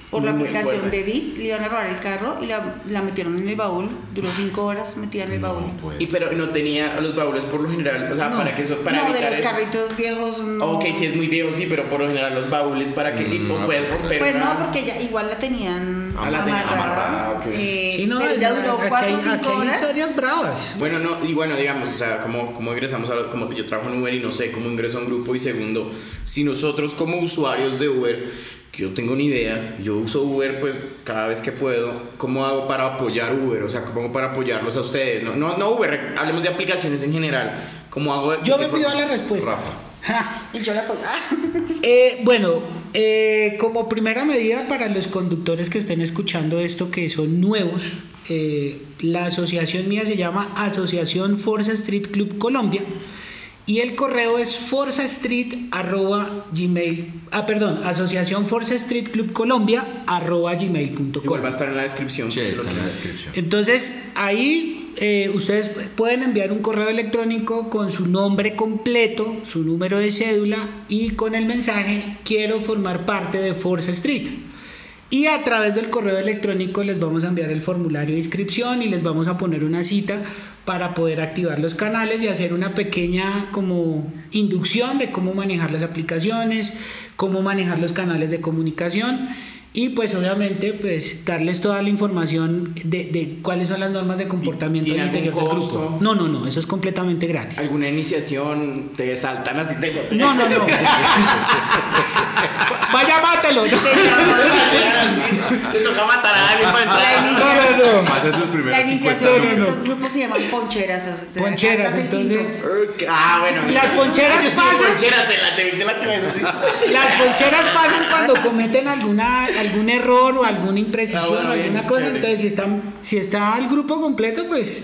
por la Muy aplicación fuerte. de Bit le iban a robar el carro y la, la metieron en el baúl. Duró cinco horas metida en el baúl. Pues. Y pero no tenía los baúles por lo general, o sea, para que eso, para no, de los eso. carritos viejos no. Ok, si es muy viejo, sí, pero por lo general los baúles para que Mm, pues, romper. Pues una- no, porque ya igual la tenían Ah, la amarrada. amarrada, ok. eh, Sí, no, pero es- ya duró aquí cuatro o aquí cinco hay horas. historias bravas. Bueno, no, y bueno, digamos, o sea, como, como ingresamos a, lo- como yo trabajo en Uber y no sé cómo ingreso a un grupo y segundo, si nosotros como usuarios de Uber, que yo tengo ni idea, yo uso Uber pues cada vez que puedo, ¿cómo hago para apoyar Uber? O sea, ¿cómo hago para apoyarlos a ustedes? No, no, no Uber, hablemos de aplicaciones en general. ¿Cómo hago? Yo me pido forma- la respuesta. Rafa. Ja. Y yo la apoyé. Eh, bueno, eh, como primera medida para los conductores que estén escuchando esto, que son nuevos, eh, la asociación mía se llama Asociación Forza Street Club Colombia Y el correo es gmail ah, perdón, asociación Forza Street Club Colombia arroba gmail.com. Igual va a estar en la descripción. Sí, está en la descripción. Entonces, ahí eh, ustedes pueden enviar un correo electrónico con su nombre completo, su número de cédula y con el mensaje quiero formar parte de Forza Street. Y a través del correo electrónico les vamos a enviar el formulario de inscripción y les vamos a poner una cita para poder activar los canales y hacer una pequeña como inducción de cómo manejar las aplicaciones, cómo manejar los canales de comunicación y pues obviamente pues darles toda la información de, de cuáles son las normas de comportamiento ¿Tiene al interior del algún grupo. costo? No, no, no, eso es completamente gratis. ¿Alguna iniciación? ¿Te saltan así? Te No, no, no. Vaya, mátelo. Les toca matar a alguien para entrar. inicia- No, no, no. Pasa sus primeros la 50 iniciación de estos grupos se llaman poncheras. o sea, Poncheras, entonces- Ah, bueno. Las poncheras pasan. Las poncheras pasan cuando cometen alguna, algún error o alguna imprecisión Ah, bueno, o bien, alguna cosa. Entonces, si, están, si está el grupo completo, pues.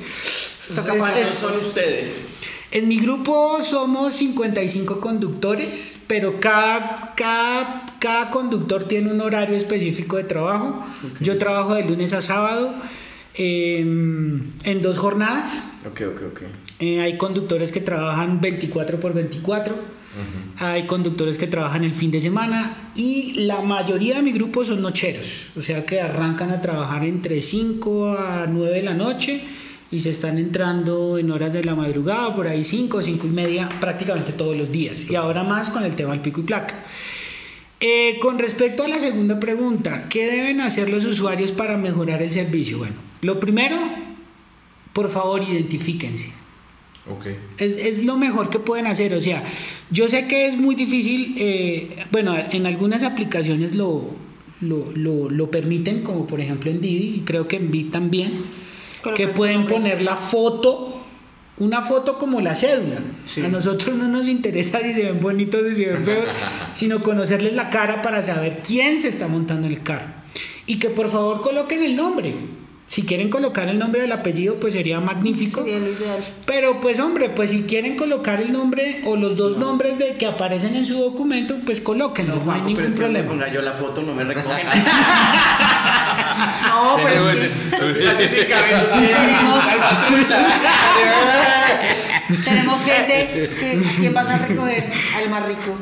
¿Cuántos son ustedes? En mi grupo somos 55 conductores, pero cada, cada, cada conductor tiene un horario específico de trabajo. Yo trabajo de lunes a sábado em, en dos jornadas. Ok, ok, ok. Eh, hay conductores que trabajan 24 por 24. Hay conductores que trabajan el fin de semana. Y la mayoría de mi grupo son nocheros. O sea que arrancan a trabajar entre 5 a 9 de la noche. Y se están entrando en horas de la madrugada, por ahí 5, 5 y media, prácticamente todos los días. Y ahora más con el tema del pico y placa. Eh, con respecto a la segunda pregunta, ¿qué deben hacer los usuarios para mejorar el servicio? Bueno, lo primero, por favor, identifíquense. Ok. Es, es lo mejor que pueden hacer. O sea, yo sé que es muy difícil, eh, bueno, en algunas aplicaciones lo, lo, lo- lo permiten, como por ejemplo en Didi, y creo que en Bit también, Colocar que pueden poner la foto, una foto como la cédula. Sí. A nosotros no nos interesa si se ven bonitos o si se ven feos, sino conocerles la cara para saber quién se está montando en el carro. Y que por favor coloquen el nombre. Si quieren colocar el nombre del apellido, pues sería magnífico. Sería lo ideal. Pero pues hombre, pues si quieren colocar el nombre o los dos nombres de que aparecen en su documento, pues colóquenlo, no, hay ningún problema. ponga yo la foto no me recogen. No, pero es que Tenemos gente que ¿quién vas a recoger? Al más rico.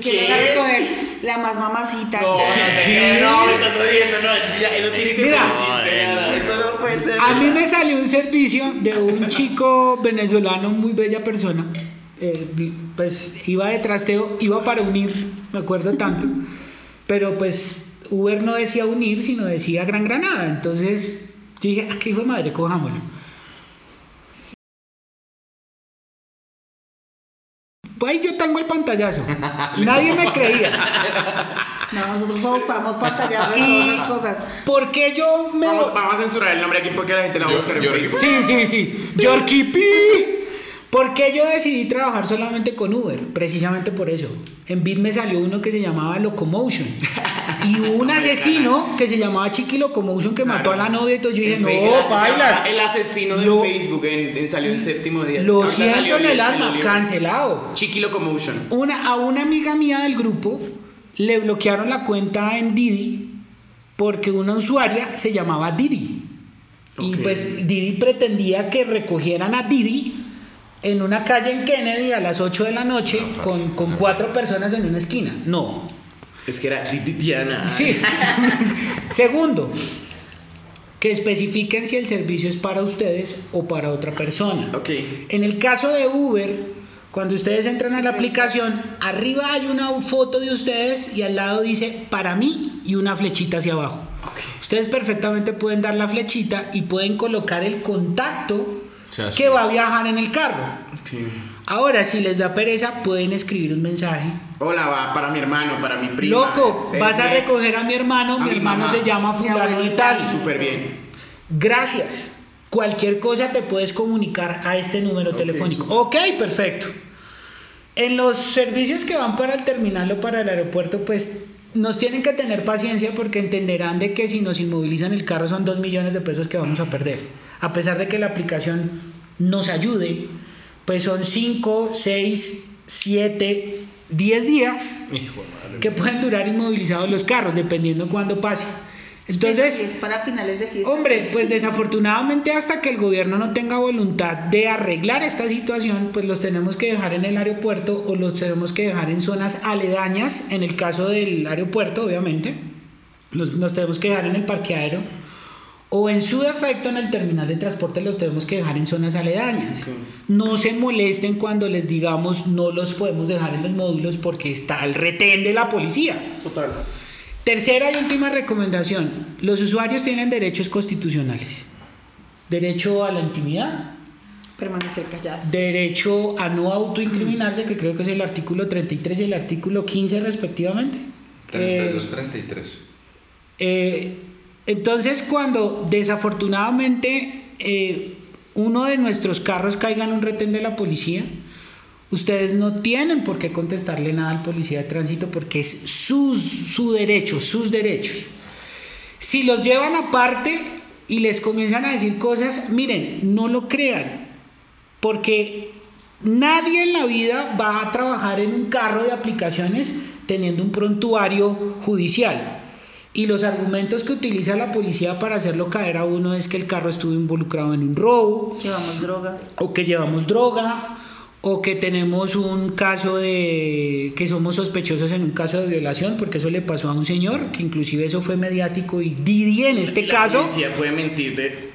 ¿Quién vas a recoger? La más mamacita. No, no te no, me estás odiando, no, eso, ya- eso tiene que Mira. ser un chiste, esto no puede ser. A mí me salió un servicio de un chico venezolano, muy bella persona. eh, pues iba de trasteo, iba para unir, me acuerdo tanto. Pero pues Uber no decía unir, sino decía Gran Granada. Entonces yo dije, ah, qué hijo de madre, cojámoslo. Ahí yo tengo el pantallazo. Nadie me creía. No, nosotros somos pagamos pantallazo de todas las cosas. ¿Por qué yo me.? Vamos, vamos a censurar el nombre aquí porque la gente la va a buscar en Facebook. Sí, sí, sí. Yorkie P. ¿Por qué yo decidí trabajar solamente con Uber? Precisamente por eso. En Bit me salió uno que se llamaba Locomotion. Y hubo un asesino que se llamaba Chiqui Locomotion que mató a la novia. Entonces yo dije, no, bailas. llama El asesino de Lo- Facebook en, en- salió en séptimo día. Lo siento en el el- alma, cancelado. Chiqui Locomotion. Una, a una amiga mía del grupo le bloquearon la cuenta en Didi porque una usuaria se llamaba Didi. Y pues Didi pretendía que recogieran a Didi en una calle en Kennedy a las 8 de la noche con, con cuatro personas en una esquina. No. Es que era Di- Di- Diana. Sí. Segundo, que especifiquen si el servicio es para ustedes o para otra persona. Ok. En el caso de Uber, cuando ustedes entran a la aplicación, arriba hay una foto de ustedes y al lado dice para mí y una flechita hacia abajo. Ustedes perfectamente pueden dar la flechita y pueden colocar el contacto que va a viajar en el carro. Ahora, si les da pereza, pueden escribir un mensaje. Hola, va para mi hermano, para mi prima. Loco, este, vas a sí. recoger a mi hermano, A mi mi hermano mamá. se llama fulano y tal. Súper bien. Gracias. Cualquier cosa te puedes comunicar a este número telefónico. Ok, perfecto. En los servicios que van para el terminal o para el aeropuerto, pues nos tienen que tener paciencia porque entenderán de que si nos inmovilizan el carro son dos millones de pesos que vamos a perder. A pesar de que la aplicación nos ayude, pues son 5, 6, 7, 10 días Hijo que pueden durar inmovilizados los carros, dependiendo cuándo pase. Entonces, es para finales de fiesta. Hombre, pues desafortunadamente hasta que el gobierno no tenga voluntad de arreglar esta situación, pues los tenemos que dejar en el aeropuerto o los tenemos que dejar en zonas aledañas, en el caso del aeropuerto, obviamente, los, los tenemos que dejar en el parqueadero o en su defecto en el terminal de transporte los tenemos que dejar en zonas aledañas. No se molesten cuando les digamos no los podemos dejar en los módulos porque está el retén de la policía. Total. Tercera y última recomendación. Los usuarios tienen derechos constitucionales. Derecho a la intimidad, Permanecer callados. derecho a no autoincriminarse, que creo que es el artículo 33 y el artículo 15 respectivamente. Eh, 32, 33. eh, entonces, cuando desafortunadamente eh, uno de nuestros carros caiga en un retén de la policía, ustedes no tienen por qué contestarle nada al policía de tránsito porque es su derecho, sus derechos. Si los llevan aparte y les comienzan a decir cosas, miren, no lo crean, porque nadie en la vida va a trabajar en un carro de aplicaciones teniendo un prontuario judicial. Y los argumentos que utiliza la policía para hacerlo caer a uno es que el carro estuvo involucrado en un robo, Llevamos droga. o que llevamos droga, o que tenemos un caso de que somos sospechosos en un caso de violación, porque eso le pasó a un señor, que inclusive eso fue mediático y Didi en este La caso policía puede mentir de.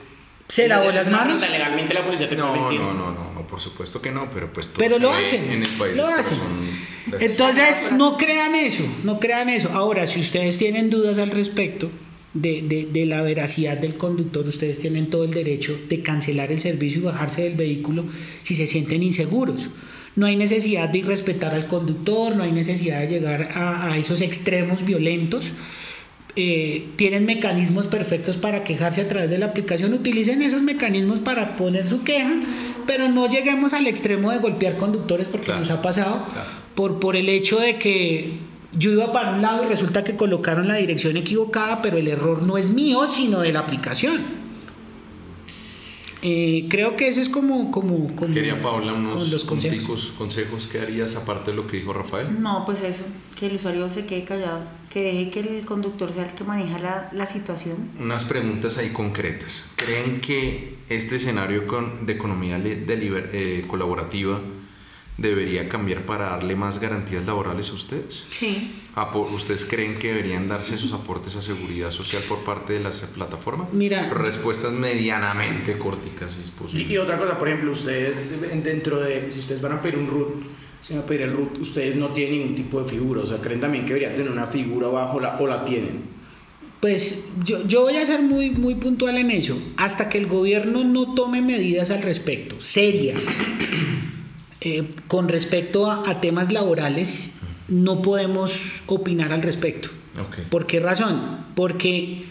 se lavó las manos. pregunta, Legalmente la policía te puede No, mentir. no, no, no, no, por supuesto que no, pero pues Pero lo hacen, en el país. lo pero hacen. son- Entonces, no crean eso, no crean eso. Ahora, si ustedes tienen dudas al respecto de, de- de la veracidad del conductor, ustedes tienen todo el derecho de cancelar el servicio y bajarse del vehículo si se sienten inseguros. No hay necesidad de irrespetar al conductor, no hay necesidad de llegar a, a esos extremos violentos. Eh, tienen mecanismos perfectos para quejarse a través de la aplicación, utilicen esos mecanismos para poner su queja, pero no lleguemos al extremo de golpear conductores porque Claro. nos ha pasado Claro. Por, por el hecho de que yo iba para un lado y resulta que colocaron la dirección equivocada, pero el error no es mío, sino de la aplicación. Eh, creo que eso es como... como, como Quería Paola como unos los consejos. punticos, consejos que harías aparte de lo que dijo Rafael. No, pues eso, que el usuario se quede callado, que deje que el conductor sea el que maneja la, la situación. Unas preguntas ahí concretas. ¿Creen que este escenario con- de economía de liber- eh, colaborativa debería cambiar para darle más garantías laborales a ustedes? Sí. Apo- ¿Ustedes creen que deberían darse esos aportes a seguridad social por parte de las plataformas? Mira. Respuestas medianamente corticas, si es Y, posible. y otra cosa, por ejemplo, ustedes dentro de, si ustedes van a pedir un root, si van a pedir el root, ustedes no tienen ningún tipo de figura, o sea, creen también que debería tener una figura bajo la, o la tienen. Pues yo, yo voy a ser muy, muy puntual en eso. Hasta que el gobierno no tome medidas al respecto, serias, eh, con respecto a, a temas laborales, no podemos opinar al respecto. ¿Por qué razón? Porque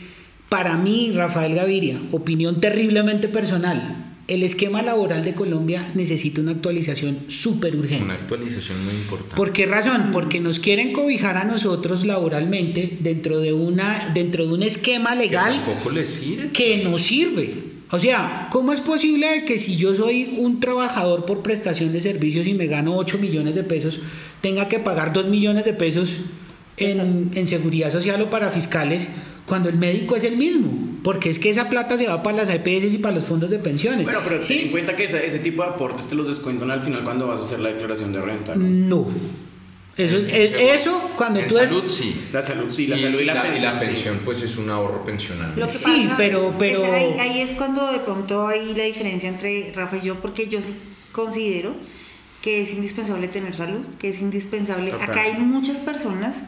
para mí, Rafael Gaviria, opinión terriblemente personal, el esquema laboral de Colombia necesita una actualización súper urgente. Una actualización muy importante. ¿Por qué razón? Porque nos quieren cobijar a nosotros laboralmente dentro de, una, dentro de un esquema Que legal tampoco les sirve. que no sirve. O sea, ¿cómo es posible que si yo soy un trabajador por prestación de servicios y me gano 8 millones de pesos, tenga que pagar 2 millones de pesos en, en seguridad social o para fiscales cuando el médico es el mismo? Porque es que esa plata se va para las EPS y para los fondos de pensiones. Bueno, pero ten ¿Sí? en cuenta que ese, ese tipo de aportes te los descuentan al final cuando vas a hacer la declaración de renta. ¿no? No. Eso, es, es- eso cuando en tú es, salud, sí. La salud sí, la y, salud y la, pensión. sí. pensión, pues es un ahorro pensional. Lo que Sí, pasa pero- pero- es ahí, ahí es cuando de pronto hay la diferencia entre Rafa y yo, porque yo sí considero que es indispensable tener salud, que es indispensable. Total. Acá hay muchas personas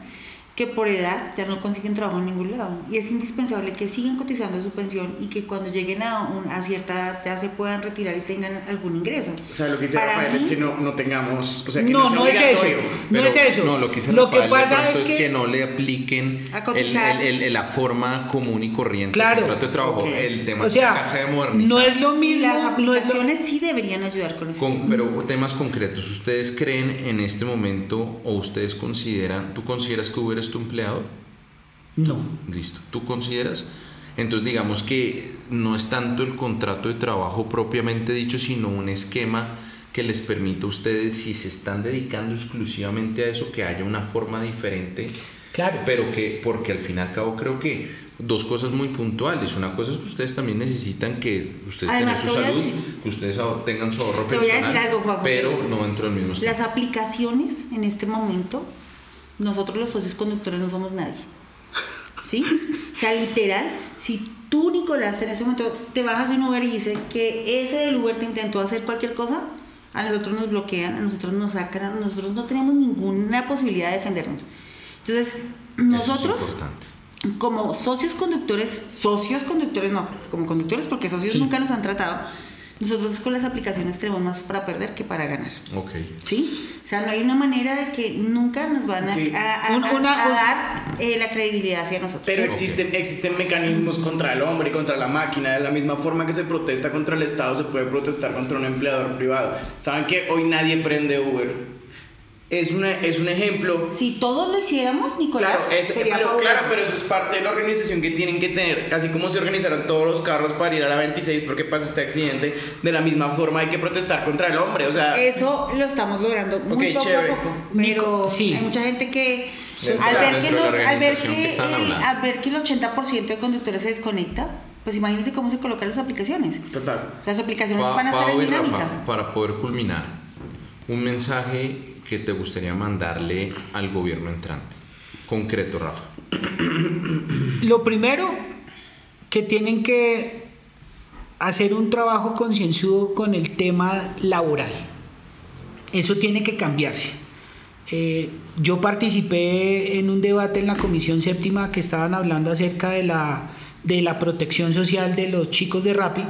que por edad ya no consiguen trabajo en ningún lado y es indispensable que sigan cotizando su pensión y que cuando lleguen a, un- a cierta edad ya se puedan retirar y tengan algún ingreso. O sea, lo que dice Para Rafael es mí- que no, no tengamos. O sea, que no, sea no es eso. No es eso. No, lo que, dice Lo Rafael de pasa es que, no le apliquen A el, cotizar. el- el- la forma común y corriente Claro. del contrato de trabajo. El tema o es sea, se debe modernizar. no es lo mismo. las no es lo- aplicaciones sí deberían ayudar con eso. Con- pero temas concretos, ¿ustedes creen en este momento o ustedes consideran, tú consideras que Uber es tu empleado? No. Listo, ¿tú consideras? Entonces digamos que no es tanto el contrato de trabajo propiamente dicho, sino un esquema que les permita a ustedes, si se están dedicando exclusivamente a eso, que haya una forma diferente. Claro. Pero que, porque al fin y al cabo creo que dos cosas muy puntuales. Una cosa es que ustedes también necesitan que ustedes Además, tengan su salud, decir- que ustedes tengan su ahorro Te voy a personal, decir algo, Juan José. pero no dentro del mismo Las aplicaciones en este momento, nosotros los socios conductores no somos nadie. ¿Sí? O sea, literal, si tú, Nicolás, en este momento te bajas de un Uber y dices que ese del Uber te intentó hacer cualquier cosa, a nosotros nos bloquean, a nosotros nos sacan, a nosotros no tenemos ninguna posibilidad de defendernos. Entonces, nosotros es como socios conductores, socios conductores no, como conductores porque socios Sí. nunca nos han tratado, nosotros con las aplicaciones tenemos más para perder que para ganar. Ok. ¿Sí? O sea, no hay una manera de que nunca nos van a, Ok. a- a- Un- una- a un- dar eh, la credibilidad hacia nosotros. Pero existen, existen mecanismos contra el hombre y contra la máquina. De la misma forma que se protesta contra el Estado, se puede protestar contra un empleador privado. ¿Saben que hoy nadie prende Uber? Es, una, es un ejemplo. si todos lo hiciéramos, Nicolás, Claro, es- sería pero, claro, pero eso es parte de la organización que tienen que tener. Así como se organizaron todos los carros para ir a la 26 porque pasó este accidente, de la misma forma hay que protestar contra el hombre. O sea, Eso lo estamos logrando muy poco chévere. a poco, pero Nico, sí. hay mucha gente que al ver que, los- al ver que, el, al ver que el 80% de conductores se desconecta, pues imagínense cómo se colocan las aplicaciones. total. Las aplicaciones Pa- van a estar Pau en Rafa, dinámica. para poder culminar, un mensaje que te gustaría mandarle al gobierno entrante. Concreto, Rafa. Lo primero, que tienen que hacer un trabajo concienzudo con el tema laboral. Eso tiene que cambiarse. Eh, yo participé en un debate en la Comisión Séptima que estaban hablando acerca de la, de la protección social de los chicos de Rappi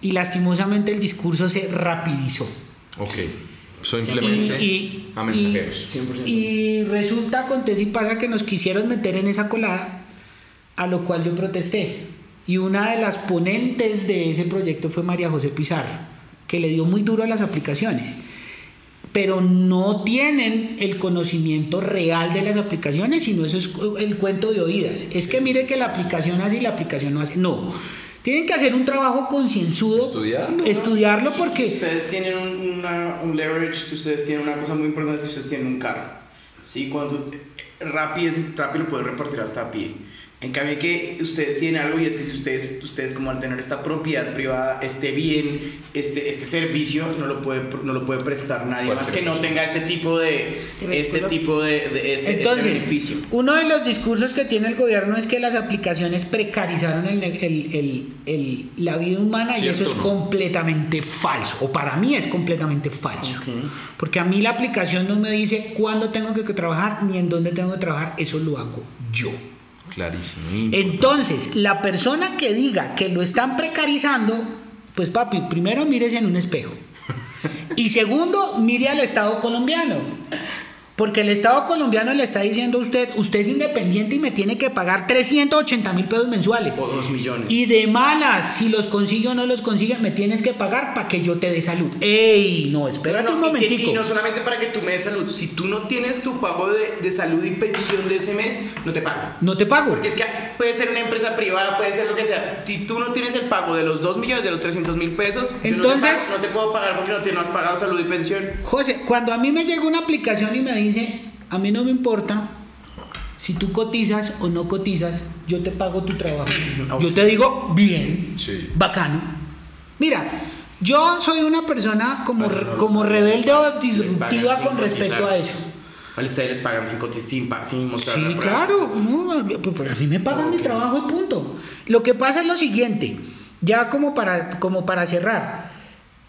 y lastimosamente el discurso se rapidizó. Ok. Simplemente Y- y- a mensajeros. 100%. Y resulta, acontece y pasa que nos quisieron meter en esa colada, a lo cual yo protesté. Y una de las ponentes de ese proyecto fue María José Pizarro, que le dio muy duro a las aplicaciones. Pero no tienen el conocimiento real de las aplicaciones, sino eso es el cuento de oídas. Es que mire que la aplicación hace y la aplicación no hace. No. Tienen que hacer un trabajo concienzudo. Estudiarlo. Estudiarlo porque. Ustedes tienen un, una- un leverage, si ustedes tienen una cosa muy importante, es que ustedes tienen un carro. ¿sí? Cuando Rappi, es, Rappi lo puede repartir hasta a pie. En cambio que ustedes tienen algo y es que si ustedes, ustedes como al tener esta propiedad privada, esté bien, este, este servicio no lo puede, no lo puede prestar nadie más que no tenga este tipo de, este tipo de, de- este, este Entonces, beneficio. uno de los discursos que tiene el gobierno es que las aplicaciones precarizaron el- el- el- el- la vida humana y ¿Cierto eso es completamente falso, o para mí es completamente falso. Ok. Porque a mí la aplicación no me dice cuándo tengo que trabajar ni en dónde tengo que trabajar, eso lo hago yo. Clarísimo. Entonces, la persona que diga que lo están precarizando, pues papi, primero mírese en un espejo. Y segundo, mire al Estado colombiano. Porque el Estado colombiano le está diciendo a usted, usted es independiente y me tiene que pagar 380 mil pesos mensuales. O dos millones. Y de malas, si los consigue o no los consigue, me tienes que pagar para que yo te dé salud. ¡Ey! No, espérate No, un no, y que- momentico. Y, no solamente para que tú me des salud, si tú no tienes tu pago de, de salud y pensión de ese mes, no te pagan. No te pago. Porque es que puede ser una empresa privada, puede ser lo que sea. Si tú no tienes el pago de los 2 millones, de los 300 mil pesos, yo no te Entonces- pago, no, te puedo pagar porque no, te, no has pagado salud y pensión. José, cuando a mí me llega una aplicación y me dice, a mí no me importa si tú cotizas o no cotizas, yo te pago tu trabajo. Yo te digo, bien, Sí. bacano. Mira, yo soy una persona como, como rebelde o disruptiva con respecto a eso. Vale, ustedes les pagan sin cotizar, sin, mostrar Sí, la claro, no, pues, pues, a mí me pagan mi trabajo y punto. Lo que pasa es lo siguiente, ya como para, como para cerrar.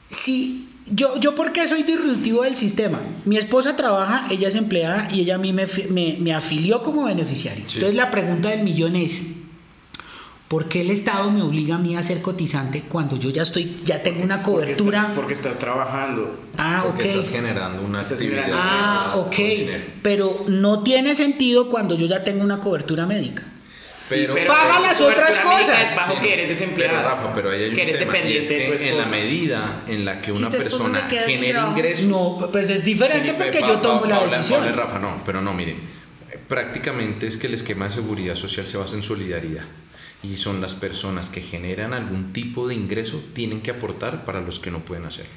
Si yo, yo, ¿por qué soy disruptivo del sistema? Mi esposa trabaja, ella es empleada y ella a mí me, me, me afilió como beneficiario. Sí. Entonces la pregunta del millón es, ¿por qué el Estado me obliga a mí a ser cotizante cuando yo ya estoy, ya tengo una Porque cobertura? estás, porque estás trabajando. ah, ok. Porque estás generando una actividad. Ah, ok. Pero no tiene sentido cuando yo ya tengo una cobertura médica. Pero- Paga las tu otras cosas. Es bajo Sí, que eres desempleado. Pero Rafa, pero ahí hay un que eres tema, y dependiente es de tu que en la medida en la que Si una esposo persona genera ingresos No, pues es diferente porque Pa- yo tomo pa- la Paula- decisión. Paula y Rafa, no, pero no, miren, prácticamente es que el esquema de seguridad social se basa en solidaridad y son las personas que generan algún tipo de ingreso tienen que aportar para los que no pueden hacerlo.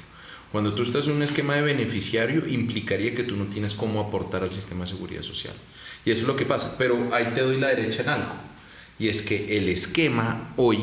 Cuando tú estás en un esquema de beneficiario, implicaría que tú no tienes cómo aportar al sistema de seguridad social. Y eso es lo que pasa. Pero ahí te doy la derecha en algo. Y es que el esquema hoy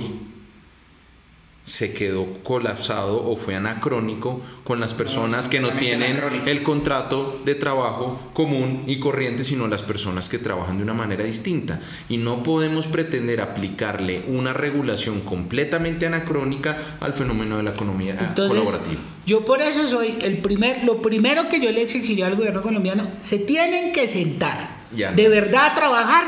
se quedó colapsado o fue anacrónico con las personas que no tienen anacrónico. el contrato de trabajo común y corriente, sino las personas que trabajan de una manera distinta. Y no podemos pretender aplicarle una regulación completamente anacrónica al fenómeno de la economía Entonces, colaborativa. yo por eso soy el primer, lo primero que yo le exigiría al gobierno colombiano, se tienen que sentar Ya no. de verdad a trabajar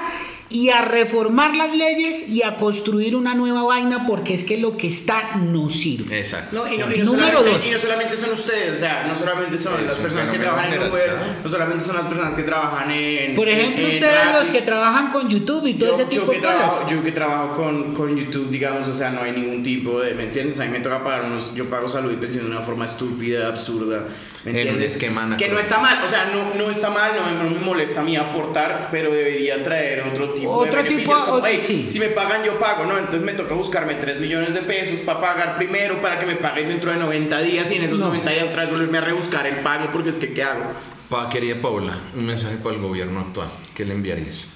y a reformar las leyes y a construir una nueva vaina porque es que lo que está no sirve. Exacto. No, y no, y no Número solamente, dos. y no solamente son ustedes, o sea, no solamente son Es las personas que trabajan en Uber, no solamente son las personas que trabajan en. Por ejemplo, en ustedes los que trabajan con YouTube y todo yo, ese yo tipo que de cosas. trabajo, yo que trabajo con, con YouTube, digamos, o sea, no hay ningún tipo de, ¿me entiendes? A mí me toca pagar unos, yo pago salud y pensión de una forma estúpida, absurda, ¿me En un entiendes? esquema Que no está mal, o sea, no, no está mal, no, me- no me molesta a mí aportar, pero debería traer otro tipo Otro de beneficios, tipo- como, otro- "Hey, sí. si me pagan, yo pago, ¿no? Entonces me toca buscarme 3 millones de pesos para pagar primero, para que me paguen dentro de 90 días y en esos No. 90 días otra vez volverme a rebuscar el pago, porque es que, ¿qué hago? Pa, querida Paula, un mensaje para el gobierno actual. ¿Qué le enviarías?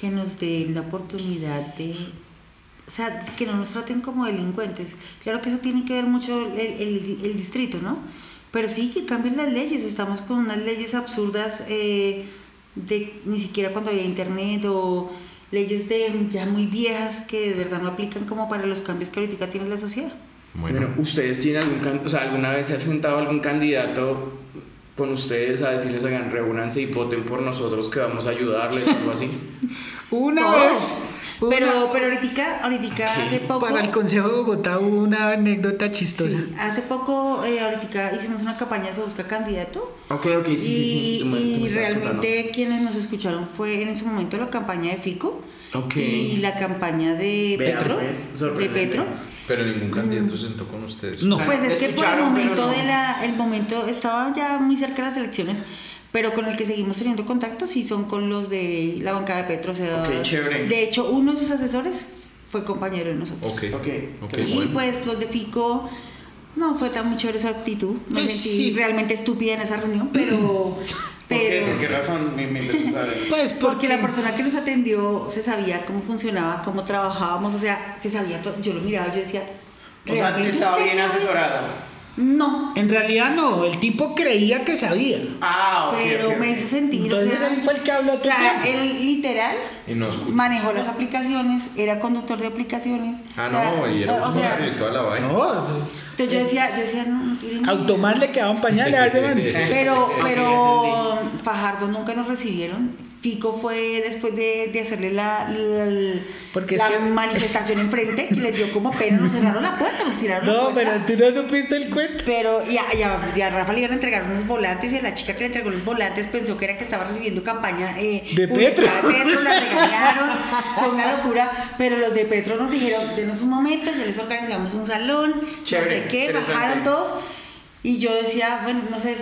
que nos den la oportunidad de, o sea, que no nos traten como delincuentes. Claro que eso tiene que ver mucho el, el- el distrito, ¿no? Pero sí que cambien las leyes. Estamos con unas leyes absurdas eh, de ni siquiera cuando había internet o leyes de ya muy viejas que de verdad no aplican como para los cambios que ahorita tiene la sociedad. Bueno, Bueno, ¿ustedes tienen algún, can- o sea, alguna vez se ha sentado algún candidato con ustedes a decirles, oigan, reúnanse y voten por nosotros que vamos a ayudarles o algo así? Una Todos. vez, Pero, pero ahorita, ahorita hace poco... para el Consejo de Bogotá hubo una anécdota chistosa. Sí, hace poco, eh, ahorita hicimos una campaña Se Busca Candidato. Ok, ok, sí, sí, sí. y tú me- y realmente quienes nos escucharon fue en su momento la campaña de Fico Ok. y la campaña de Vea, Petro. pues, de. Petro. pero ningún candidato se sentó con ustedes. No. O sea, Pues es que por el momento no. de la, el momento estaba ya muy cerca de las elecciones, pero con el que seguimos teniendo contacto sí son con los de la bancada de Petro. O sea, Ok, chévere. De hecho, uno de sus asesores fue compañero de nosotros. Ok, Ok, ok, Y bueno. pues los de Fico no fue tan muy chévere su actitud. Me Pues sentí sí. realmente estúpida en esa reunión, pero. ¿Por qué? pero ¿Por qué razón? Me, me. Pues porque la persona que nos atendió se sabía cómo funcionaba, cómo trabajábamos, o sea, se sabía todo. Yo lo miraba, yo decía. O sea, ¿realmente estaba bien sabe?". asesorado. No, En realidad no, el tipo creía que sabía. Ah, ok. pero ok, me ok. hizo sentir. Entonces o sea, él fue el que habló O sea, él literal Y no manejó las aplicaciones, era conductor de aplicaciones. Ah, o sea, no, y era o sea, usuario y toda la vaina. No, Entonces yo decía, yo decía, no, no. Automás le quedaban pañales a ese man. Pero, pero Fajardo nunca nos recibieron. Fico fue después de, de hacerle la, la, Porque es la que- manifestación enfrente, que les dio como pena, nos cerraron la puerta, nos tiraron la No, pero puerta. tú no supiste el cuento. Pero y a, y a- y a Rafa le iban a entregar unos volantes y a la chica que le entregó los volantes pensó que era que estaba recibiendo campaña eh, De Petro. de Petro, la regañaron, fue una locura, pero los de Petro nos dijeron, denos un momento, ya les organizamos un salón, Chévere, no sé qué, bajaron todos y yo decía, bueno, no sé,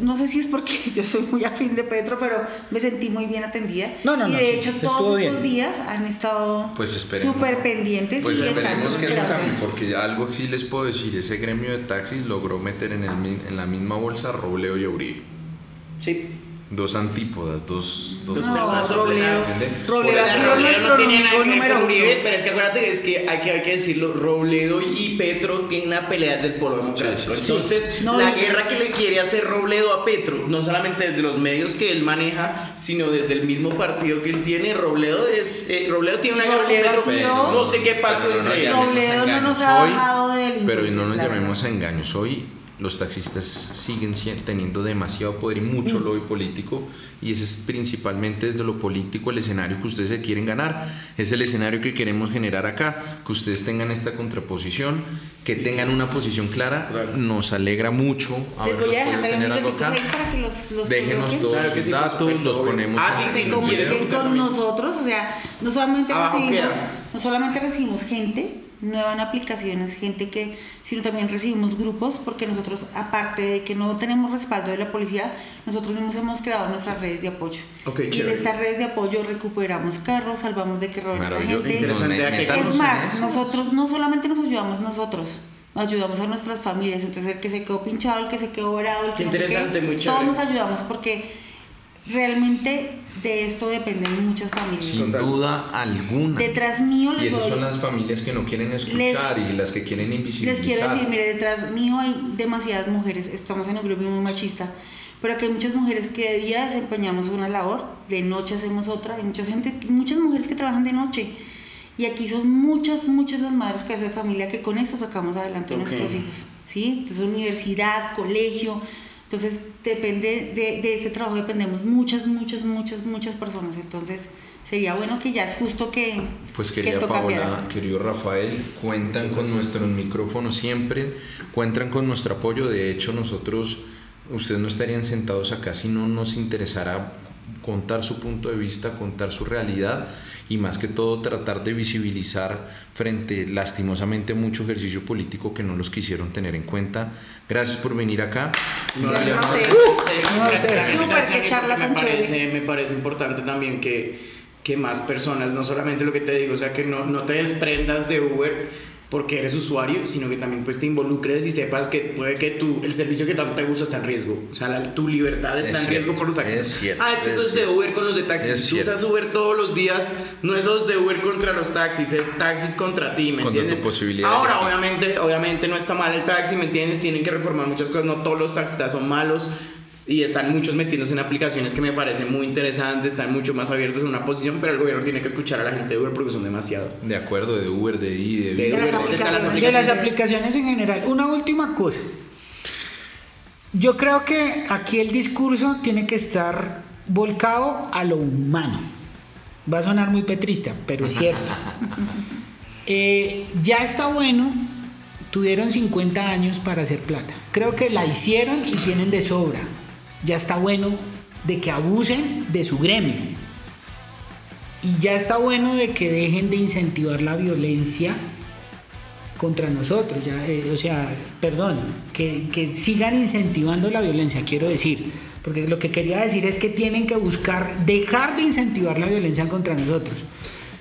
no sé si es porque yo soy muy afín de Petro, pero me sentí muy bien atendida. No, no, y no, de sí, hecho estuvo todos bien. estos días han estado Pues súper pendientes Pues y esperemos estamos que eso cambie, porque algo sí les puedo decir, ese gremio de taxis logró meter en, el, mi- en la misma bolsa a Robledo y Uribe. Sí. Dos antípodas, dos... dos No, personas Robledo. Robledo ha sido nuestro no tiene nada que número uno. Pero es que acuérdate que es que hay que, hay que decirlo, Robledo y Petro tienen una pelea desde el polo democrático. Sí, sí, sí. Entonces, No, la guerra que le quiere hacer Robledo a Petro, no solamente desde los medios que él maneja, sino desde el mismo partido que él tiene, Robledo es eh, Robledo tiene una guerra con Robledo Petro. ha sido- no sé qué pasó entre ellos. Robledo no nos ha bajado de Pero no nos la llamemos a engaños. Hoy los taxistas siguen si- teniendo demasiado poder y mucho lobby político y ese es principalmente desde lo político el escenario que ustedes se quieren ganar. Es el escenario que queremos generar acá, que ustedes tengan esta contraposición, que tengan una posición clara. Claro. Nos alegra mucho haberlos podido tener algo acá. para que los, los Déjenos todos Claro sus sí, datos, los ponemos Ah, en- sí, sí, se comuniquen con nosotros, o sea, no solamente recibimos, queda. No solamente recibimos gente nueva en aplicaciones, gente que, sino también recibimos grupos, porque nosotros, aparte de que no tenemos respaldo de la policía, nosotros mismos hemos creado nuestras redes de apoyo. Ok, y en estas redes de apoyo recuperamos carros, salvamos de que roben a la gente. Interesante, Nos ¿a qué metamos Es más, nosotros no solamente nos ayudamos nosotros, ayudamos a nuestras familias. Entonces, el que se quedó pinchado, el que se quedó orado, el que Qué no interesante, qué, muy todos chévere. nos ayudamos porque realmente de esto dependen muchas familias. Sin Total. duda alguna. Detrás mío les Y esas doy- son las familias que no quieren escuchar y las que quieren invisibilizar. Les quiero decir, mire, detrás mío hay demasiadas mujeres, estamos en un grupo muy machista, pero que hay muchas mujeres que de día desempeñamos una labor, de noche hacemos otra, hay mucha gente, muchas mujeres que trabajan de noche. Y aquí son muchas, muchas las madres que hacen familia que con esto sacamos adelante a Ok. nuestros hijos. ¿sí? Entonces, universidad, colegio. Entonces, depende de, de ese trabajo, dependemos muchas, muchas, muchas, muchas personas. Entonces, sería bueno que ya es justo que, Pues que querida esto Paola, cambiara. querido Rafael, cuentan con nuestros micrófonos siempre, cuentan con nuestro apoyo. De hecho, nosotros, ustedes no estarían sentados acá si no nos interesara contar su punto de vista, contar su realidad y más que todo tratar de visibilizar frente lastimosamente mucho ejercicio político que no los quisieron tener en cuenta. Gracias por venir acá. No, no, no, No. Me parece importante también que, que más personas, no solamente lo que te digo, o sea, que no, no te desprendas de Uber porque eres usuario, sino que también pues te involucres y sepas que puede que tu, el servicio que tanto te gusta está en riesgo. O sea, la- tu libertad está Es en riesgo cierto, por los taxis. es cierto, ah, es que es eso es de cierto. Uber con los de taxis. Si tú usas cierto. Uber todos los días, no es los de Uber contra los taxis, es taxis contra ti, ¿me Contra tu entiendes? posibilidad Ahora, obviamente, obviamente no está mal el taxi, ¿me entiendes? Tienen que reformar muchas cosas, no todos los taxistas son malos y están muchos metiéndose en aplicaciones que me parecen muy interesantes, están mucho más abiertos en una posición, pero el gobierno tiene que escuchar a la gente de Uber porque son demasiado. De acuerdo, de Uber, de I, de, De Bit. las aplicaciones. de las aplicaciones en general. Una última cosa. Yo creo que aquí el discurso tiene que estar volcado a lo humano. Va a sonar muy petrista, pero es cierto. Eh, ya está bueno, tuvieron 50 años para hacer plata. Creo que la hicieron y tienen de sobra. Ya está bueno de que abusen de su gremio. Y ya está bueno de que dejen de incentivar la violencia contra nosotros, eh, o sea, perdón, que, que sigan incentivando la violencia, quiero decir, porque lo que quería decir es que tienen que buscar dejar de incentivar la violencia contra nosotros.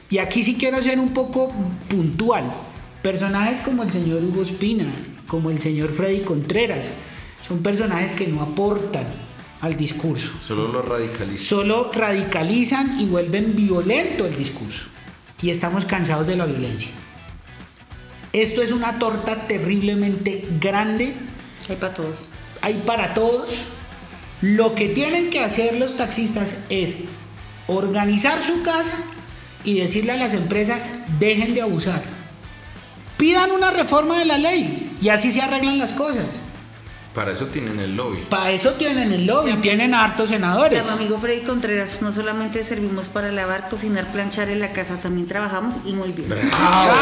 Y aquí sí quiero ser un poco puntual. Personajes como el señor Hugo Espina, como el señor Freddy Contreras, son personajes que no aportan al discurso. Solo los radicalistas. Solo radicalizan y vuelven violento el discurso. Y estamos cansados de la violencia. Esto es una torta terriblemente grande. Hay para todos. Hay para todos. Lo que tienen que hacer los taxistas es organizar su casa y decirle a las empresas, dejen de abusar. Pidan una reforma de la ley y así se arreglan las cosas. Para eso tienen el lobby. Para eso tienen el lobby, tienen hartos senadores. Mi amigo Freddy Contreras, no solamente servimos para lavar, cocinar, planchar en la casa, también trabajamos y muy bien. ¡Bravo!